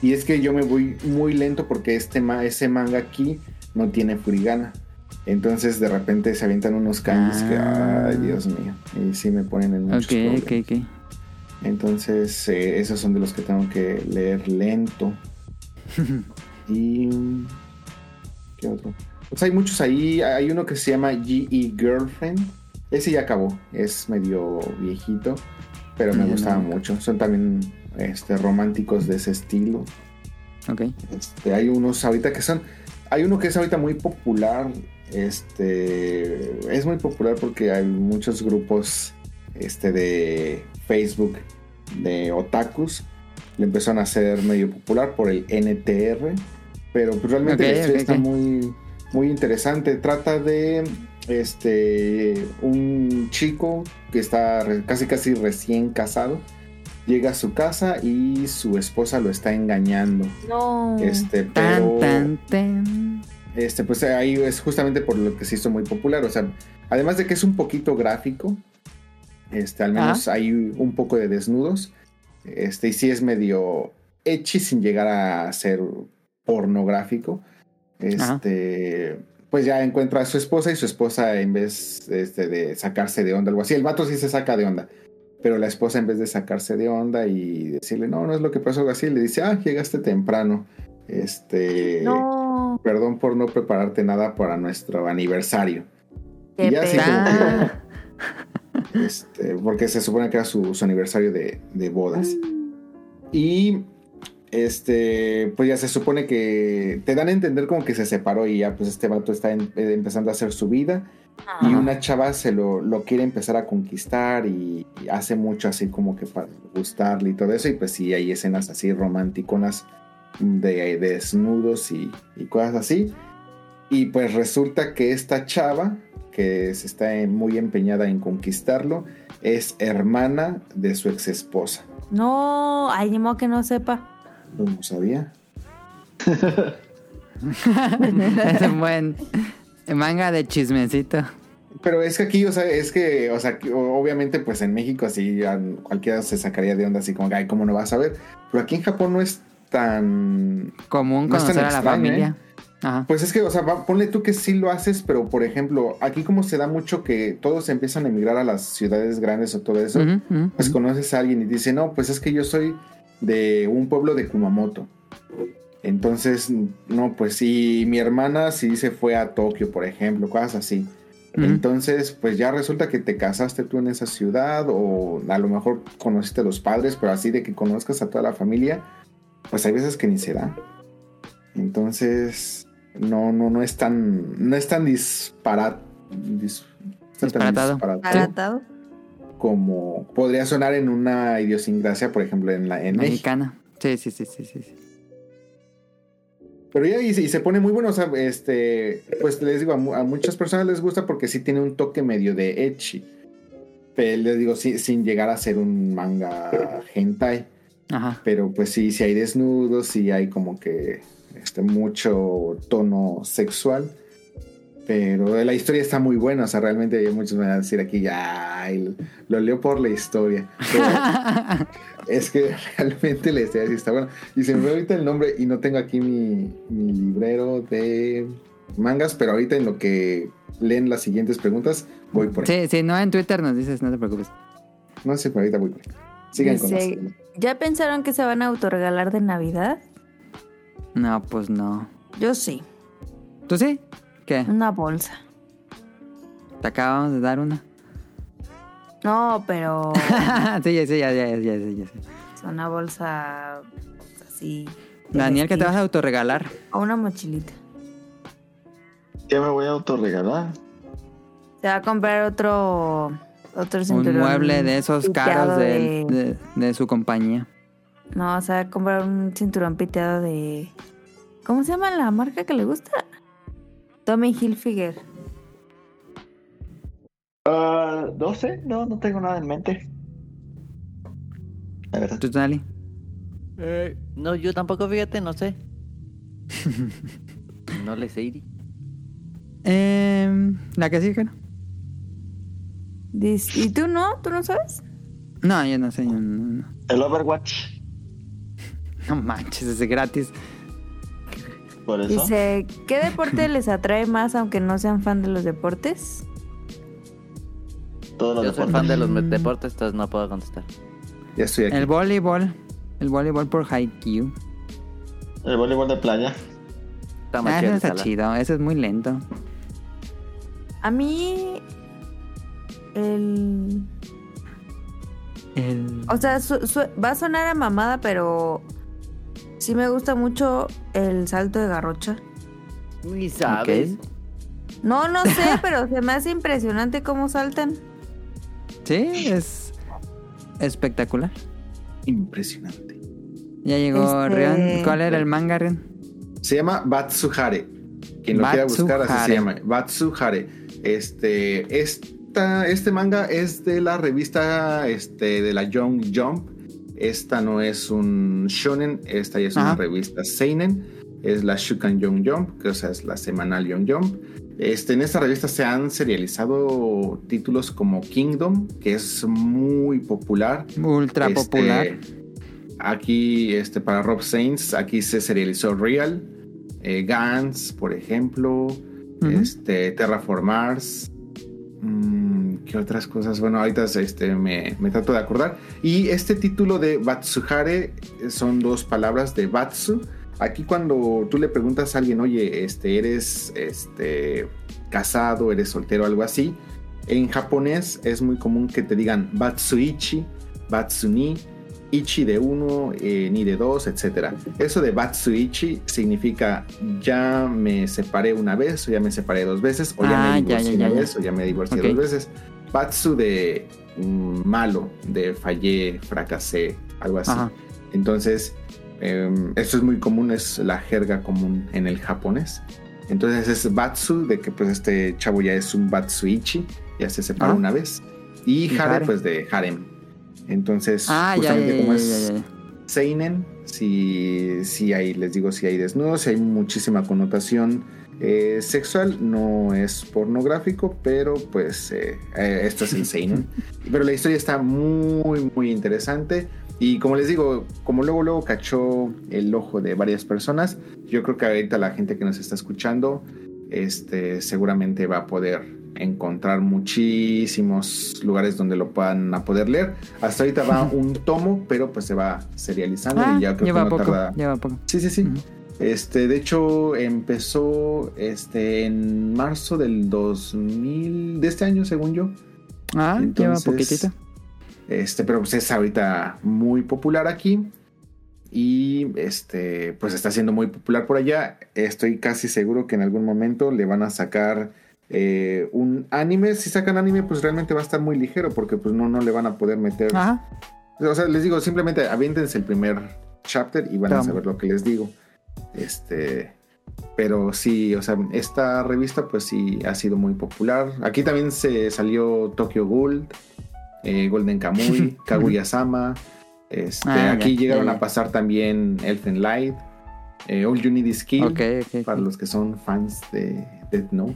Y es que yo me voy muy lento porque este ma- ese manga aquí no tiene furigana. Entonces de repente se avientan unos kanjis que, Ah. ay Dios mío, y sí me ponen en muchos Ok, problemas. ok, ok. Entonces eh, esos son de los que tengo que leer lento. [laughs] y... ¿Qué otro? Pues hay muchos ahí. Hay uno que se llama GE Girlfriend. Ese ya acabó. Es medio viejito. Pero me gustaba mucho. Son también este, románticos de ese estilo. Ok. Este, hay unos ahorita que son. Hay uno que es ahorita muy popular. Este. Es muy popular porque hay muchos grupos este, de Facebook de otakus. Le empezaron a hacer medio popular por el NTR. Pero pues, realmente Ok, la historia ok, está muy, muy interesante. Trata de este un chico que está casi casi recién casado. Llega a su casa y su esposa lo está engañando. No. Este, pero Tan, tan, tan. este, pues ahí es justamente por lo que se hizo muy popular. O sea, además de que es un poquito gráfico, este, al menos hay un poco de desnudos. Este, y sí es medio ecchi sin llegar a ser pornográfico. Este, pues ya encuentra a su esposa y su esposa en vez este, de sacarse de onda, algo así. El vato sí se saca de onda. Pero la esposa en vez de sacarse de onda y decirle, no, no es lo que pasó, así, le dice, ah, llegaste temprano. Este, No. perdón por no prepararte nada para nuestro aniversario. Qué Y ya así como que, este, porque se supone que era su, su aniversario de, de bodas. Y este, pues ya se supone que te dan a entender como que se separó y ya pues este vato está en- eh, empezando a hacer su vida y una chava se lo, lo quiere empezar a conquistar y, y hace mucho así como que para gustarle y todo eso y pues sí hay escenas así románticonas de, de desnudos y, y cosas así y pues resulta que esta chava que se está muy empeñada en conquistarlo es hermana de su ex esposa No. Ay, ni modo que no sepa. no sabía es un buen manga de chismecito. Pero es que aquí, o sea, es que, o sea, obviamente, pues en México así cualquiera se sacaría de onda así como, ay, ¿cómo no vas a ver? Pero aquí en Japón no es tan... Común No es tan conocer a la extraño, familia. ¿eh? Ajá. Pues es que, o sea, va- ponle tú que sí lo haces, pero por ejemplo, aquí como se da mucho que todos empiezan a emigrar a las ciudades grandes o todo eso, pues conoces a alguien y dice, no, pues es que yo soy de un pueblo de Kumamoto. Entonces, no, pues sí, mi hermana sí se fue a Tokio, por ejemplo, cosas así. Entonces, pues ya resulta que te casaste tú en esa ciudad o a lo mejor conociste a los padres, pero así de que conozcas a toda la familia, pues hay veces que ni se da. Entonces, no, no, no es tan, no es tan disparat, dis- Disparatado. como podría sonar en una idiosincrasia, por ejemplo, en, la, en. Mexicana. Sí, sí, sí, sí. sí. Pero ya y, se- y se pone muy bueno, o sea, este, pues les digo, a, a muchas personas les gusta porque sí tiene un toque medio de ecchi. Les digo, sí, sin llegar a ser un manga hentai. Ajá. Pero pues sí, sí hay desnudos, sí hay como que este, mucho tono sexual. Pero la historia está muy buena, o sea, realmente muchos me van a decir aquí, ay, lo leo por la historia. [laughs] Pero es que [laughs] realmente la historia sí está buena. Y se me fue ahorita el nombre y no tengo aquí mi, mi librero de mangas, pero ahorita en lo que leen las siguientes preguntas, voy por ahí. Sí, sí, no en Twitter nos dices, no te preocupes. No sé, pero ahorita voy por ahí. Sigan con las- ¿Ya pensaron que se van a autorregalar de Navidad? No, pues no. Yo sí. ¿Tú sí? ¿Qué? Una bolsa. Te acabamos de dar una. No, pero [laughs] sí, ya, sí, ya, ya, ya, ya, es una bolsa así. Daniel, ¿qué te vas a autorregalar? O una mochilita. Ya me voy a autorregalar. Se va a comprar otro otro Un cinturón. mueble de esos caros de, de- de- de su compañía. No, se va a comprar un cinturón piteado de. ¿Cómo se llama la marca que le gusta? Tommy Hilfiger. Ah, no sé, no, no tengo nada en mente. La verdad. ¿Tú, Tonali? Eh, no, yo tampoco, fíjate, no sé. [laughs] no le sé, Iri. Eh, ¿La que sigue? no? ¿Y tú no? ¿Tú no sabes? No, yo no sé. No, no, no. El Overwatch. [laughs] No manches, es gratis. Por eso. Dice, ¿qué deporte [laughs] les atrae más aunque no sean fan de los deportes? Todos los Yo soy deportes. fan de los deportes, entonces no puedo contestar. Ya estoy aquí. El voleibol. El voleibol por Haikyuu. El voleibol de playa. Está más Ah, chido está sala. chido. Ese es muy lento. A mí... El... El... O sea, su- su- va a sonar a mamada, pero... Sí me gusta mucho el salto de garrocha. Ni sabes. No, no sé, [laughs] pero se me hace impresionante cómo saltan. Sí, es espectacular. Impresionante. Ya llegó Este- Rion. ¿Cuál era el manga, Rion? Se llama Batsuhare. Quien lo quiera buscar, así Batsuhare. se llama. Batsuhare. Este, esta, este manga es de la revista este, de la Young Jump. Esta no es un shonen, esta ya es una revista seinen. Es la Shukan Young Jump, que o sea, es la semanal Young Jump. Este, en esta revista se han serializado títulos como Kingdom, que es muy popular. Ultra Este, popular. Aquí, este, para Rob Saints, aquí se serializó Real, eh, Gans, por ejemplo, Ujú. este, Terraformars. mm, ¿Qué otras cosas? Bueno, ahorita este, me, me trato de acordar. Y este título de Batsuhare eh, son dos palabras de Batsu. Aquí cuando tú le preguntas a alguien, oye, este, eres este, casado, eres soltero, algo así, en japonés es muy común que te digan Batsuichi, Batsuni, Ichi de uno, eh, ni de dos, etc. Eso de Batsuichi significa ya me separé una vez, o ya me separé dos veces, o ya Ah, me ya, divorcié ya, ya, una ya. vez, o ya me divorcié Ok. dos veces. Batsu de mm, malo, de fallé, fracasé, algo así. Ajá. Entonces, eh, esto es muy común, es la jerga común en el japonés. Entonces es Batsu, de que pues este chavo ya es un Batsuichi, ya se separó Ah. una vez. Y Y Hare, pues de Harem. Entonces, Ah, ya, ya, justamente ya, como ya, es ya, ya. Seinen, si, si hay, les digo, si hay desnudos, si hay muchísima connotación eh, sexual, no es pornográfico, pero pues eh, eh, esto es el [laughs] Seinen. pero la historia está muy, muy interesante. Y como les digo, como luego luego cachó el ojo de varias personas, yo creo que ahorita la gente que nos está escuchando, este, seguramente va a poder encontrar muchísimos lugares donde lo puedan a poder leer. Hasta ahorita va un tomo, pero pues se va serializando Ah, y ya creo lleva que no poco, tarda. lleva poco. Sí, sí, sí. Este, de hecho, empezó este en marzo del 2000 de este año, según yo. Ah, lleva Entonces, poquitito. Este, pero pues es ahorita muy popular aquí. Y este, pues está siendo muy popular por allá. Estoy casi seguro que en algún momento le van a sacar eh, un anime. Si sacan anime, pues realmente va a estar muy ligero. Porque pues no, no le van a poder meter. Ajá. O sea, les digo, simplemente aviéntense el primer chapter y van a saber lo que les digo. Este. Pero sí, o sea, esta revista pues sí ha sido muy popular. Aquí también se salió Tokyo Ghoul, eh, Golden Kamuy, [laughs] Kaguya-sama. Este, Ah, aquí ya, llegaron ya, a pasar también Elfen Light, eh, All You Need Is Kill, Ok, ok. para los que son fans de Death Note.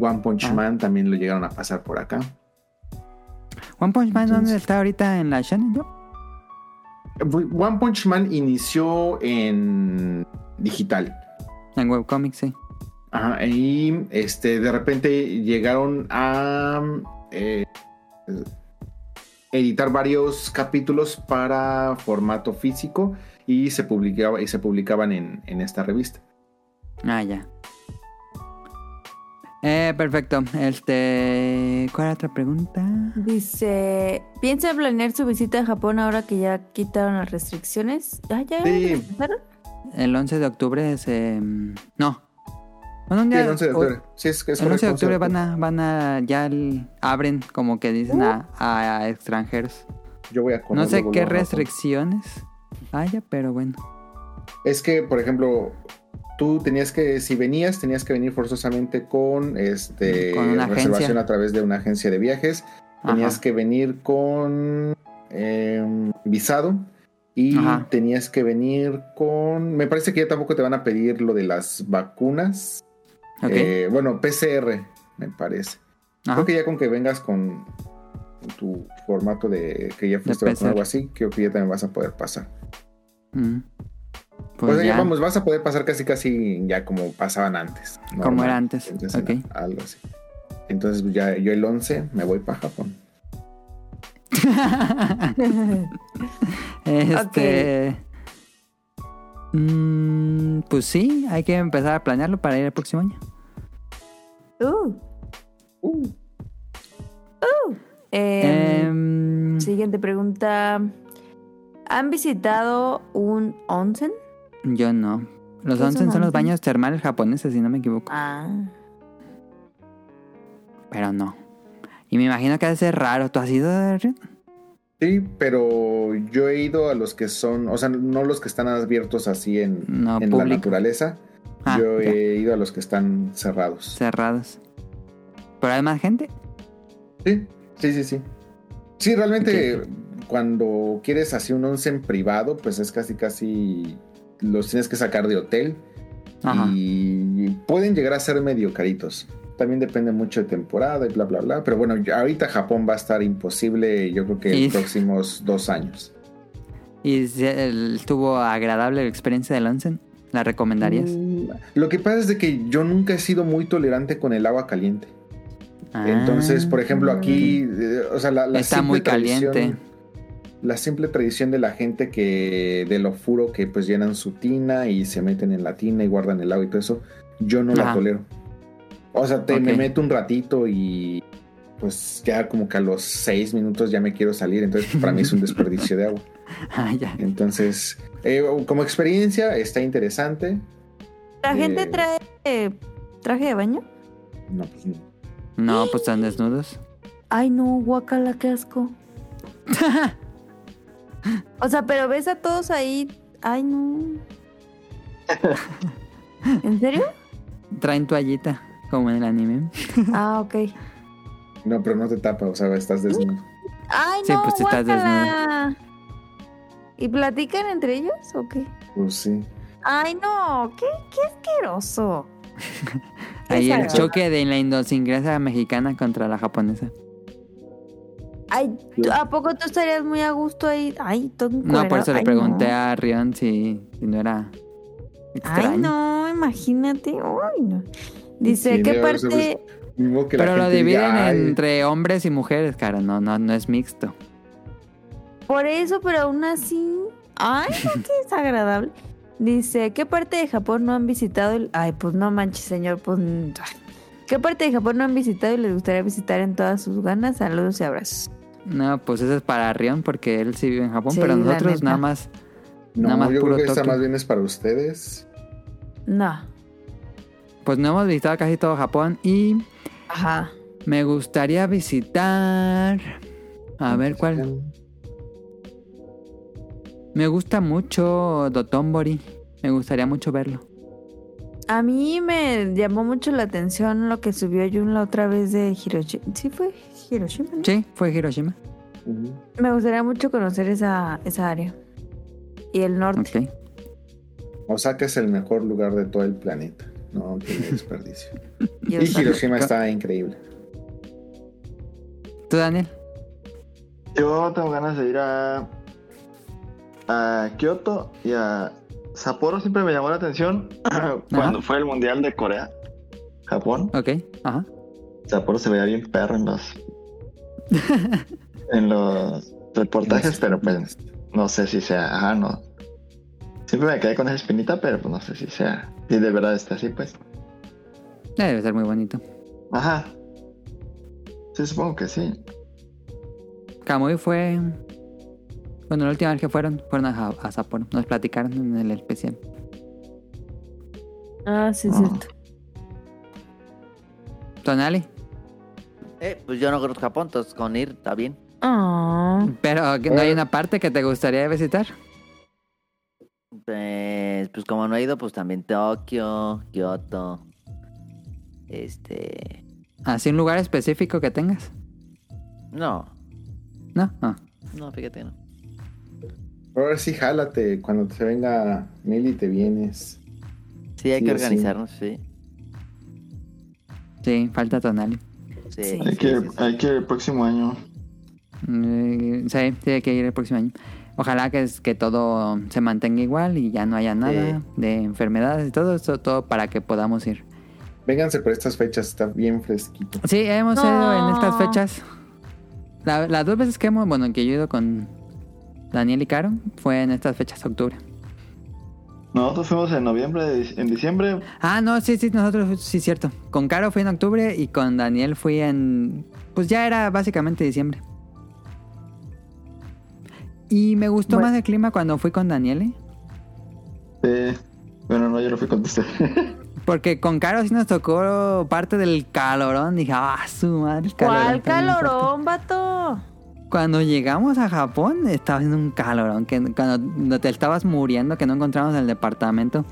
One Punch Ah. Man también lo llegaron a pasar por acá. One Punch Man, ¿dónde está ahorita en la Shonen Jump? One Punch Man inició en digital. En webcomics, sí. Ajá, y este, de repente llegaron a eh, editar varios capítulos para formato físico y se publicaba y se publicaban en, en esta revista. Ah, ya. Eh, perfecto. Este. ¿Cuál era otra pregunta? Dice, ¿piensa planear su visita a Japón ahora que ya quitaron las restricciones? Ah, ya Sí. El 11 de octubre es. eh, no. Bueno, Sí, el 11 de octubre. Sí, es, es El 11 de correcto, octubre van a, van a, ya el- abren, como que dicen, a, a extranjeros. Yo voy a No sé qué restricciones haya, pero bueno. Es que, por ejemplo, tú tenías que, si venías, tenías que venir forzosamente con este Con una reservación agencia. a través de una agencia de viajes. Tenías Ajá. que venir con eh, visado y Ajá. tenías que venir con. Me parece que ya tampoco te van a pedir lo de las vacunas. Eh, bueno, PCR, me parece. Ajá. Creo que ya con que vengas con tu formato de que ya fuiste o algo así, creo que ya también vas a poder pasar. Mm. Pues sea, ya ya, vamos, vas a poder pasar casi casi ya como pasaban antes. como era antes. Entonces, Ok. Algo así. Entonces ya yo el 11 me voy para Japón. [laughs] este. mm, pues sí, hay que empezar a planearlo para ir el próximo año. Uh. Uh, Eh, Em, Siguiente pregunta. ¿Han visitado un onsen? yo no. Los ¿Qué es onsen son los baños termales japoneses, si no me equivoco. Ah. Pero no. Y me imagino que ha de ser raro. ¿Tú has ido, Rin? sí, pero yo he ido a los que son, o sea, no los que están abiertos así en, No, en la naturaleza. Ah, yo ya. he ido a los que están cerrados. Cerrados. ¿Pero hay más gente? Sí, sí, sí, sí. Sí, realmente cuando quieres así un onsen privado, pues es casi, casi los tienes que sacar de hotel Ajá. y pueden llegar a ser medio caritos. También depende mucho de temporada y bla, bla, bla. Pero bueno, ahorita Japón va a estar imposible, yo creo que en los próximos dos años. ¿Y estuvo agradable la experiencia del onsen? ¿La recomendarías? Mm, Lo que pasa es de que yo nunca he sido muy tolerante con el agua caliente. Ah, Entonces, por ejemplo, aquí, eh, o sea, la, la Está simple muy caliente. La simple tradición de la gente que de lo furo que pues llenan su tina y se meten en la tina y guardan el agua y todo eso, yo no la tolero. O sea, te, me meto un ratito y pues ya como que a los seis minutos ya me quiero salir, entonces pues, para mí es un desperdicio de agua. [laughs] Ah, ya. Entonces, eh, como experiencia está interesante. ¿La gente Eh. trae eh, traje de baño? No, pues no. No, pues están desnudos. Ay, no, guacala, qué asco. [laughs] o sea, pero ves a todos ahí. Ay, no. [laughs] ¿En serio? Traen toallita, como en el anime. [laughs] Ah, ok. No, pero no te tapa, o sea, estás desnudo. Ay, Sí, no, pues, estás guácala. ¿Y platican entre ellos o qué? Pues sí. Ay, no, qué, qué asqueroso. [laughs] Ahí el choque de la idiosincrasia mexicana contra la japonesa. Ay, ¿tú- ¿a poco tú estarías muy a gusto ahí? Ay, todo No, por eso le Ay, pregunté no. a Rion si, si no era extraño. Ay, no, imagínate. Ay, no. Dice, Sí, ¿qué parte? pues, que Pero lo diga, dividen "Ay, entre hombres y mujeres, cara. No, no, no es mixto. Por eso, pero aún así. Ay, no, qué desagradable. Dice, ¿qué parte de Japón no han visitado? el- Ay, pues no manches, señor. Pues. ¿Qué parte de Japón no han visitado y les gustaría visitar en todas sus ganas? Saludos y abrazos. No, pues eso es para Rion porque él sí vive en Japón, Sí, pero nosotros nada más. No, Nada más yo puro creo que esta más bien es para ustedes. No. Pues no hemos visitado casi todo Japón y Ajá. me gustaría visitar. A ver cuál. Me gusta mucho Dotonbori. Me gustaría mucho verlo. A mí me llamó mucho la atención lo que subió Jun la otra vez de Hiroshima. ¿Sí fue Hiroshima? no? Sí, fue Hiroshima. Me gustaría mucho conocer esa, esa área. Y el norte. Osaka es el mejor lugar de todo el planeta. No tiene desperdicio. [laughs] Y y. Hiroshima está increíble. ¿Tú, Daniel? Yo tengo ganas de ir a, a Kioto y a Sapporo. Siempre me llamó la atención [clears throat] cuando fue el Mundial de Corea, Japón. Ok. Ajá. Sapporo se veía bien perro en los [laughs] en los reportajes, pero pues no sé si sea, ajá, no. Siempre me quedé con esa espinita, pero pues no sé si sea, si de verdad está así, pues. Ya Debe ser muy bonito. Ajá. Sí, supongo que sí. Kamui fue. Bueno, la última vez que fueron, fueron a, a Sapporo. Nos platicaron en el especial. Ah, sí, es Ah. cierto. Tonali. Eh, pues yo no conozco Japón, entonces con ir está bien. Ah. Pero no hay una parte que te gustaría visitar. Pues, pues como no he ido, pues también Tokio, Kioto. Este. Así un lugar específico que tengas. No, ¿No? Ah. no, fíjate que no. Ahora sí, jálate. Cuando se venga Mili, te vienes. Sí, hay Sí, que sí. organizarnos, sí. Sí, falta Tonali. Sí, Sí. sí, Hay que, sí, sí. hay que ir el próximo año. Eh, sí, tiene que ir el próximo año. Ojalá que, es, que todo se mantenga igual y ya no haya nada de enfermedades y todo eso, todo para que podamos ir. Vénganse por estas fechas, está bien fresquito. Sí, hemos ido en estas fechas. La- las dos veces que hemos, bueno, que yo he ido con Daniel y Caro fue en estas fechas, octubre. Nosotros fuimos en noviembre, en diciembre. Ah, no, sí, sí, nosotros, sí, cierto. Con Caro fui en octubre y con Daniel fui en. Pues ya era básicamente diciembre. Y me gustó Bueno. más el clima cuando fui con Daniel, ¿eh? eh, bueno, no, yo no fui con usted. [laughs] Porque con Caro sí nos tocó parte del calorón. Dije, ah, su madre. el calorón ¿Cuál está bien fuerte". calorón, vato? Cuando llegamos a Japón estaba en un calorón. Que cuando te estabas muriendo, que no encontramos el departamento.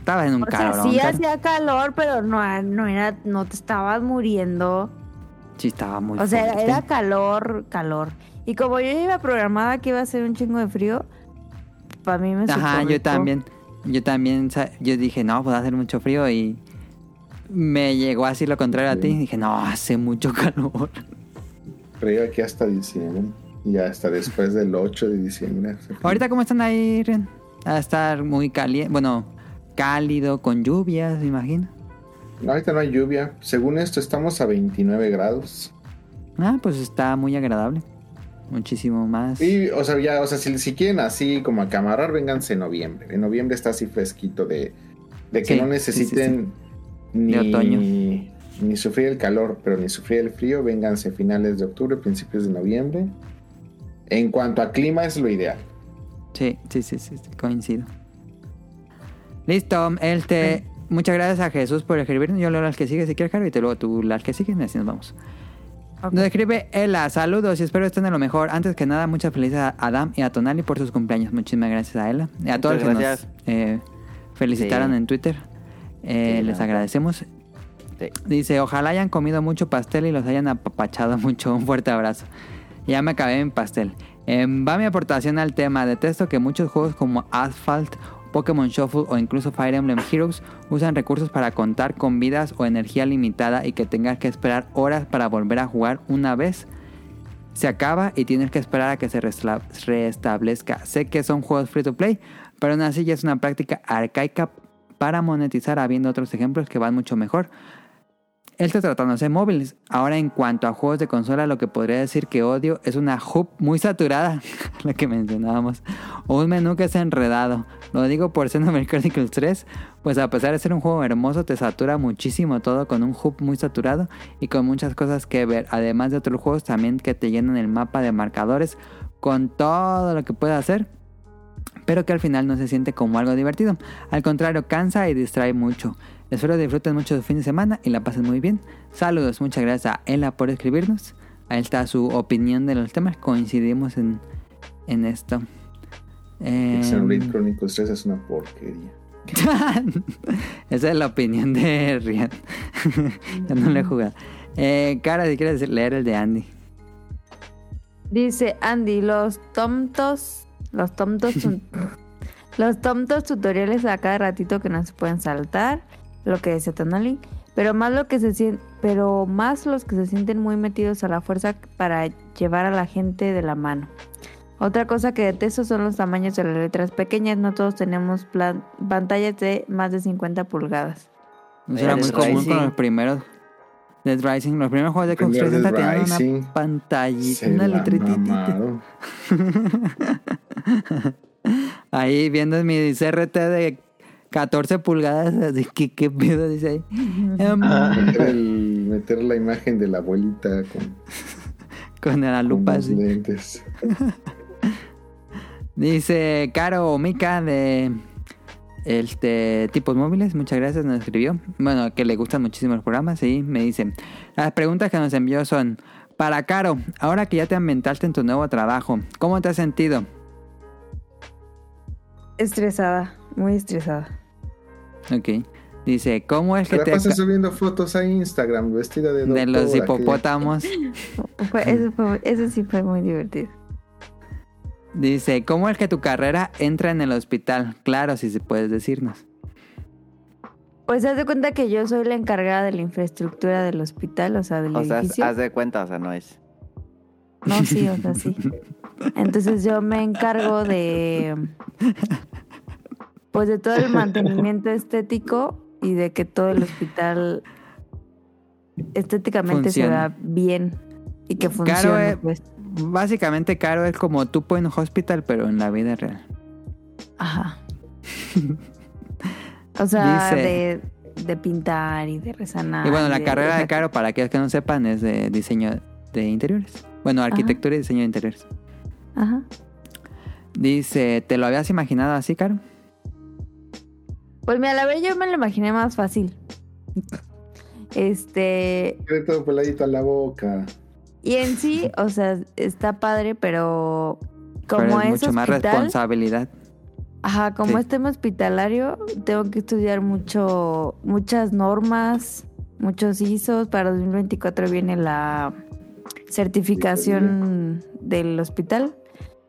Estabas en un O sea, sí hacía calor, pero no, no era, no te estabas muriendo. Sí, estaba muy O sea, era calor, calor. Y como yo iba programada que iba a hacer un chingo de frío, para mí me Ajá, yo también. Yo también, yo dije, no, pues hacer mucho frío y me llegó así lo contrario a ti. Dije, no, hace mucho [laughs] calor. Yo aquí hasta diciembre. Y hasta después del 8 de diciembre. Ahorita, ¿cómo están ahí, a estar muy caliente, bueno, cálido, con lluvias, me imagino. No, ahorita no hay lluvia. Según esto, estamos a 29 grados. Ah, pues está muy agradable. Muchísimo más. Y, o sea, ya, o sea, si, si quieren así como acamarrar, vénganse en noviembre. En noviembre está así fresquito de, de que Sí, no sí, necesiten Ni, De otoño. Ni sufrir el calor, pero ni sufrir el frío. Vénganse finales de octubre, principios de noviembre. En cuanto a clima, es lo ideal. Sí, sí, sí, sí, sí, coincido. Listo, él te... Muchas gracias a Jesús por escribirnos. Yo leo las que siguen si quieres, Caro, y te luego tú las que siguen y así nos vamos. Nos escribe Ela, saludos y espero estén de lo mejor. Antes que nada, muchas felicidades a Adam y a Tonali por sus cumpleaños. Muchísimas gracias a Ela. Y a todos los que nos eh, felicitaron Sí. en Twitter. Eh, Sí, les agradecemos. Sí. Dice, ojalá hayan comido mucho pastel y los hayan apapachado [laughs] mucho. Un fuerte abrazo. Ya me acabé mi pastel. Eh, va mi aportación al tema. Detesto que muchos juegos como Asphalt, Pokémon Shuffle o incluso Fire Emblem Heroes usan recursos para contar con vidas o energía limitada y que tengas que esperar horas para volver a jugar una vez. se acaba y tienes que esperar a que se restablezca. Sé que son juegos free to play, pero aún así ya es una práctica arcaica para monetizar, habiendo otros ejemplos que van mucho mejor. Esto tratándose de móviles. Ahora, en cuanto a juegos de consola, lo que podría decir que odio es una hub muy saturada, [laughs] la que mencionábamos, o un menú que es enredado. Lo digo por Xenoblade Chronicles 3, pues a pesar de ser un juego hermoso, te satura muchísimo todo con un hub muy saturado y con muchas cosas que ver. Además de otros juegos también que te llenan el mapa de marcadores con todo lo que puedes hacer pero que al final no se siente como algo divertido. Al contrario, cansa y distrae mucho. Espero disfruten mucho su fin de semana y la pasen muy bien. Saludos, muchas gracias a Ella por escribirnos. Ahí está su opinión de los temas. Coincidimos en, en esto. Eh, Chronicles 3 es una porquería. [laughs] Esa es la opinión de Rian. [laughs] Yo no lo he jugado. Eh, Cara, si quieres leer el de Andy. Dice Andy, los tontos, los tontos, [laughs] los tontos tutoriales a cada ratito que no se pueden saltar, lo que decía Tonali, pero más lo que se sien- pero más los que se sienten muy metidos a la fuerza para llevar a la gente de la mano. Otra cosa que detesto son los tamaños de las letras pequeñas, no todos tenemos plan- pantallas de más de 50 pulgadas. Eso era Dead muy común Rising. con los primeros Dead Rising. Los primeros juegos de Xbox 360 tenían una pantallita, una letritita. [laughs] Ahí viendo mi CRT de 14 pulgadas, así que qué pedo dice ahí. Em, Meter, el- meter la imagen de la abuelita con, [laughs] con la con lupa los así. lentes. [laughs] Dice Caro Mica de este tipos móviles, muchas gracias, nos escribió. Bueno, que le gustan muchísimo los programas, sí, me dice. Las preguntas que nos envió son, para Caro, ahora que ya te ambientaste en tu nuevo trabajo, ¿cómo te has sentido? Estresada, muy estresada. Ok. Dice, ¿cómo es que te... pasas subiendo fotos a Instagram vestida de De los que- hipopótamos. [laughs] Eso, fue- eso sí fue muy divertido. Dice, ¿cómo es que tu carrera entra en el hospital? Claro, si se puedes decirnos. Pues haz de cuenta que yo soy la encargada de la infraestructura del hospital, o sea, del O sea, edificio. haz de cuenta, o sea, no es. No, sí, o sea, sí. [laughs] Entonces yo me encargo de pues de todo el [laughs] mantenimiento estético y de que todo el hospital estéticamente se vea bien y que Caro, funcione, eh, pues. Básicamente, Caro es como tu Point Hospital, pero en la vida real. Ajá. [laughs] O sea, Dice- de, de pintar y de resanar. y bueno, la de- carrera de Caro, para aquellos que no sepan, es de diseño de interiores. Bueno, arquitectura y diseño de interiores. Ajá. Dice, ¿te lo habías imaginado así, Caro? Pues mira, la verdad yo me lo imaginé más fácil. Este, Tiene todo peladito a la boca. Y en sí, o sea, está padre, pero Pero como es es, mucho más responsabilidad. ajá, como Sí. es tema hospitalario, tengo que estudiar mucho, muchas normas, muchos ISOs. Para 2024 viene la certificación del hospital.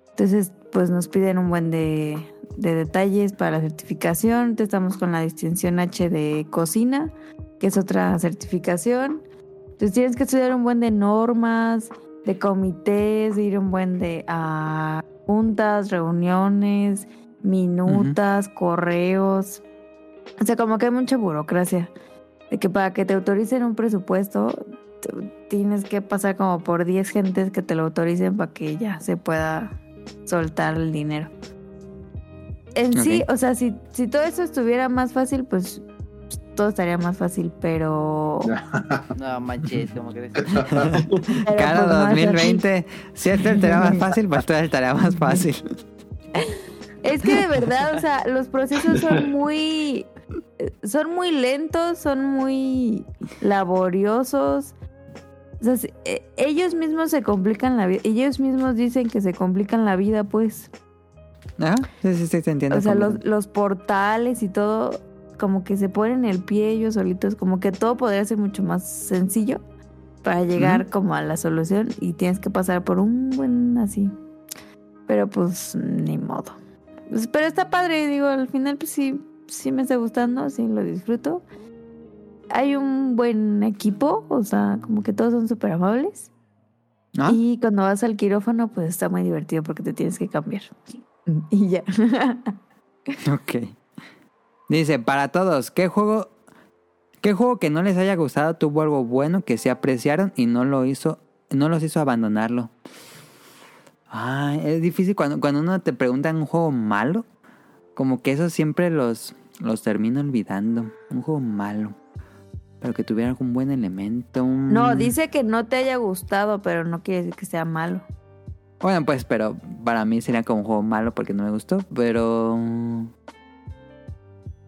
Entonces, pues nos piden un buen de, de detalles para la certificación. Estamos con la distinción H de cocina, que es otra certificación. Entonces tienes que estudiar un buen de normas, de comités, ir un buen de a juntas, reuniones, minutas, correos. O sea, como que hay mucha burocracia. De que para que te autoricen un presupuesto, tienes que pasar como por 10 gentes que te lo autoricen para que ya se pueda soltar el dinero. En sí, o sea, si, si todo eso estuviera más fácil, pues todo estaría más fácil, pero... [laughs] No manches, ¿cómo crees? [laughs] pero, Caro pues. [laughs] 2020, si esto estaría más fácil, pues todo estaría más fácil. Es que de verdad, o sea, los procesos son muy, son muy lentos, son muy laboriosos. O sea, si- eh, ellos mismos se complican la vida, ellos mismos dicen que se complican la vida, pues. Ajá, sí, sí, sí, te entiendo. O sea, los, los portales y todo, como que se ponen el pie ellos solitos, como que todo podría ser mucho más sencillo para llegar como a la solución y tienes que pasar por un buen así. Pero pues ni modo. Pues, pero está padre, digo, al final pues sí, sí me está gustando, sí lo disfruto. Hay un buen equipo, o sea, como que todos son súper amables. ¿Ah? Y cuando vas al quirófano, pues está muy divertido porque te tienes que cambiar. [laughs] Y ya. Ok. Dice, para todos, ¿qué juego, ¿qué juego que no les haya gustado tuvo algo bueno que se apreciaron y no lo hizo, no los hizo abandonarlo? Ay, es difícil cuando, cuando uno te pregunta un juego malo, como que eso siempre los, los termino olvidando. Un juego malo. Pero que tuviera algún buen elemento. No, dice que no te haya gustado, pero no quiere decir que sea malo. Bueno, pues, pero para mí sería como un juego malo porque no me gustó. Pero...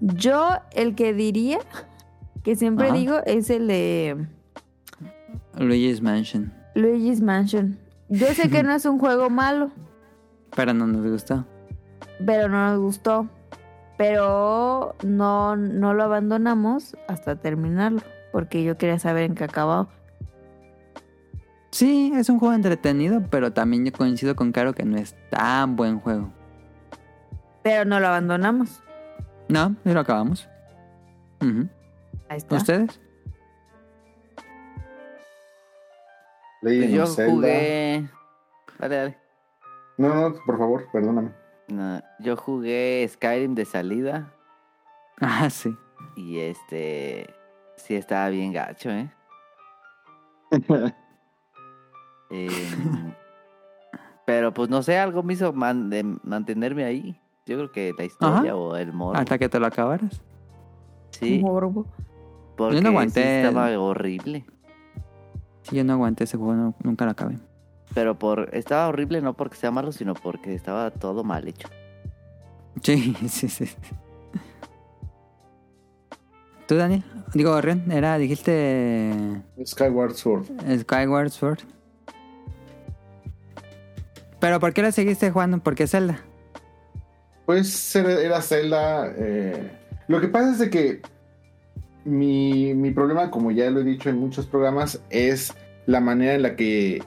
Yo, el que diría, que siempre Ajá. digo, es el de Luigi's Mansion. Luigi's Mansion. Yo sé que no es un juego malo, [laughs] Pero no nos gustó. pero no nos gustó. Pero no, no lo abandonamos hasta terminarlo, porque yo quería saber en qué acababa. Sí, es un juego entretenido, pero también yo coincido con Caro que no es tan buen juego. Pero no lo abandonamos. No, y lo acabamos. Ahí está. ¿Ustedes? Legend Pues yo Zelda. jugué. Dale, dale. No, no, por favor, perdóname. No, yo jugué Skyrim de salida Ah, sí. y este. Sí, estaba bien gacho, ¿eh? [laughs] Em, pero pues no sé, algo me hizo man- de mantenerme ahí. Yo creo que la historia Ajá. o el morbo. Hasta que te lo acabaras. Sí, Morbo. porque Yo no aguanté sí estaba horrible. Sí, yo no aguanté ese juego, no- nunca lo acabé. Pero por estaba horrible no porque sea malo, sino porque estaba todo mal hecho. Sí, [laughs] sí, sí. ¿Tú, Daniel? Digo, Ren, era, dijiste Skyward Sword. Skyward Sword. ¿Pero por qué lo seguiste jugando? ¿Por qué Zelda? Pues era, Zelda. eh, Lo que pasa es de que mi, mi problema, como ya lo he dicho en muchos programas, es la manera en la que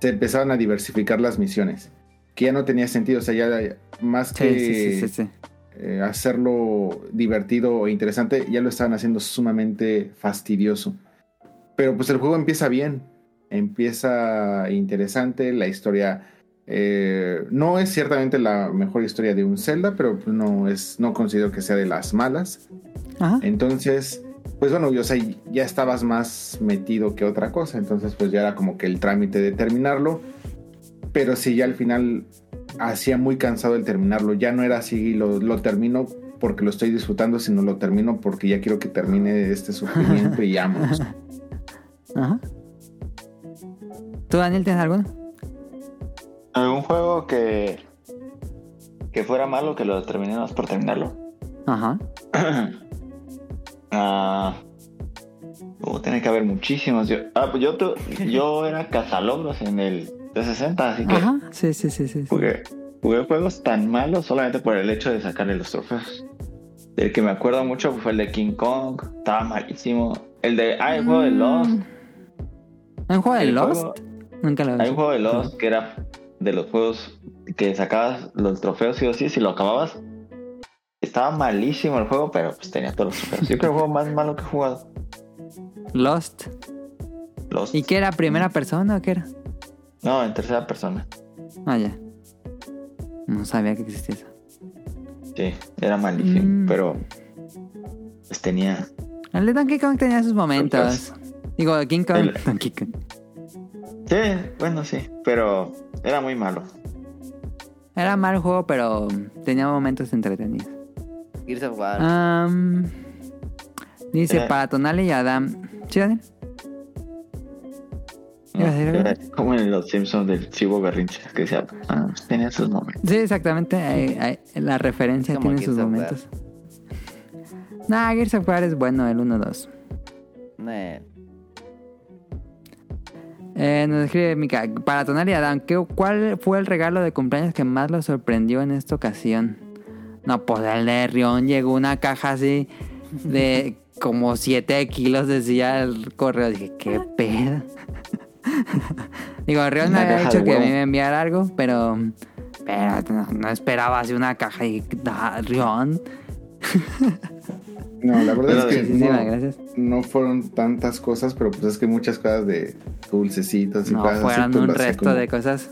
se empezaron a diversificar las misiones. Que ya no tenía sentido. O sea, ya más Sí, que sí, sí, sí, sí. eh, hacerlo divertido e interesante, ya lo estaban haciendo sumamente fastidioso. Pero pues el juego empieza bien, empieza interesante, la historia eh, no es ciertamente la mejor historia de un Zelda, pero no es, no considero que sea de las malas. Ajá. Entonces, pues bueno, yo, o sea, ya estabas más metido que otra cosa, entonces pues ya era como que el trámite de terminarlo, pero sí ya al final hacía muy cansado el terminarlo, ya no era así, lo, lo termino porque lo estoy disfrutando, sino lo termino porque ya quiero que termine este sufrimiento y [laughs] vámonos. Ajá. ¿Tú, Daniel, tienes alguno? ¿Algún juego que, que fuera malo que lo terminemos por terminarlo? Ajá. [clears throat] Ah, uh, tiene que haber muchísimos. Yo, ah, pues yo, tu- yo era cazalogros en el 360, así que Ajá. Sí, sí, sí, sí. sí. jugué, jugué juegos tan malos solamente por el hecho de sacarle los trofeos. El que me acuerdo mucho fue el de King Kong, estaba malísimo. El de, ah, el juego de Lost. ¿Hay un juego de El Lost? juego- Nunca lo he Hay un juego de Lost que era de los juegos que sacabas los trofeos sí o sí, si lo acababas. Estaba malísimo el juego, pero pues tenía todos los trofeos. Yo creo que el juego más malo que he jugado. Lost. Lost. ¿Y qué era? ¿Primera persona o qué era? No, en tercera persona. Ah, ya. No sabía que existía eso. Sí, era malísimo, Mm. pero pues tenía. El de Donkey Kong tenía sus momentos. Digo, King Kong. El- Donkey Kong. Sí, bueno, sí, pero era muy malo. Era mal juego, pero tenía momentos entretenidos. Gears of War. Am, dice Eh. para Tonali y Adam. ¿Sí, Daniel? Era como en los Simpsons del Chivo Berrinche, que decía, ah, pues, tenía sus momentos. Sí, exactamente. Ahí- ahí- la referencia Como tiene Gears sus momentos. Nah, Gears of War es bueno, el 1-2. Eh, nos escribe Mika, para Tonali y Adam, ¿qué, ¿cuál fue el regalo de cumpleaños que más lo sorprendió en esta ocasión? No, pues el de Rion llegó una caja así de [laughs] como 7 kilos, decía el correo. Dije, ¿qué pedo? [laughs] Digo, Rion me había dicho que huevo. me iba a enviar algo, pero, pero no, no esperaba así una caja y Rion. No, la verdad Pero es que no, gracias. no fueron tantas cosas, pero pues es que muchas cosas de, dulcecitos y No, cosas así, fueron pues, un resto como- de cosas.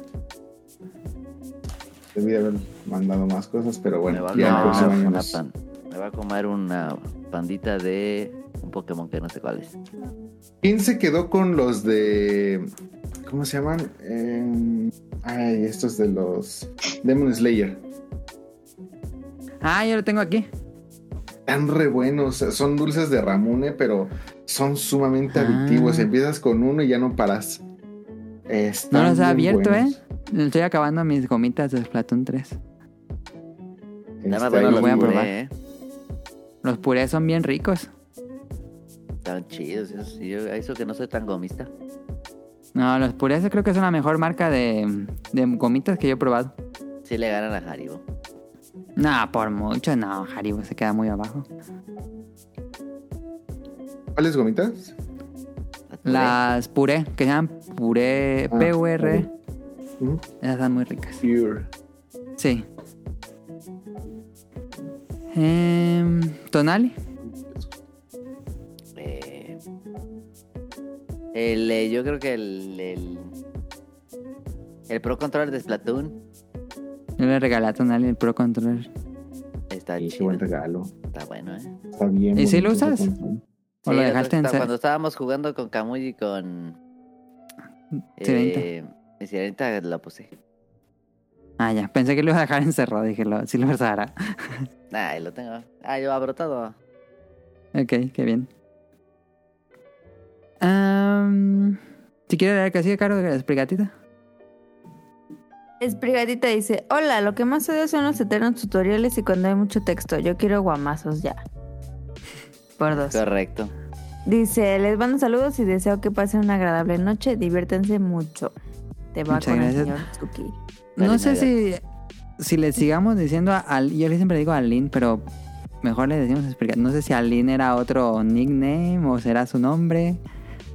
Debí haber mandado más cosas, pero me, bueno, va a ya próximo año una pan- me va a comer una pandita de un Pokémon que no sé cuál es. ¿Quién se quedó con los de. ¿Cómo se llaman? Eh, ay, estos de los Demon Slayer. Ah, yo lo tengo aquí. Están re buenos. Son dulces de Ramune, pero son sumamente Ah. adictivos. Empiezas con uno y ya no paras. No los bien abierto, buenos. ¿eh? Estoy acabando mis gomitas de Splatoon 3. Nada bueno los voy a puré, probar. ¿eh? Los purés son bien ricos. Están chidos. esos, y yo- eso que no soy tan gomista. No, los purés creo que es la mejor marca de, de gomitas que yo he probado. Sí le ganan a Haribo. No, por mucho, no, Haribo se queda muy abajo. ¿Cuáles gomitas? Las puré, que se llaman puré Ah, PUR, Ujú. esas están muy ricas. Pure. Sí. Em, Tonali. Eh, el, eh, yo creo que el, el, el Pro Controller de Splatoon Yo le regalé a Tonali el Pro Controller. está Sí, qué chido. buen regalo. Está bueno, ¿eh? Está bien. ¿Y si lo usas? control. ¿O lo Sí, dejaste en Cuando estábamos jugando con Camuy y con... Sirenita. Eh, en Sirenita la puse. Ah, ya, pensé que lo iba a dejar encerrado. Dije, lo, sí lo usará. [laughs] Ah, ahí lo tengo. Ah, yo abro todo. Ok, qué bien. Am, si quieres leer que sigue caro de Esprigatita. Esprigatita dice, hola, lo que más odio son los eternos tutoriales y cuando hay mucho texto. Yo quiero guamazos ya. Por dos. Correcto. Dice, les mando saludos y deseo que pasen una agradable noche. Diviértanse mucho. Te va Muchas con gracias. el señor Suki. No sé si, si le sigamos diciendo a Al, yo le siempre digo a Alin, pero mejor le decimos Esprigatita. No sé si Alin era otro nickname o será su nombre.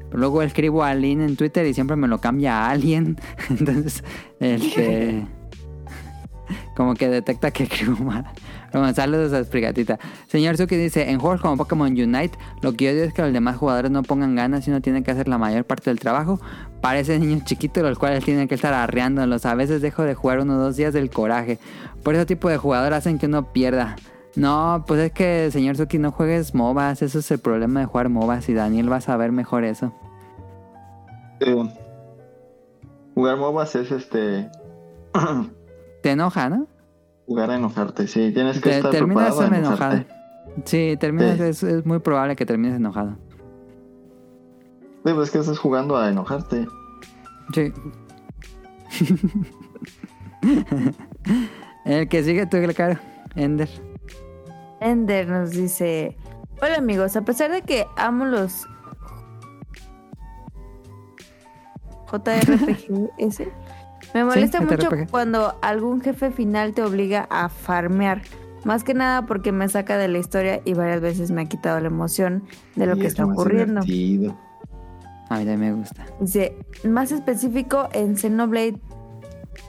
Pero luego escribo a Alin en Twitter y siempre me lo cambia a alguien. [laughs] Entonces, este... [laughs] Como que detecta que escribo mal. Bueno, saludos a Esprigatita. Señor Suki dice, en juegos como Pokémon Unite, lo que yo odio es que los demás jugadores no pongan ganas y uno tiene que hacer la mayor parte del trabajo. Parecen niños chiquitos los cuales tienen que estar arreándolos. A veces dejo de jugar uno o dos días del coraje. Por ese tipo de jugador hacen que uno pierda. No, pues es que, señor Suki, no juegues MOBAs. Eso es el problema de jugar MOBAs y Daniel va a saber mejor eso. Eh, jugar MOBAs es este. [clears throat] Te enoja, ¿no? Jugar a enojarte, sí. Tienes que Te- estar terminas preparado a enojado. enojarte. Sí, terminas, Sí. Es, es muy probable que termines enojado. Sí, pues que estás jugando a enojarte. Sí. [laughs] El que sigue tú, claro. Ender. Ender nos dice, hola amigos, a pesar de que amo los [laughs] JRPGs, me molesta Sí, mucho cuando algún jefe final te obliga a farmear. Más que nada porque me saca de la historia y varias veces me ha quitado la emoción de lo Y que es está ocurriendo. divertido. A mí también me gusta. Dice, más específico en Xenoblade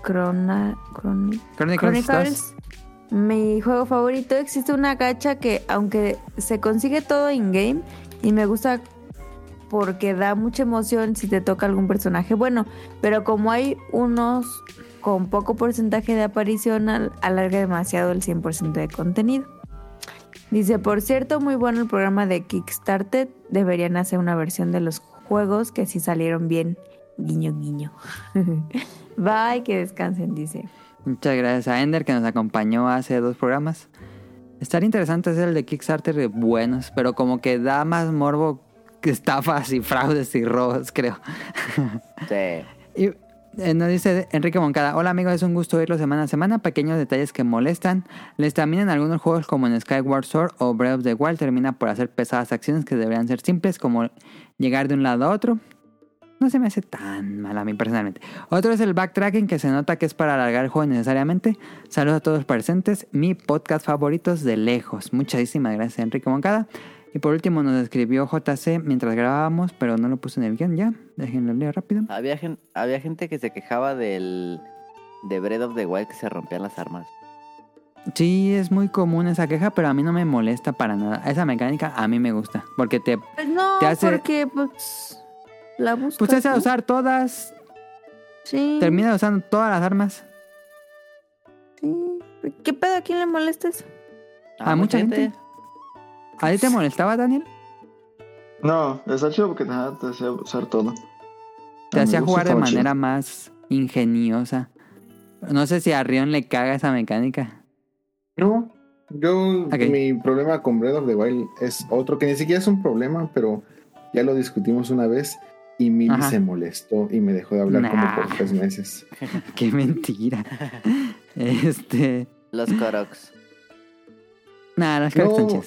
Chrona- Chroni- Chronicles 2. Chronicles, mi juego favorito, existe una gacha que aunque se consigue todo in-game y me gusta porque da mucha emoción si te toca algún personaje bueno, pero como hay unos con poco porcentaje de aparición, al- alarga demasiado el 100% de contenido. Dice, por cierto, muy bueno el programa de Kickstarter, deberían hacer una versión de los juegos que sí salieron bien, guiño, guiño. [laughs] Bye, que descansen, dice. Muchas gracias a Ender que nos acompañó hace dos programas. Estaría interesante hacer el de Kickstarter buenos, pero como que da más morbo estafas y fraudes y robos, creo. Sí. [laughs] Y eh, nos dice Enrique Moncada, hola amigos, es un gusto oírlo semana a semana, pequeños detalles que molestan. Les también en algunos juegos como en Skyward Sword o Breath of the Wild termina por hacer pesadas acciones que deberían ser simples como llegar de un lado a otro. No se me hace tan mal a mí personalmente. Otro es el backtracking que se nota que es para alargar el juego necesariamente. Saludos a todos los presentes, mi podcast favoritos de lejos. Muchísimas gracias Enrique Moncada. Y por último nos escribió JC mientras grabábamos, pero no lo puse en el guion ya. Déjenlo leer rápido. Había, gen- había gente que se quejaba del de Breath of the Wild que se rompían las armas. Sí, es muy común esa queja, pero a mí no me molesta para nada. Esa mecánica a mí me gusta, porque te... Pues no, Te hace- porque pues la buscas. Pues es a ¿no? usar todas. Sí. Termina usando todas las armas. Sí. ¿Qué pedo? ¿A quién le molesta eso? A mucha gente. ¿A ti te molestaba, Daniel? No, está chido porque te, te hacía usar todo. Te A mi hacía jugar de chido. manera más ingeniosa. No sé si a Rion le caga esa mecánica. No, yo mi problema con Breath of the Wild es otro que ni siquiera es un problema, pero ya lo discutimos una vez y Millie Ajá. se molestó y me dejó de hablar Nah. como por tres meses. [laughs] Qué mentira. [laughs] Este. Los Koroks. Nada, las caras No.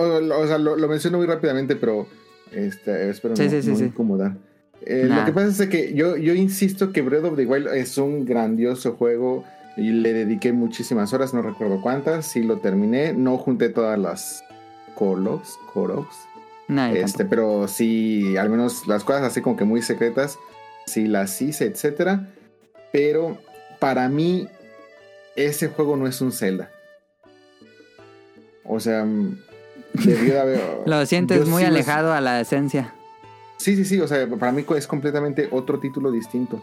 O, sea, lo, lo menciono muy rápidamente, pero este, espero Sí, no, sí, sí, no sí. incomodar. Eh, Nah. Lo que pasa es que yo, yo insisto que Breath of the Wild es un grandioso juego y le dediqué muchísimas horas, no recuerdo cuántas, sí lo terminé, no junté todas las Nah, yo este, pero sí, al menos las cosas así como que muy secretas, sí las hice, etcétera. Pero para mí, ese juego no es un Zelda. O sea, mm, debió de haber. Lo sientes muy sí me- alejado a la esencia. Sí, sí, sí. O sea, para mí es completamente otro título distinto.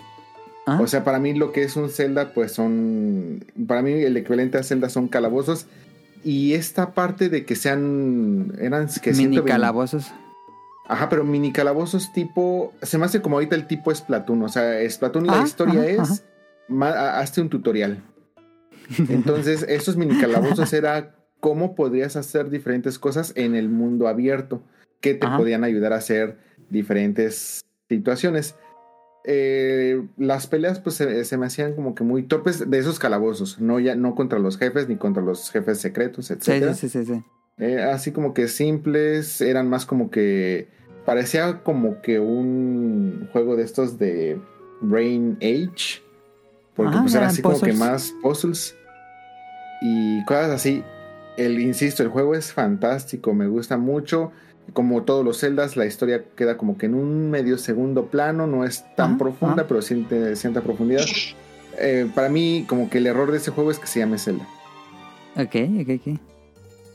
¿Ah? O sea, para mí lo que es un Zelda, pues son. Para mí el equivalente a Zelda son calabozos. Y esta parte de que sean. Eran que Mini 120 calabozos. Ajá, pero mini calabozos tipo. Se me hace como ahorita el tipo Splatoon. O sea, Splatoon Ah, la historia ajá, es. ajá. ma- hazte un tutorial. [laughs] Entonces, esos mini calabozos [laughs] era cómo podrías hacer diferentes cosas en el mundo abierto que te Ajá. podían ayudar a hacer diferentes situaciones. Eh, las peleas pues se, se me hacían como que muy torpes de esos calabozos, no ya no contra los jefes ni contra los jefes secretos, etcétera. sí, sí, sí, sí. Eh, así como que simples, eran más como que parecía como que un juego de estos de Brain Age, porque Ah, pues era eran así como que más puzzles y cosas así. El insisto, el juego es fantástico, me gusta mucho. Como todos los celdas, la historia queda como que en un medio segundo plano, no es tan profunda, pero siente cierta profundidad. Eh, para mí, como que el error de ese juego es que se llame Zelda. Ok, ok, ok.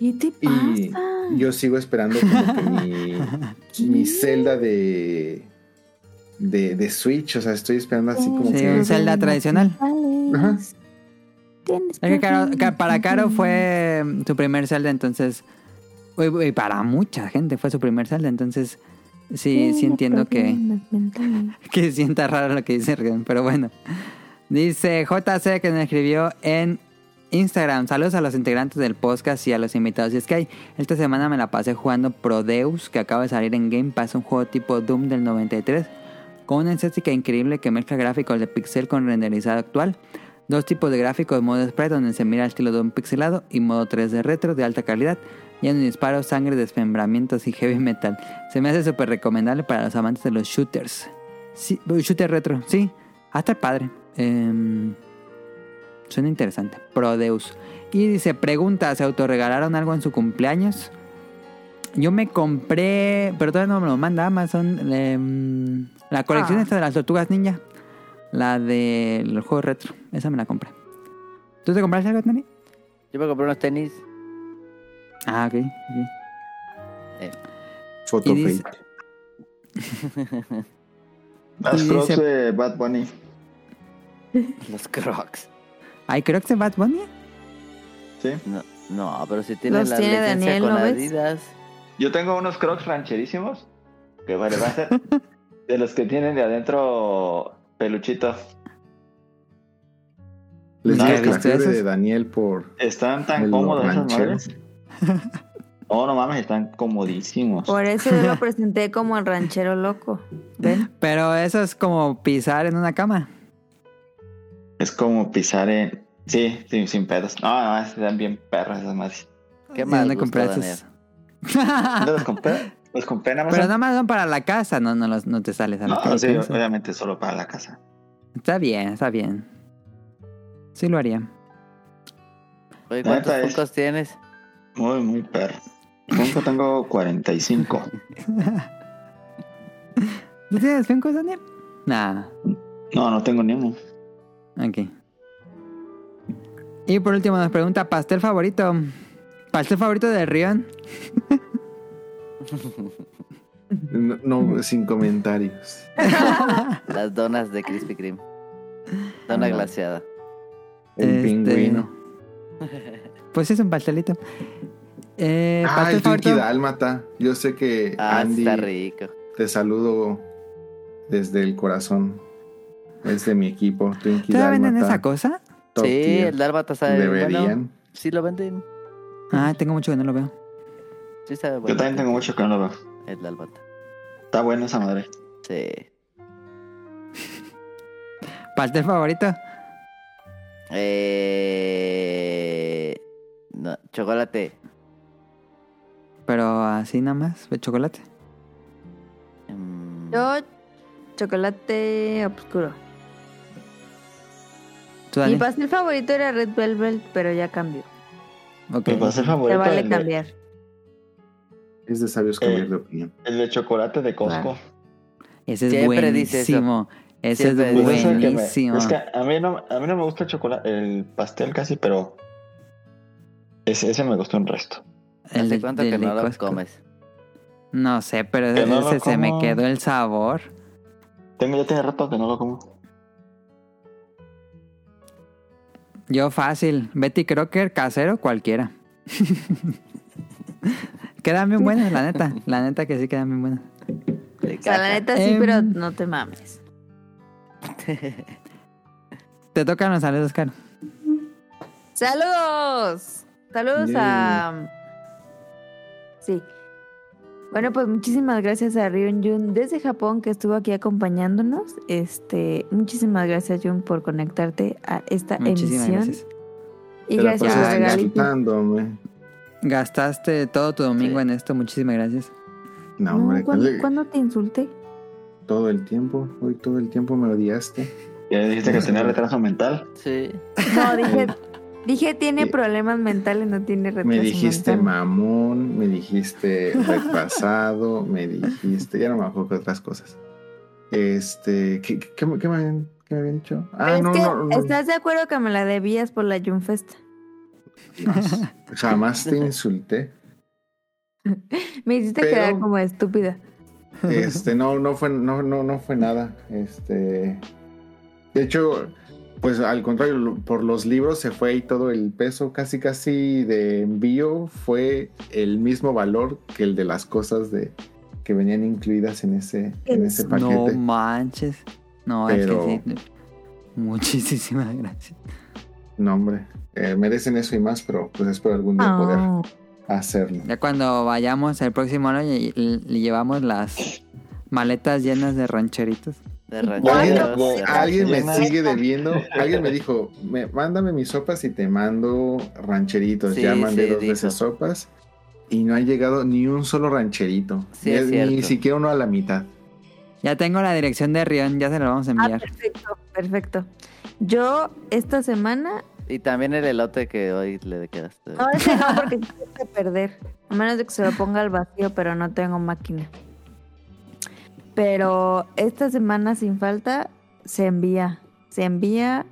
¿Qué te Y yo sigo esperando como que mi, [laughs] mi Zelda de, de, de Switch. O sea, estoy esperando así como Sí, que. un Zelda tradicional. Ajá. Tienes Es que Caro- problemas ca- para Caro fue mm, su primer Zelda, entonces. Y para mucha gente fue su primer Zelda, entonces. Sí, sí entiendo que, [laughs] que sienta raro lo que dice Rion, pero bueno. Dice JC que nos escribió en Instagram. Saludos a los integrantes del podcast y a los invitados. Y es que hay, esta semana me la pasé jugando Prodeus, que acaba de salir en Game Pass, un juego tipo Doom del 93, con una estética increíble que mezcla gráficos de pixel con renderizado actual. Dos tipos de gráficos, modo sprite donde se mira el estilo de un pixelado y modo 3D retro de alta calidad, lleno de disparos, sangre, desmembramientos y heavy metal. Se me hace súper recomendable para los amantes de los shooters. Sí, shooter retro, sí. Hasta el padre. Em, suena interesante. Prodeus. Y dice, pregunta, ¿se autorregalaron algo en su cumpleaños? Yo me compré, pero todavía no me lo manda Amazon, em, la colección Ah. esta de las tortugas ninja. La de los juegos retro. Esa me la compré. ¿Tú te compraste algo, Tony? Yo me compré unos tenis. Ah, ok. ok. Photo Y dice- fake. [laughs] Las crocs dice- de Bad Bunny. Los Crocs. ¿Hay Crocs de Bad Bunny? Sí. No, no, pero si tienen Los la tiene licencia Daniel, con ¿no ves? Adidas. Yo tengo unos crocs rancherísimos. Que vale, va a ser. [laughs] de los que tienen de adentro peluchito. Les ¿No que la fiebre de Daniel por Están tan cómodos esas madres. Oh, no mames, están comodísimos. Por eso yo lo [laughs] presenté como el ranchero loco. ¿Ven? Pero eso es como pisar en una cama. Es como pisar en. Sí, sí, sin pedos. No, no, están bien perras esas madres. Qué ¿Y mal dónde compraste? ¿No los compré? ¿Los compré en Amazon? Pero nada más son para la casa, no, no, los- no te sales a la No, sí, con obviamente solo para la casa. Está bien, está bien. Sí lo haría. Oye, ¿cuántos Funkos tienes? Muy, muy perro. Funko tengo 45. [laughs] ¿Tú tienes Funkos, Daniel? Nah, No, no tengo ni uno. ok. Y por último nos pregunta, ¿pastel favorito? ¿Pastel favorito de Rion? [laughs] No, no, sin comentarios. [laughs] Las donas de Krispy Kreme. Dona Ajá. glaseada. El Este, pingüino. [laughs] Pues es un pastelito. Eh, Ah, ¿pastel el Twinkie? Dálmata. Yo sé que Ah, Andy está rico. te saludo desde el corazón. Es de mi equipo. Twinkie ¿Todavía venden esa cosa? top Sí, tier. el dálmata sabe Deberían. bueno. Sí lo venden. Ah, tengo mucho que no lo veo. Sí Yo también tengo mucho que no lo veo. El. Está buena esa madre. Sí. [laughs] ¿Pastel favorito? Eh... No, chocolate. Pero así nada más, de chocolate. Mm, Yo, chocolate oscuro. ¿Tú, Mi pastel favorito era Red Velvet, pero ya cambió. Ok. Mi pastel Te favorito vale el, de, cambiar. Es de sabios cambiar de opinión. el de chocolate de Costco. Ese es Siempre buenísimo. Ese Siempre es Pues es el que me- buenísimo. es que a mí no, a mí no me gusta el chocolate, el pastel casi, pero ese, ese me gustó un resto. El ¿Hace de- cuánto que no lo Costco. comes? No sé, pero no ese se me quedó el sabor. Tengo ya tiene rato que no lo como. Yo fácil. Betty Crocker, casero, cualquiera. [laughs] quedan bien buenas, la neta. La neta que sí quedan bien buenas. De O sea, la neta sí, Em. pero no te mames. [laughs] Te tocan los saludos, Caro. ¡Saludos! Saludos a. Sí. Bueno, pues muchísimas gracias a Rion Jun desde Japón que estuvo aquí acompañándonos. Este, muchísimas gracias Jun por conectarte a esta Muchísimas emisión. gracias. Y Te gracias por Gastaste todo tu domingo Sí. en esto. Muchísimas gracias. No, No, hombre, ¿cuándo, ¿cuál- cuándo te insulté? todo el tiempo. Hoy todo el tiempo me odiaste. Ya dijiste que tenía retraso mental. Sí. No, dije, [laughs] dije tiene problemas mentales, no tiene retraso Me dijiste mental. mamón, me dijiste retrasado, me dijiste, ya no me acuerdo otras cosas. Este, ¿qué, qué, qué me, qué me habían, qué me habían dicho? Ah, es no, que, no, no, ¿estás de acuerdo que me la debías por la Junfest? No, [laughs] jamás te insulté. Me hiciste Pero- quedar como estúpida. Este, no, no fue, no, no, no fue nada. Este, de hecho, pues al contrario, por los libros se fue y todo el peso casi casi de envío fue el mismo valor que el de las cosas de que venían incluidas en ese, en ese No paquete. manches. No, Pero- es que sí. Muchísimas [laughs] gracias. No, hombre, eh, merecen eso y más, pero pues espero algún día Ah. poder hacerlo. Ya cuando vayamos el próximo año y, llevamos las maletas llenas de rancheritos. De. Bueno, de alguien me sigue debiendo. Alguien me dijo, me, mándame mis sopas y te mando rancheritos. Sí, ya mandé sí, dos dijo. veces sopas y no ha llegado ni un solo rancherito. Sí, ni, es ni cierto. siquiera uno a la mitad. Ya tengo la dirección de Rion, ya se lo vamos a Ah, enviar. perfecto, perfecto. Yo esta semana, Y también el elote que hoy le quedaste. no ese no porque se puede perder, a menos de que se lo ponga al vacío, pero no tengo máquina. Pero esta semana sin falta se envía, se envía,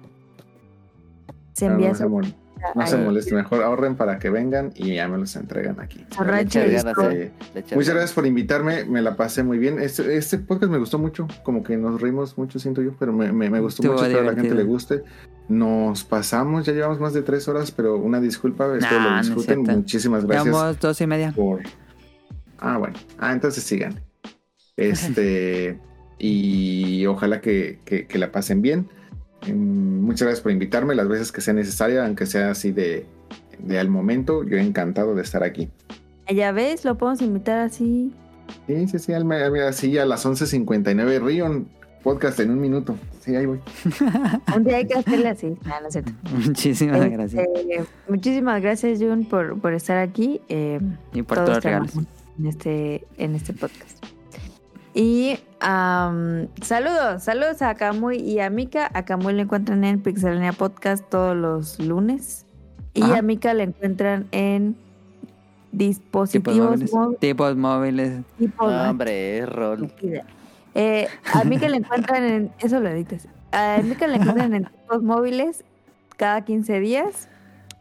se envía no se, moleste, mejor ahorren para que vengan y ya me los entregan aquí. Muchas gracias por invitarme, me la pasé muy bien. Este, este podcast me gustó mucho, como que nos reímos mucho, siento yo, pero me, me- me gustó Estuvo mucho, espero a la gente le guste. Nos pasamos, ya llevamos más de tres horas, pero una disculpa, espero Nah, no lo disfruten. Muchísimas gracias Llevamos dos y media. por... Ah, bueno, ah, entonces sigan. Este, [laughs] y ojalá que, que- que la pasen bien. Mm, Muchas gracias por invitarme las veces que sea necesaria, aunque sea así de, de al momento. Yo encantado de estar aquí. Ya ves, lo podemos invitar así. Sí, sí, sí, así a las 11.59. Rion, podcast en un minuto. Sí, ahí voy. [laughs] Un día hay que hacerle así. Ah, no es cierto. [laughs] Muchísimas Este, gracias. muchísimas gracias, Jun, por, por estar aquí. eh, Y por regalos. amamos en este, en este podcast. Y am, saludos, saludos a Kamui y a Mika. A Kamui le encuentran en Pixelania Podcast todos los lunes. Y Ajá. a Mika le encuentran en Tipos dispositivos móviles. móviles. Tipos móviles. tipos- No, hombre, es rol. Eh, a Mika le encuentran en. Eso lo editas. A Mika le encuentran en tipos móviles cada 15 días.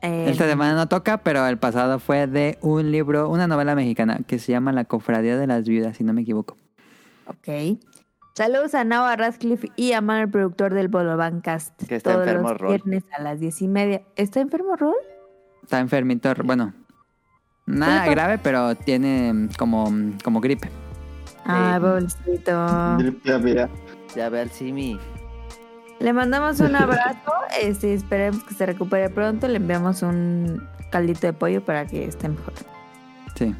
Eh, Esta semana no toca, pero el pasado fue de un libro, una novela mexicana que se llama La Cofradía de las Viudas, si no me equivoco. Ok. Saludos a Nava Radcliffe y a Manuel, productor del Bolobancast. Que está todos enfermo, los Rol. viernes a las diez y media. ¿Está enfermo, Rol? Está enfermito, bueno, nada grave, pero tiene mm, como, como gripe. Ah, pobrecito. Ya, mira. Ya ve al Simi. Le mandamos un abrazo. [laughs] Este, esperemos que se recupere pronto. Le enviamos un caldito de pollo para que esté mejor. Sí.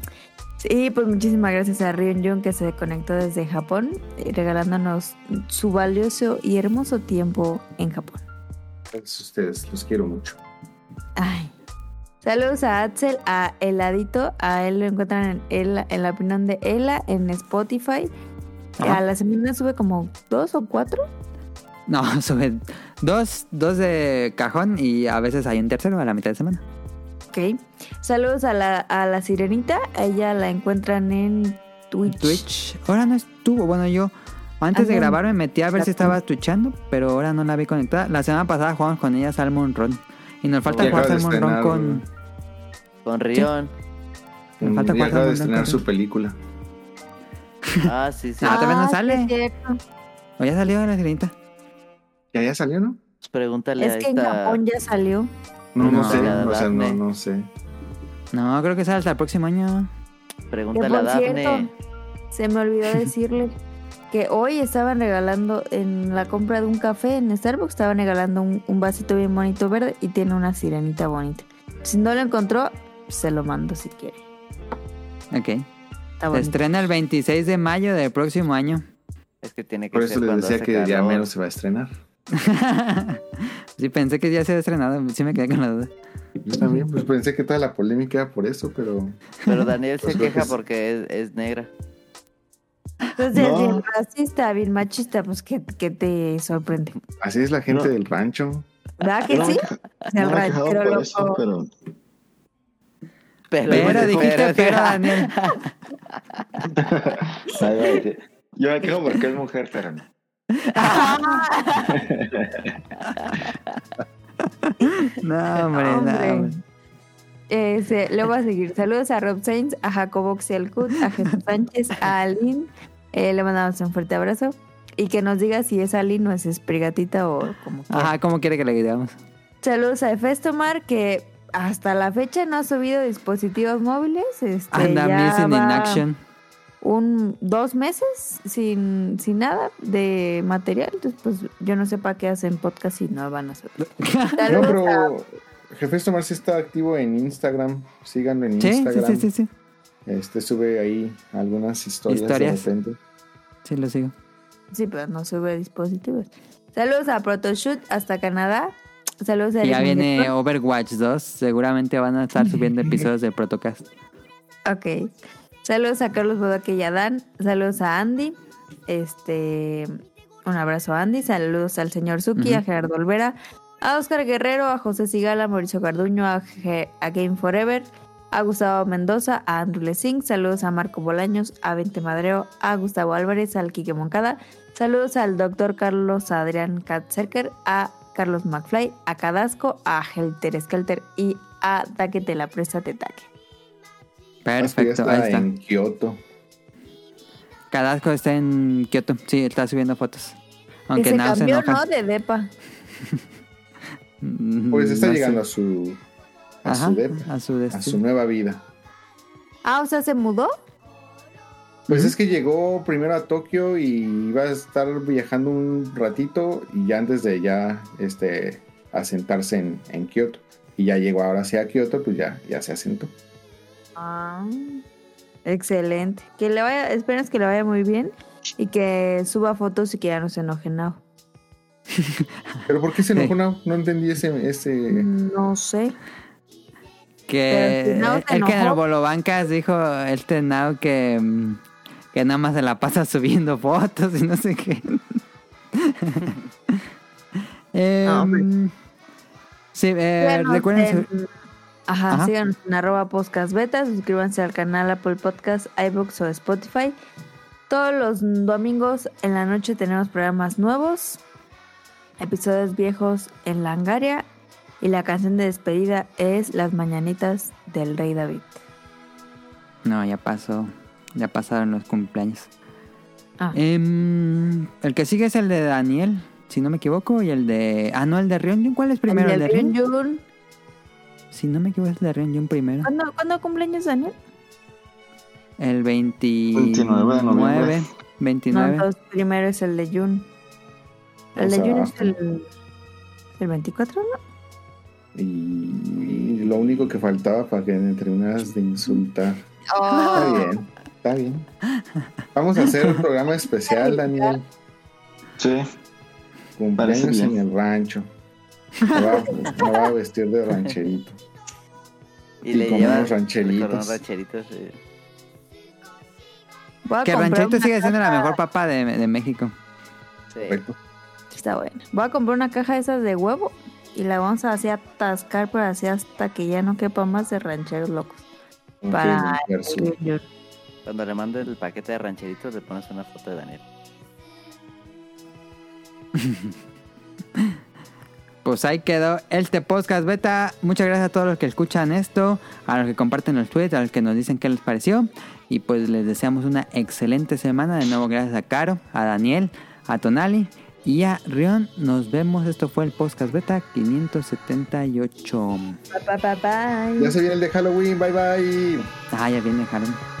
Sí, pues muchísimas gracias a Ryun Jun que se conectó desde Japón, eh, regalándonos su valioso y hermoso tiempo en Japón. Gracias a ustedes, los quiero mucho. Ay. Saludos a Axel, a Heladito, a él lo encuentran en, Ela- en la opinión de Ela en Spotify. Ajá. A la semana sube como dos o cuatro. No, [laughs] sube dos, dos de cajón y a veces hay un tercero a la mitad de semana. Ok. Saludos a la, a la sirenita. A ella la encuentran en Twitch. Twitch. Ahora no estuvo. Bueno, yo antes de grabar me metí a ver si estaba twitchando, pero ahora no la vi conectada. La semana pasada jugamos con ella Salmon Run. Y nos falta jugar de Salmon Run con. Con Rion. Me falta Y jugar de Salmon Run estrenar con- su película. Ah, sí, sí. [laughs] Ah, todavía no sí, sale. ¿O ya salió la sirenita? Ya, ya salió, ¿no? Pues Pregúntale Es a que en esta... Japón ya salió. No, no, No. sé. O sea, no, no sé. No, creo que sale hasta el próximo año. Pregúntale a por Dafne. cierto, se me olvidó [laughs] decirle que hoy estaban regalando en la compra de un café en Starbucks, estaban regalando un, un vasito bien bonito verde y tiene una sirenita bonita. Si no lo encontró, se lo mando si quiere. Ok. Está Se estrena el 26 de mayo del próximo año. Es que tiene que Por ser eso les decía que ya menos se va a estrenar. [laughs] sí, pensé que ya se había estrenado. Sí me quedé con la duda. Yo también, pues pensé que toda la polémica era por eso, pero Pero Daniel se [laughs] Pues queja que es- porque es, es negra. Entonces, No. bien racista, bien machista, pues ¿qué, qué te sorprende? así es la gente No. del rancho. ¿Verdad que No sí? queja- O sea, el no me he quejado ranchero por eso, pero Pero, Pero dijiste pero, Daniel. [laughs] Yo me quejo porque es mujer, pero no. [laughs] No, hombre, no. Hombre. Ese, le voy a seguir. Saludos a Rob Sainz, a Jacobo Xialcut, a Jesús [laughs] Sánchez, a Aline. Eh, le mandamos un fuerte abrazo. Y que nos diga si es Aline o es Esprigatita o como quiera. Ajá, ¿cómo quiere que le digamos? Saludos a Efestomar, que hasta la fecha no ha subido dispositivos móviles. Este, Anda ya in action. Un, dos meses sin, sin nada de material. Entonces, pues yo no sé para qué hacen podcast si no van a hacer. No, [laughs] a- pero Jefe Tomar sí está activo en Instagram. Síganlo en Sí, sí, Instagram. sí, sí, sí. Este sube ahí algunas historias, Historias. de repente. Sí, lo sigo. Sí, pero no sube dispositivos. Saludos a Protoshoot hasta Canadá. Saludos a ya viene. Overwatch 2. Seguramente van a estar subiendo [laughs] episodios de Protocast. Ok. Saludos a Carlos Bodoque y a Dan. Saludos a Andy. Este. Un abrazo a Andy. Saludos al señor Suki, a Gerardo Olvera, a Oscar Guerrero, a José Sigala, a Mauricio Carduño, a, a Game Forever, a Gustavo Mendoza, a Andrew Lessing. Saludos a Marco Bolaños, a Vente Madreo, a Gustavo Álvarez, al Quique Moncada. Saludos al doctor Carlos Adrián Katzerker, a Carlos McFly, a Cadasco, a Helter Skelter y a Taque la Presta Tetaque. Perfecto, ahí está. en Kioto. Cadasco está en Kioto. Sí, está subiendo fotos. Aunque que se Nao se cambió, enoja. ¿no? De depa. Mm, Pues está no llegando sé. a su a Ajá, su depa, a su a destino. su nueva vida. Ah, o sea, se mudó. Pues es que llegó primero a Tokio y iba a estar viajando un ratito y ya antes de ya este asentarse en, en Kioto. Y ya llegó ahora sí a Kioto, pues ya, ya se asentó. Ah, excelente. Que le vaya, esperemos que le vaya muy bien y que suba fotos y que ya no se enoje Nao. [laughs] Pero ¿por qué se enojó? No, no entendí ese, ese... No sé. Que si Nao el que en el. Bolobancas dijo el Tenao que, que nada más se la pasa [laughs] subiendo fotos y no sé qué. Eh, [laughs] No, hombre. sí, eh, recuerden. en- su- ajá, Ajá. síganos en arroba podcast beta, suscríbanse al canal Apple Podcast, iBooks o Spotify. Todos los domingos en la noche tenemos programas nuevos, episodios viejos en Langaria Y la canción de despedida es Las Mañanitas del Rey David. No, ya pasó. Ya pasaron los cumpleaños. Ah. Em, el que sigue es el de Daniel, si no me equivoco. Y el de. Ah, no, el de Rion. ¿Cuál es primero? ¿El, El de de Rion? Ryun. Si no me equivoco, es el de Rion primero. ¿Cuándo, ¿Cuándo cumpleaños Daniel? El 29. 29 de noviembre. No, 29. entonces primero es el de Jun. El O de sea, Jun es el, el 24, ¿no? Y lo único que faltaba para que me terminaras de insultar. Ah. Está bien, está bien. Vamos a hacer un programa especial, [laughs] Daniel. Sí. Cumpleaños en el rancho. Me va, me va a vestir de rancherito. [laughs] Y, Y le comemos llevas rancheritos. con un rancherito, sí. Voy a Que Rancherito sigue siendo la mejor papa de, de México. Sí. Correcto. Está bueno. Voy a comprar una caja de esas de huevo y la vamos a así atascar por así hasta que ya no quepa más de rancheros locos. Para el. Cuando le mando el paquete de rancheritos, le pones una foto de Daniel. [laughs] Pues ahí quedó este podcast beta. Muchas gracias a todos los que escuchan esto, a los que comparten los tweets, a los que nos dicen qué les pareció. Y pues les deseamos una excelente semana. De nuevo, gracias a Caro, a Daniel, a Tonali y a Rion. Nos vemos. Esto fue el podcast beta 578. Bye, bye, bye. Ya se viene el de Halloween, bye bye. Ah, ya viene Halloween.